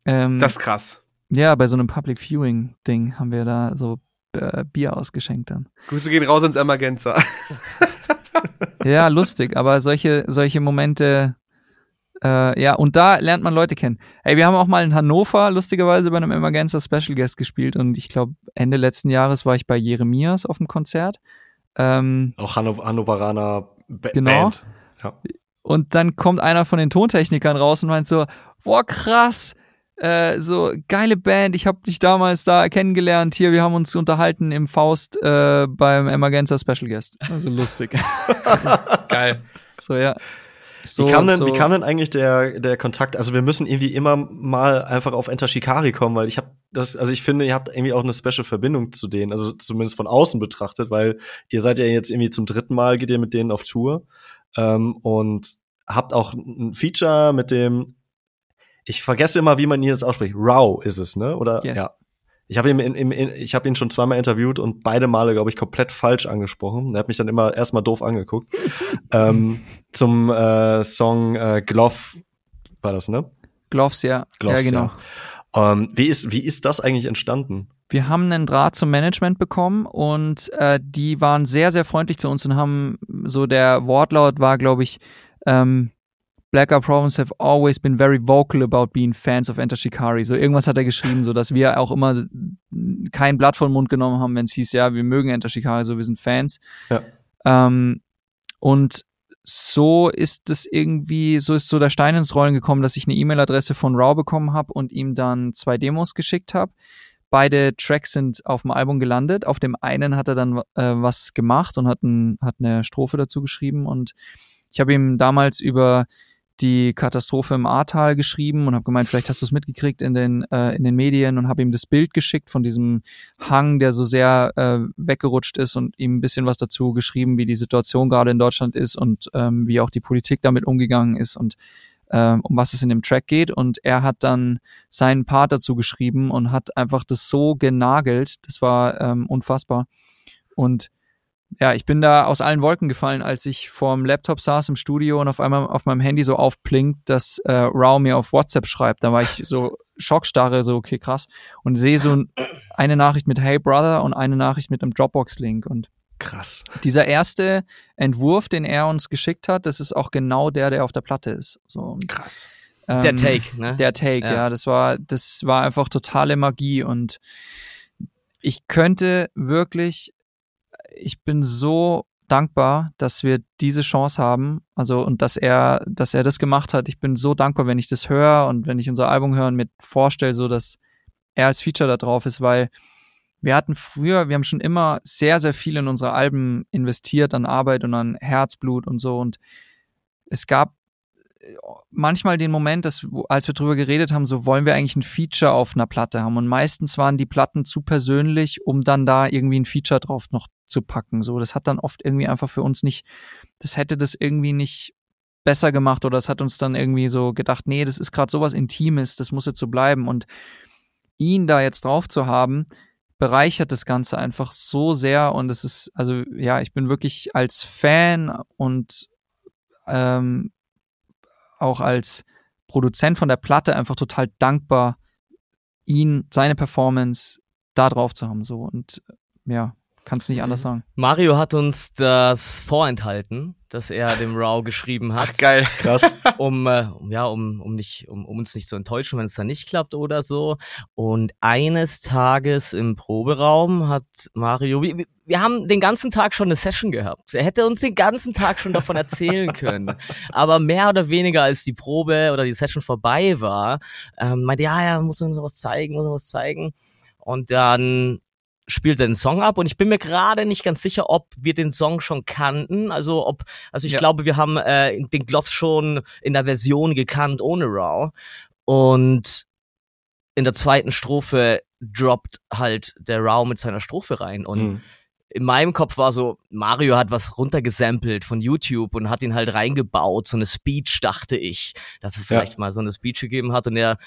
Ähm, Das ist krass. ja, bei so einem Public Viewing Ding haben wir da so äh, Bier ausgeschenkt dann. Grüße gehen raus ins Emergenza. Ja, lustig, aber solche, solche Momente, äh, ja, und da lernt man Leute kennen. Ey, wir haben auch mal in Hannover lustigerweise bei einem Emergenza Special Guest gespielt und ich glaube, Ende letzten Jahres war ich bei Jeremias auf dem Konzert. Ähm, Auch Hanno Hannoveraner ba Genau. Band. Ja. und dann kommt einer von den Tontechnikern raus und meint so, boah, krass, äh, so geile Band, ich habe dich damals da kennengelernt, hier, wir haben uns unterhalten im Faust äh, beim Emergenza Special Guest. Also lustig. Geil. so, ja. So, wie, kam denn, so. wie kam denn eigentlich der, der Kontakt? Also wir müssen irgendwie immer mal einfach auf Enter Shikari kommen, weil ich habe das, also ich finde, ihr habt irgendwie auch eine special Verbindung zu denen, also zumindest von außen betrachtet, weil ihr seid ja jetzt irgendwie zum dritten Mal geht ihr mit denen auf Tour ähm, und habt auch ein Feature mit dem, ich vergesse immer, wie man ihn jetzt ausspricht. Rao ist es, ne? Oder Yes. ja. Ich habe ihn, in, in, in, ich habe ihn schon zweimal interviewt und beide Male, glaube ich, komplett falsch angesprochen. Er hat mich dann immer erstmal doof angeguckt. ähm, zum äh, Song äh, Glove war das, ne? Gloves, ja. Gloves, ja, genau. Ja. Ähm, wie, ist, wie ist das eigentlich entstanden? Wir haben einen Draht zum Management bekommen und äh, die waren sehr, sehr freundlich zu uns und haben so der Wortlaut war, glaube ich, ähm, Black Eyed Problems have always been very vocal about being fans of Enter Shikari. So irgendwas hat er geschrieben, so dass wir auch immer kein Blatt vom Mund genommen haben, wenn es hieß, ja, wir mögen Enter Shikari, so wir sind Fans. Ja. Ähm, und so ist es irgendwie, so ist so der Stein ins Rollen gekommen, dass ich eine E-Mail-Adresse von Raw bekommen habe und ihm dann zwei Demos geschickt habe. Beide Tracks sind auf dem Album gelandet. Auf dem einen hat er dann äh, was gemacht und hat, ein, hat eine Strophe dazu geschrieben. Und ich habe ihm damals über die Katastrophe im Ahrtal geschrieben und habe gemeint, vielleicht hast du es mitgekriegt in den äh, in den Medien und habe ihm das Bild geschickt von diesem Hang, der so sehr äh, weggerutscht ist und ihm ein bisschen was dazu geschrieben, wie die Situation gerade in Deutschland ist und ähm, wie auch die Politik damit umgegangen ist und ähm, um was es in dem Track geht. Und er hat dann seinen Part dazu geschrieben und hat einfach das so genagelt. Das war ähm, unfassbar. Und ja, ich bin da aus allen Wolken gefallen, als ich vorm Laptop saß im Studio und auf einmal auf meinem Handy so aufblinkt, dass äh, Rao mir auf WhatsApp schreibt. Da war ich so schockstarre, so okay, krass. Und sehe so eine Nachricht mit Hey Brother und eine Nachricht mit einem Dropbox-Link. Und Krass. dieser erste Entwurf, den er uns geschickt hat, das ist auch genau der, der auf der Platte ist. So, Krass. ähm, Der Take, ne? Der Take, Ja. ja. Das war, das war einfach totale Magie und ich könnte wirklich, ich bin so dankbar, dass wir diese Chance haben. Also und dass er, dass er das gemacht hat. Ich bin so dankbar, wenn ich das höre und wenn ich unser Album höre und mir vorstelle, so dass er als Feature da drauf ist, weil wir hatten früher, wir haben schon immer sehr, sehr viel in unsere Alben investiert an Arbeit und an Herzblut und so. Und es gab äh, manchmal den Moment, dass, als wir drüber geredet haben, so wollen wir eigentlich ein Feature auf einer Platte haben. Und meistens waren die Platten zu persönlich, um dann da irgendwie ein Feature drauf noch zu packen. So, das hat dann oft irgendwie einfach für uns nicht, das hätte das irgendwie nicht besser gemacht oder es hat uns dann irgendwie so gedacht, nee, das ist gerade sowas Intimes, das muss jetzt so bleiben. Und ihn da jetzt drauf zu haben, bereichert das Ganze einfach so sehr und es ist, also ja, ich bin wirklich als Fan und ähm, auch als Produzent von der Platte einfach total dankbar, ihn, seine Performance da drauf zu haben. So und ja, Kannst nicht anders sagen. Mario hat uns das vorenthalten, dass er dem Raw geschrieben hat. Ach geil, krass. Um, äh, ja, um, um nicht, um, um uns nicht zu enttäuschen, wenn es dann nicht klappt oder so. Und eines Tages im Proberaum hat Mario, wir, wir haben den ganzen Tag schon eine Session gehabt. Er hätte uns den ganzen Tag schon davon erzählen können. Aber mehr oder weniger als die Probe oder die Session vorbei war, ähm, meinte, ja, ja, muss uns was zeigen, muss uns was zeigen. Und dann spielt er den Song ab und ich bin mir gerade nicht ganz sicher, ob wir den Song schon kannten. Also ob, also ich ja. glaube, wir haben äh, den Gloves schon in der Version gekannt ohne Raw. Und in der zweiten Strophe droppt halt der Raw mit seiner Strophe rein und mhm in meinem Kopf war so, Mario hat was runtergesampelt von YouTube und hat ihn halt reingebaut, so eine Speech, dachte ich, dass er vielleicht ja. mal so eine Speech gegeben hat und er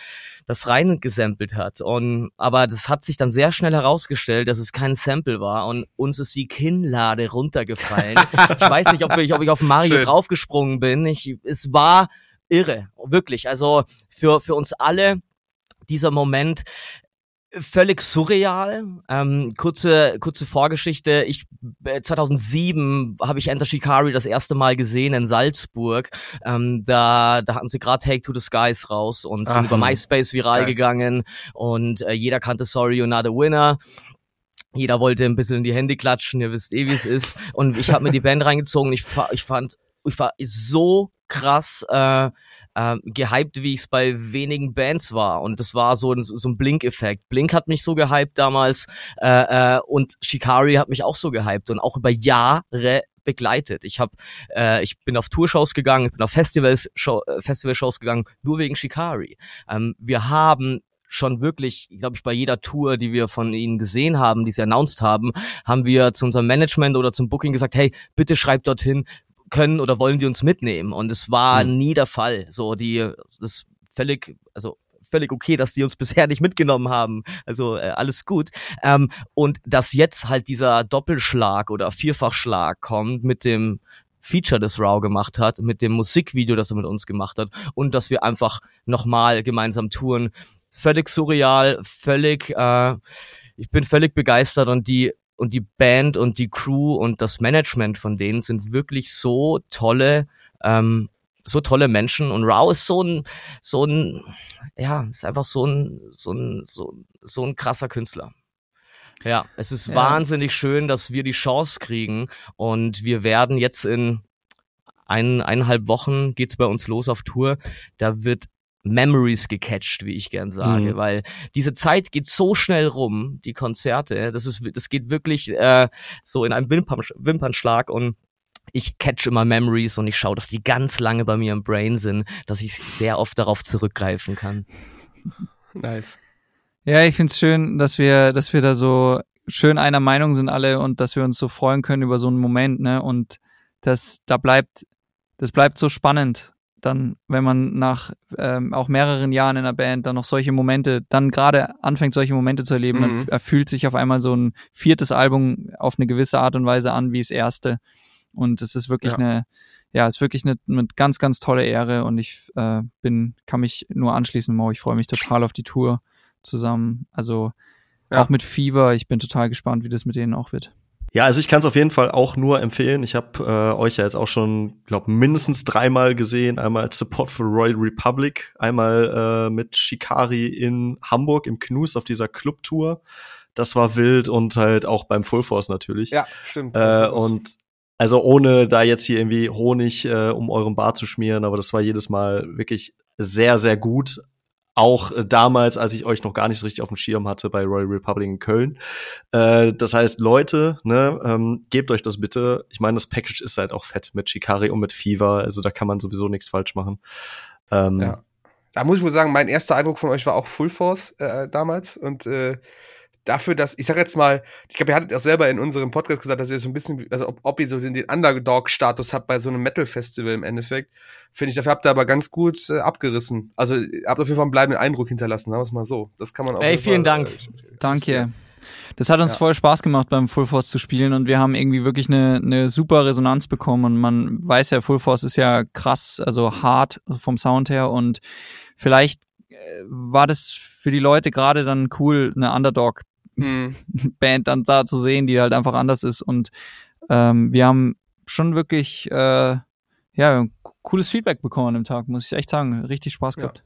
das reingesampelt hat. Und, aber das hat sich dann sehr schnell herausgestellt, dass es kein Sample war und uns ist die Kinnlade runtergefallen. ich weiß nicht, ob ich, ob ich auf Mario Schön. draufgesprungen bin. Ich, es war irre, wirklich. Also für, für uns alle dieser Moment, völlig surreal. Ähm, kurze kurze Vorgeschichte. Ich 2007 äh, habe ich Enter Shikari das erste Mal gesehen in Salzburg. Ähm, da da hatten sie gerade Take to the Skies raus und sind Ach, über MySpace viral geil. gegangen und äh, jeder kannte Sorry You're Not a Winner. Jeder wollte ein bisschen in die Hände klatschen, ihr wisst eh, wie es ist. Und ich habe mir die Band reingezogen. Ich, ich fand, ich war so krass äh, äh, gehypt, wie ich es bei wenigen Bands war. Und das war so ein, so ein Blink-Effekt. Blink hat mich so gehypt damals äh, äh, und Shikari hat mich auch so gehypt und auch über Jahre begleitet. Ich habe, äh, ich bin auf Tourshows gegangen, ich bin auf Festivals, Show, äh, Festivalshows gegangen, nur wegen Shikari. Ähm, wir haben schon wirklich, glaube ich, bei jeder Tour, die wir von ihnen gesehen haben, die sie announced haben, haben wir zu unserem Management oder zum Booking gesagt, hey, bitte schreibt dorthin, können oder wollen die uns mitnehmen? Und es war mhm. nie der Fall. So, die, das ist völlig, also völlig okay, dass die uns bisher nicht mitgenommen haben. Also äh, alles gut. Ähm, und dass jetzt halt dieser Doppelschlag oder Vierfachschlag kommt mit dem Feature, das Raw gemacht hat, mit dem Musikvideo, das er mit uns gemacht hat und dass wir einfach nochmal gemeinsam touren. Völlig surreal, völlig, äh, ich bin völlig begeistert und die und die Band und die Crew und das Management von denen sind wirklich so tolle, ähm, so tolle Menschen und Rao ist so ein, so ein, ja, ist einfach so ein, so ein, so, so ein krasser Künstler. Ja, es ist ja. wahnsinnig schön, dass wir die Chance kriegen und wir werden jetzt in ein, eineinhalb Wochen geht's bei uns los auf Tour. Da wird Memories gecatcht, wie ich gern sage, mhm. weil diese Zeit geht so schnell rum, die Konzerte, das ist, das geht wirklich äh, so in einem Wimpern, Wimpernschlag und ich catch immer Memories und ich schaue, dass die ganz lange bei mir im Brain sind, dass ich sehr oft darauf zurückgreifen kann. Nice. Ja, ich find's schön, dass wir, dass wir da so schön einer Meinung sind alle und dass wir uns so freuen können über so einen Moment, ne? Und das, da bleibt, das bleibt so spannend dann, wenn man nach ähm, auch mehreren Jahren in der Band dann noch solche Momente, dann gerade anfängt, solche Momente zu erleben, mhm. dann fühlt sich auf einmal so ein viertes Album auf eine gewisse Art und Weise an wie das erste. Und es ist wirklich ja. eine, ja, es ist wirklich eine, eine ganz, ganz tolle Ehre und ich äh, bin, kann mich nur anschließen, Mo. Ich freue mich total auf die Tour zusammen. Also ja. auch mit Fever, ich bin total gespannt, wie das mit denen auch wird. Ja, also ich kann es auf jeden Fall auch nur empfehlen. Ich habe äh, euch ja jetzt auch schon, glaube mindestens dreimal gesehen. Einmal als Support for Royal Republic, einmal äh, mit Shikari in Hamburg im Knus auf dieser Clubtour. das war wild und halt auch beim Full Force natürlich. Ja, stimmt. Äh, und also ohne da jetzt hier irgendwie Honig äh, um euren Bart zu schmieren, aber das war jedes Mal wirklich sehr, sehr gut. Auch äh, damals, als ich euch noch gar nicht so richtig auf dem Schirm hatte bei Royal Republic in Köln. Äh, das heißt, Leute, ne, ähm, gebt euch das bitte. Ich meine, das Package ist halt auch fett mit Shikari und mit Fever, also da kann man sowieso nichts falsch machen. Ähm, ja. Da muss ich wohl sagen, mein erster Eindruck von euch war auch Full Force äh, damals und äh, dafür, dass, ich sag jetzt mal, ich glaube, ihr hattet auch selber in unserem Podcast gesagt, dass ihr so ein bisschen, also ob, ob ihr so den, den Underdog-Status habt bei so einem Metal-Festival im Endeffekt, finde ich, dafür habt ihr aber ganz gut äh, abgerissen. Also ihr habt auf jeden Fall einen bleibenden Eindruck hinterlassen, sagen wir es mal so. Das kann man auch. Ey, vielen Fall, Dank. Äh, Danke. Das hat uns Ja. voll Spaß gemacht, beim Full Force zu spielen und wir haben irgendwie wirklich eine, eine super Resonanz bekommen und man weiß ja, Full Force ist ja krass, also hart vom Sound her und vielleicht äh, war das für die Leute gerade dann cool, eine Underdog Mhm. Band dann da zu sehen, die halt einfach anders ist. Und ähm, wir haben schon wirklich äh, ja cooles Feedback bekommen an dem Tag, muss ich echt sagen. Richtig Spaß Ja. gehabt.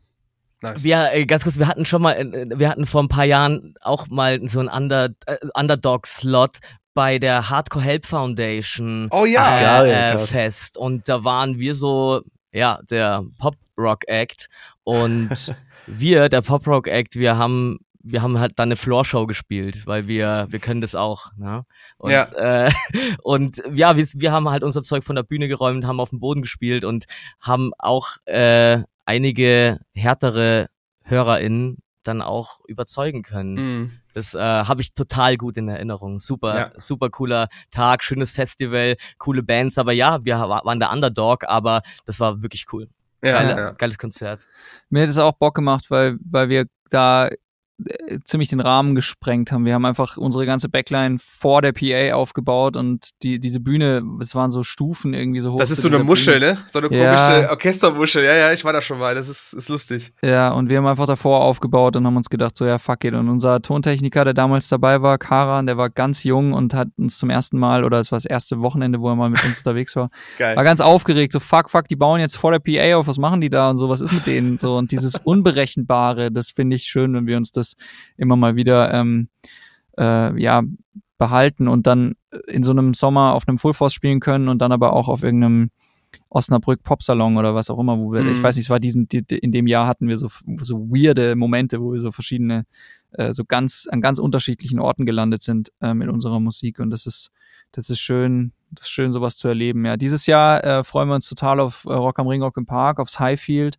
Nice. Wir, äh, ganz kurz, wir hatten schon mal, äh, wir hatten vor ein paar Jahren auch mal so einen Under, äh, Underdog-Slot bei der Hardcore Help Foundation oh ja. äh, äh, krass. Fest. Und da waren wir so, ja, der Pop-Rock-Act. Und wir, der Pop-Rock-Act, wir haben wir haben halt dann eine Floorshow gespielt, weil wir wir können das auch, ne? Und Ja. äh, und ja, wir, wir haben halt unser Zeug von der Bühne geräumt, haben auf dem Boden gespielt und haben auch äh, einige härtere HörerInnen dann auch überzeugen können. Mhm. Das äh, habe ich total gut in Erinnerung. Super, Ja. super cooler Tag, schönes Festival, coole Bands. Aber ja, wir wa- waren der Underdog, aber das war wirklich cool. Ja, Geile, ja. Geiles Konzert. Mir hat es auch Bock gemacht, weil, weil wir da ziemlich den Rahmen gesprengt haben. Wir haben einfach unsere ganze Backline vor der PA aufgebaut und die, diese Bühne, es waren so Stufen irgendwie so hoch. Das ist so eine Muschel, Bühne. ne? So eine Ja. komische Orchestermuschel. Ja, ja, ich war da schon mal. Das ist, ist lustig. Ja, und wir haben einfach davor aufgebaut und haben uns gedacht, so ja, fuck it. Und unser Tontechniker, der damals dabei war, Karan, der war ganz jung und hat uns zum ersten Mal, oder es war das erste Wochenende, wo er mal mit uns unterwegs war, Geil. war ganz aufgeregt, so fuck, fuck, die bauen jetzt vor der PA auf, was machen die da und so, was ist mit denen so und dieses Unberechenbare, das finde ich schön, wenn wir uns das immer mal wieder ähm, äh, ja behalten und dann in so einem Sommer auf einem Full Force spielen können und dann aber auch auf irgendeinem Osnabrück Popsalon oder was auch immer, wo wir, Mhm. ich weiß nicht, es war diesen, die, die- in dem Jahr hatten wir so, so weirde Momente, wo wir so verschiedene, äh, so ganz, an ganz unterschiedlichen Orten gelandet sind äh, mit unserer Musik und das ist, das ist schön, das ist schön, sowas zu erleben. Ja, dieses Jahr äh, freuen wir uns total auf äh, Rock am Ring, Rock im Park, aufs Highfield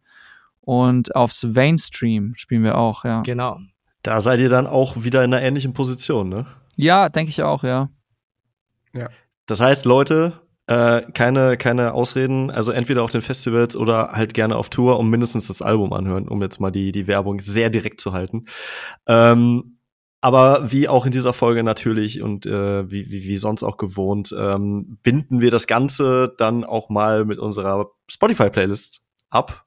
und aufs Mainstream spielen wir auch, ja. Genau. Da seid ihr dann auch wieder in einer ähnlichen Position, ne? Ja, denke ich auch, ja. Das heißt, Leute, äh, keine, keine Ausreden, also entweder auf den Festivals oder halt gerne auf Tour und mindestens das Album anhören, um jetzt mal die, die Werbung sehr direkt zu halten. Ähm, aber wie auch in dieser Folge natürlich und äh, wie, wie, wie sonst auch gewohnt, ähm, binden wir das Ganze dann auch mal mit unserer Spotify-Playlist ab.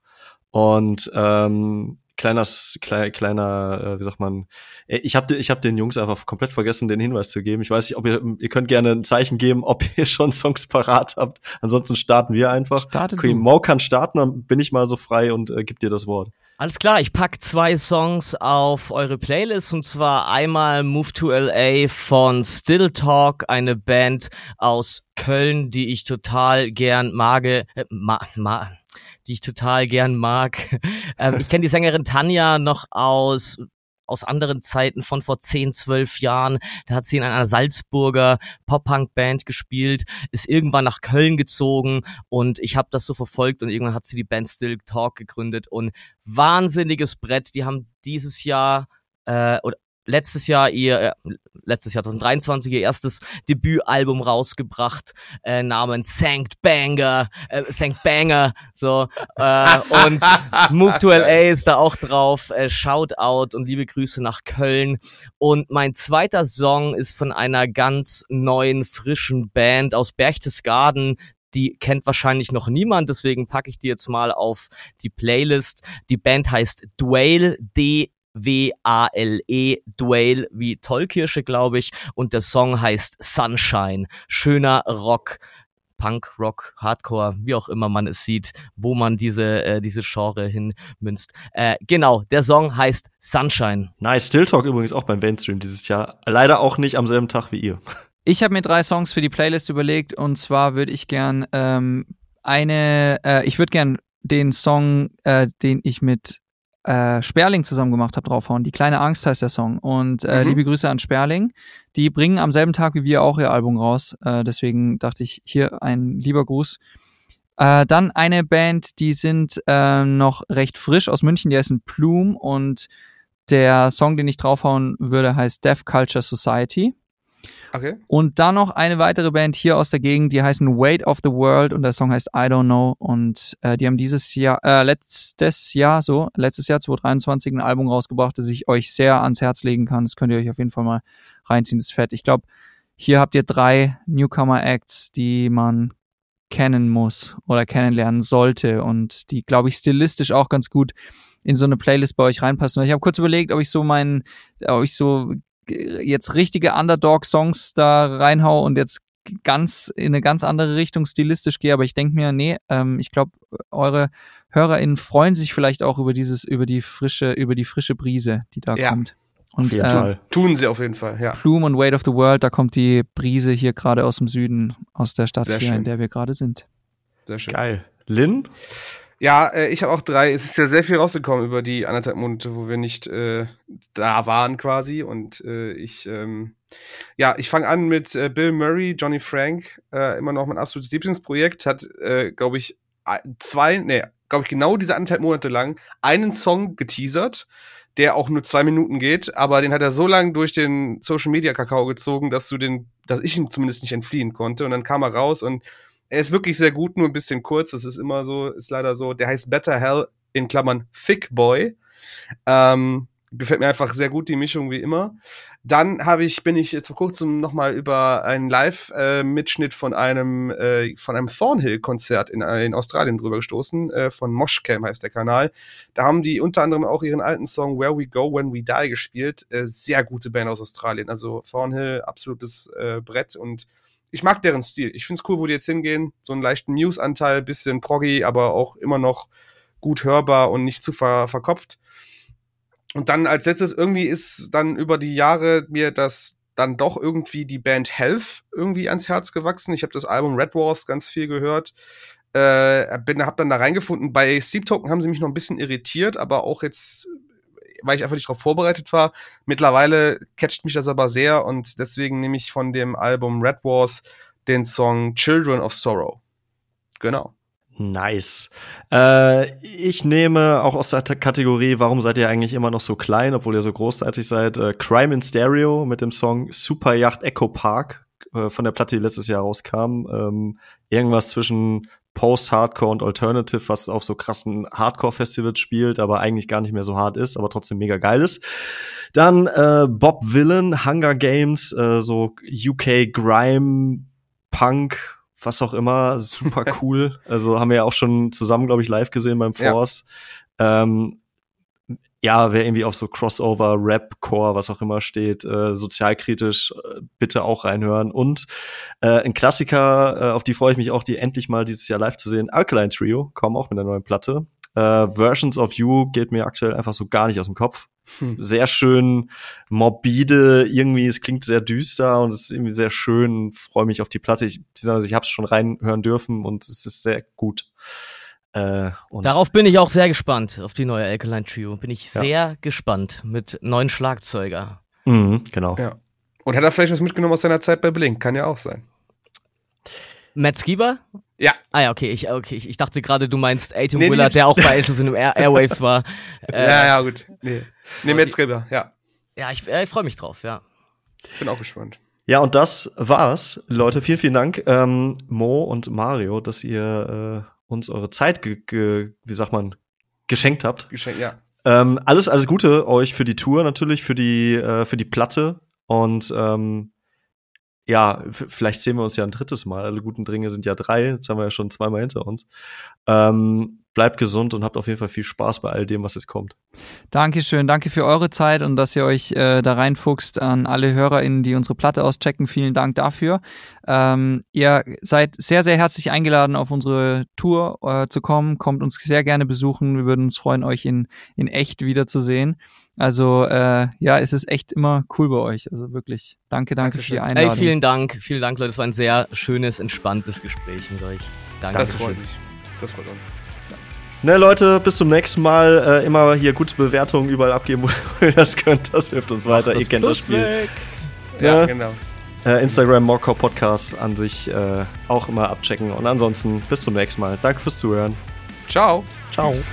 Und ähm, kleiner, kleiner, kleiner äh, wie sagt man, äh, ich habe ich hab den Jungs einfach komplett vergessen, den Hinweis zu geben. Ich weiß nicht, ob ihr, ihr könnt gerne ein Zeichen geben, ob ihr schon Songs parat habt. Ansonsten starten wir einfach. Startet du. Mo kann starten, dann bin ich mal so frei und äh, gib dir das Wort. Alles klar, ich pack zwei Songs auf eure Playlist und zwar einmal Move to LA von Still Talk, eine Band aus Köln, die ich total gern mag, äh, ma, ma, die ich total gern mag. ähm, ich kenne die Sängerin Tanja noch aus aus anderen Zeiten von vor 10, 12 Jahren. Da hat sie in einer Salzburger Pop-Punk-Band gespielt, ist irgendwann nach Köln gezogen und ich habe das so verfolgt und irgendwann hat sie die Band Still Talk gegründet und wahnsinniges Brett. Die haben dieses Jahr äh, oder letztes Jahr ihr äh, letztes Jahr 2023 ihr erstes Debütalbum rausgebracht äh, namens Sankt Banger äh, Sankt Banger so äh, und Move to LA ist da auch drauf äh, Shoutout und liebe Grüße nach Köln und mein zweiter Song ist von einer ganz neuen frischen Band aus Berchtesgaden die kennt wahrscheinlich noch niemand, deswegen packe ich die jetzt mal auf die Playlist. Die Band heißt Dwale, D W-A-L-E, Dwale wie Tollkirsche, glaube ich. Und der Song heißt Sunshine. Schöner Rock. Punk, Rock, Hardcore, wie auch immer man es sieht, wo man diese, äh, diese Genre hinmünzt. Äh, genau, der Song heißt Sunshine. Nice, Still Talk übrigens auch beim Mainstream dieses Jahr. Leider auch nicht am selben Tag wie ihr. Ich habe mir drei Songs für die Playlist überlegt und zwar würde ich gern ähm, eine, äh, ich würde gern den Song, äh, den ich mit äh, Sperling zusammen gemacht habe, draufhauen. Die kleine Angst heißt der Song. Und äh, Mhm. liebe Grüße an Sperling. Die bringen am selben Tag wie wir auch ihr Album raus. Äh, deswegen dachte ich, hier ein lieber Gruß. Äh, dann eine Band, die sind äh, noch recht frisch aus München, die heißen Plume und der Song, den ich draufhauen würde, heißt Deaf Culture Society. Okay. Und dann noch eine weitere Band hier aus der Gegend, die heißen Weight of the World und der Song heißt I Don't Know und äh, die haben dieses Jahr, äh, letztes Jahr, so, letztes Jahr 2023 ein Album rausgebracht, das ich euch sehr ans Herz legen kann. Das könnt ihr euch auf jeden Fall mal reinziehen, das ist fett. Ich glaube, hier habt ihr drei Newcomer-Acts, die man kennen muss oder kennenlernen sollte und die, glaube ich, stilistisch auch ganz gut in so eine Playlist bei euch reinpassen. Ich habe kurz überlegt, ob ich so meinen, ob ich so jetzt richtige Underdog-Songs da reinhau und jetzt ganz in eine ganz andere Richtung stilistisch gehe, aber ich denke mir, nee, ähm, ich glaube, eure HörerInnen freuen sich vielleicht auch über dieses, über die frische, über die frische Brise, die da Ja. kommt. Auf Und jeden äh, Fall. Tun sie auf jeden Fall, ja. Plume und Weight of the World, da kommt die Brise hier gerade aus dem Süden, aus der Stadt Sehr hier, in schön. der wir gerade sind. Sehr schön. Geil. Lin? Ja, äh, ich habe auch drei. Es ist ja sehr viel rausgekommen über die anderthalb Monate, wo wir nicht äh, da waren quasi. Und äh, ich, ähm, ja, ich fange an mit äh, Bill Murray, Johnny Frank, äh, immer noch mein absolutes Lieblingsprojekt. Hat, äh, glaube ich, zwei, nee, glaube ich, genau diese anderthalb Monate lang einen Song geteasert, der auch nur zwei Minuten geht, aber den hat er so lange durch den Social Media Kakao gezogen, dass du den, dass ich ihn zumindest nicht entfliehen konnte. Und dann kam er raus und er ist wirklich sehr gut, nur ein bisschen kurz. Das ist immer so, ist leider so. Der heißt Better Hell in Klammern Thick Boy. Ähm, gefällt mir einfach sehr gut die Mischung wie immer. Dann habe ich, bin ich jetzt vor kurzem noch mal über einen Live-Mitschnitt von einem äh, von einem Thornhill-Konzert in, äh, in Australien drüber gestoßen. Äh, von Moshcam heißt der Kanal. Da haben die unter anderem auch ihren alten Song Where We Go When We Die gespielt. Äh, sehr gute Band aus Australien. Also Thornhill, absolutes äh, Brett und ich mag deren Stil. Ich find's cool, wo die jetzt hingehen. So einen leichten News-Anteil, bisschen proggy, aber auch immer noch gut hörbar und nicht zu ver verkopft. Und dann als letztes irgendwie ist dann über die Jahre mir das dann doch irgendwie die Band Health irgendwie ans Herz gewachsen. Ich habe das Album Red Wars ganz viel gehört. Äh, bin, hab dann da reingefunden. Bei Steep Token haben sie mich noch ein bisschen irritiert, aber auch jetzt, weil ich einfach nicht darauf vorbereitet war. Mittlerweile catcht mich das aber sehr und deswegen nehme ich von dem Album Red Wars den Song Children of Sorrow. Genau. Nice. Äh, ich nehme auch aus der Kategorie, warum seid ihr eigentlich immer noch so klein, obwohl ihr so großartig seid, äh, Crime in Stereo mit dem Song Super Yacht Echo Park äh, von der Platte, die letztes Jahr rauskam. Ähm, irgendwas zwischen Post-Hardcore und Alternative, was auf so krassen Hardcore-Festivals spielt, aber eigentlich gar nicht mehr so hart ist, aber trotzdem mega geil ist. Dann äh, Bob Villain, Hunger Games, äh, so UK Grime, Punk, was auch immer, super cool. also haben wir ja auch schon zusammen, glaube ich, live gesehen beim Ja. Force. Ähm, ja, wer irgendwie auf so Crossover, Rap, Core, was auch immer steht, äh, sozialkritisch, äh, bitte auch reinhören. Und äh, ein Klassiker, äh, auf die freue ich mich auch, die endlich mal dieses Jahr live zu sehen. Alkaline Trio, kommen auch mit einer neuen Platte. Äh, Versions of You geht mir aktuell einfach so gar nicht aus dem Kopf. Hm. Sehr schön morbide, irgendwie, es klingt sehr düster und es ist irgendwie sehr schön. Freue mich auf die Platte. Ich, ich habe es schon reinhören dürfen und es ist sehr gut. Äh, und Darauf bin ich auch sehr gespannt, auf die neue Alkaline Trio. Bin ich Ja. sehr gespannt mit neuen Schlagzeuger. Mhm, genau. Ja. Und hat er vielleicht was mitgenommen aus seiner Zeit bei Blink? Kann ja auch sein. Matt Skiba? Ja. Ah ja, okay, ich, okay, ich, ich dachte gerade, du meinst Atom Nee, Willard, der auch bei Angels in Air Airwaves war. Äh, ja, ja, gut. Nee. Nee, Matt Skriber, ja. ja, ich, äh, ich freue mich drauf, ja. Bin auch gespannt. Ja, und das war's, Leute. Vielen, vielen Dank, ähm, Mo und Mario, dass ihr äh, uns eure Zeit, wie sagt man, geschenkt habt. Geschenk, ja. Ähm, alles, alles Gute euch für die Tour natürlich, für die, äh, für die Platte und ähm, ja, vielleicht sehen wir uns ja ein drittes Mal. Alle guten Dinge sind ja drei. Jetzt haben wir ja schon zweimal hinter uns. Ähm, bleibt gesund und habt auf jeden Fall viel Spaß bei all dem, was jetzt kommt. Dankeschön, danke für eure Zeit und dass ihr euch äh, da reinfuchst an alle HörerInnen, die unsere Platte auschecken. Vielen Dank dafür. Ähm, ihr seid sehr, sehr herzlich eingeladen, auf unsere Tour äh, zu kommen. Kommt uns sehr gerne besuchen. Wir würden uns freuen, euch in, in echt wiederzusehen. Also äh, ja, es ist echt immer cool bei euch. Also wirklich. Danke, danke für die Einladung. Ey, vielen Dank, vielen Dank, Leute. Es war ein sehr schönes, entspanntes Gespräch mit euch. Danke. Das freut mich. Das freut uns. Ne, Leute, bis zum nächsten Mal. Äh, immer hier gute Bewertungen überall abgeben, wo ihr das könnt. Das hilft uns weiter. Ihr kennt das Spiel. Weg. Ja, Ja. genau. Äh, Instagram Mockcop Podcast an sich äh, auch immer abchecken. Und ansonsten bis zum nächsten Mal. Danke fürs Zuhören. Ciao. Ciao. Tschüss.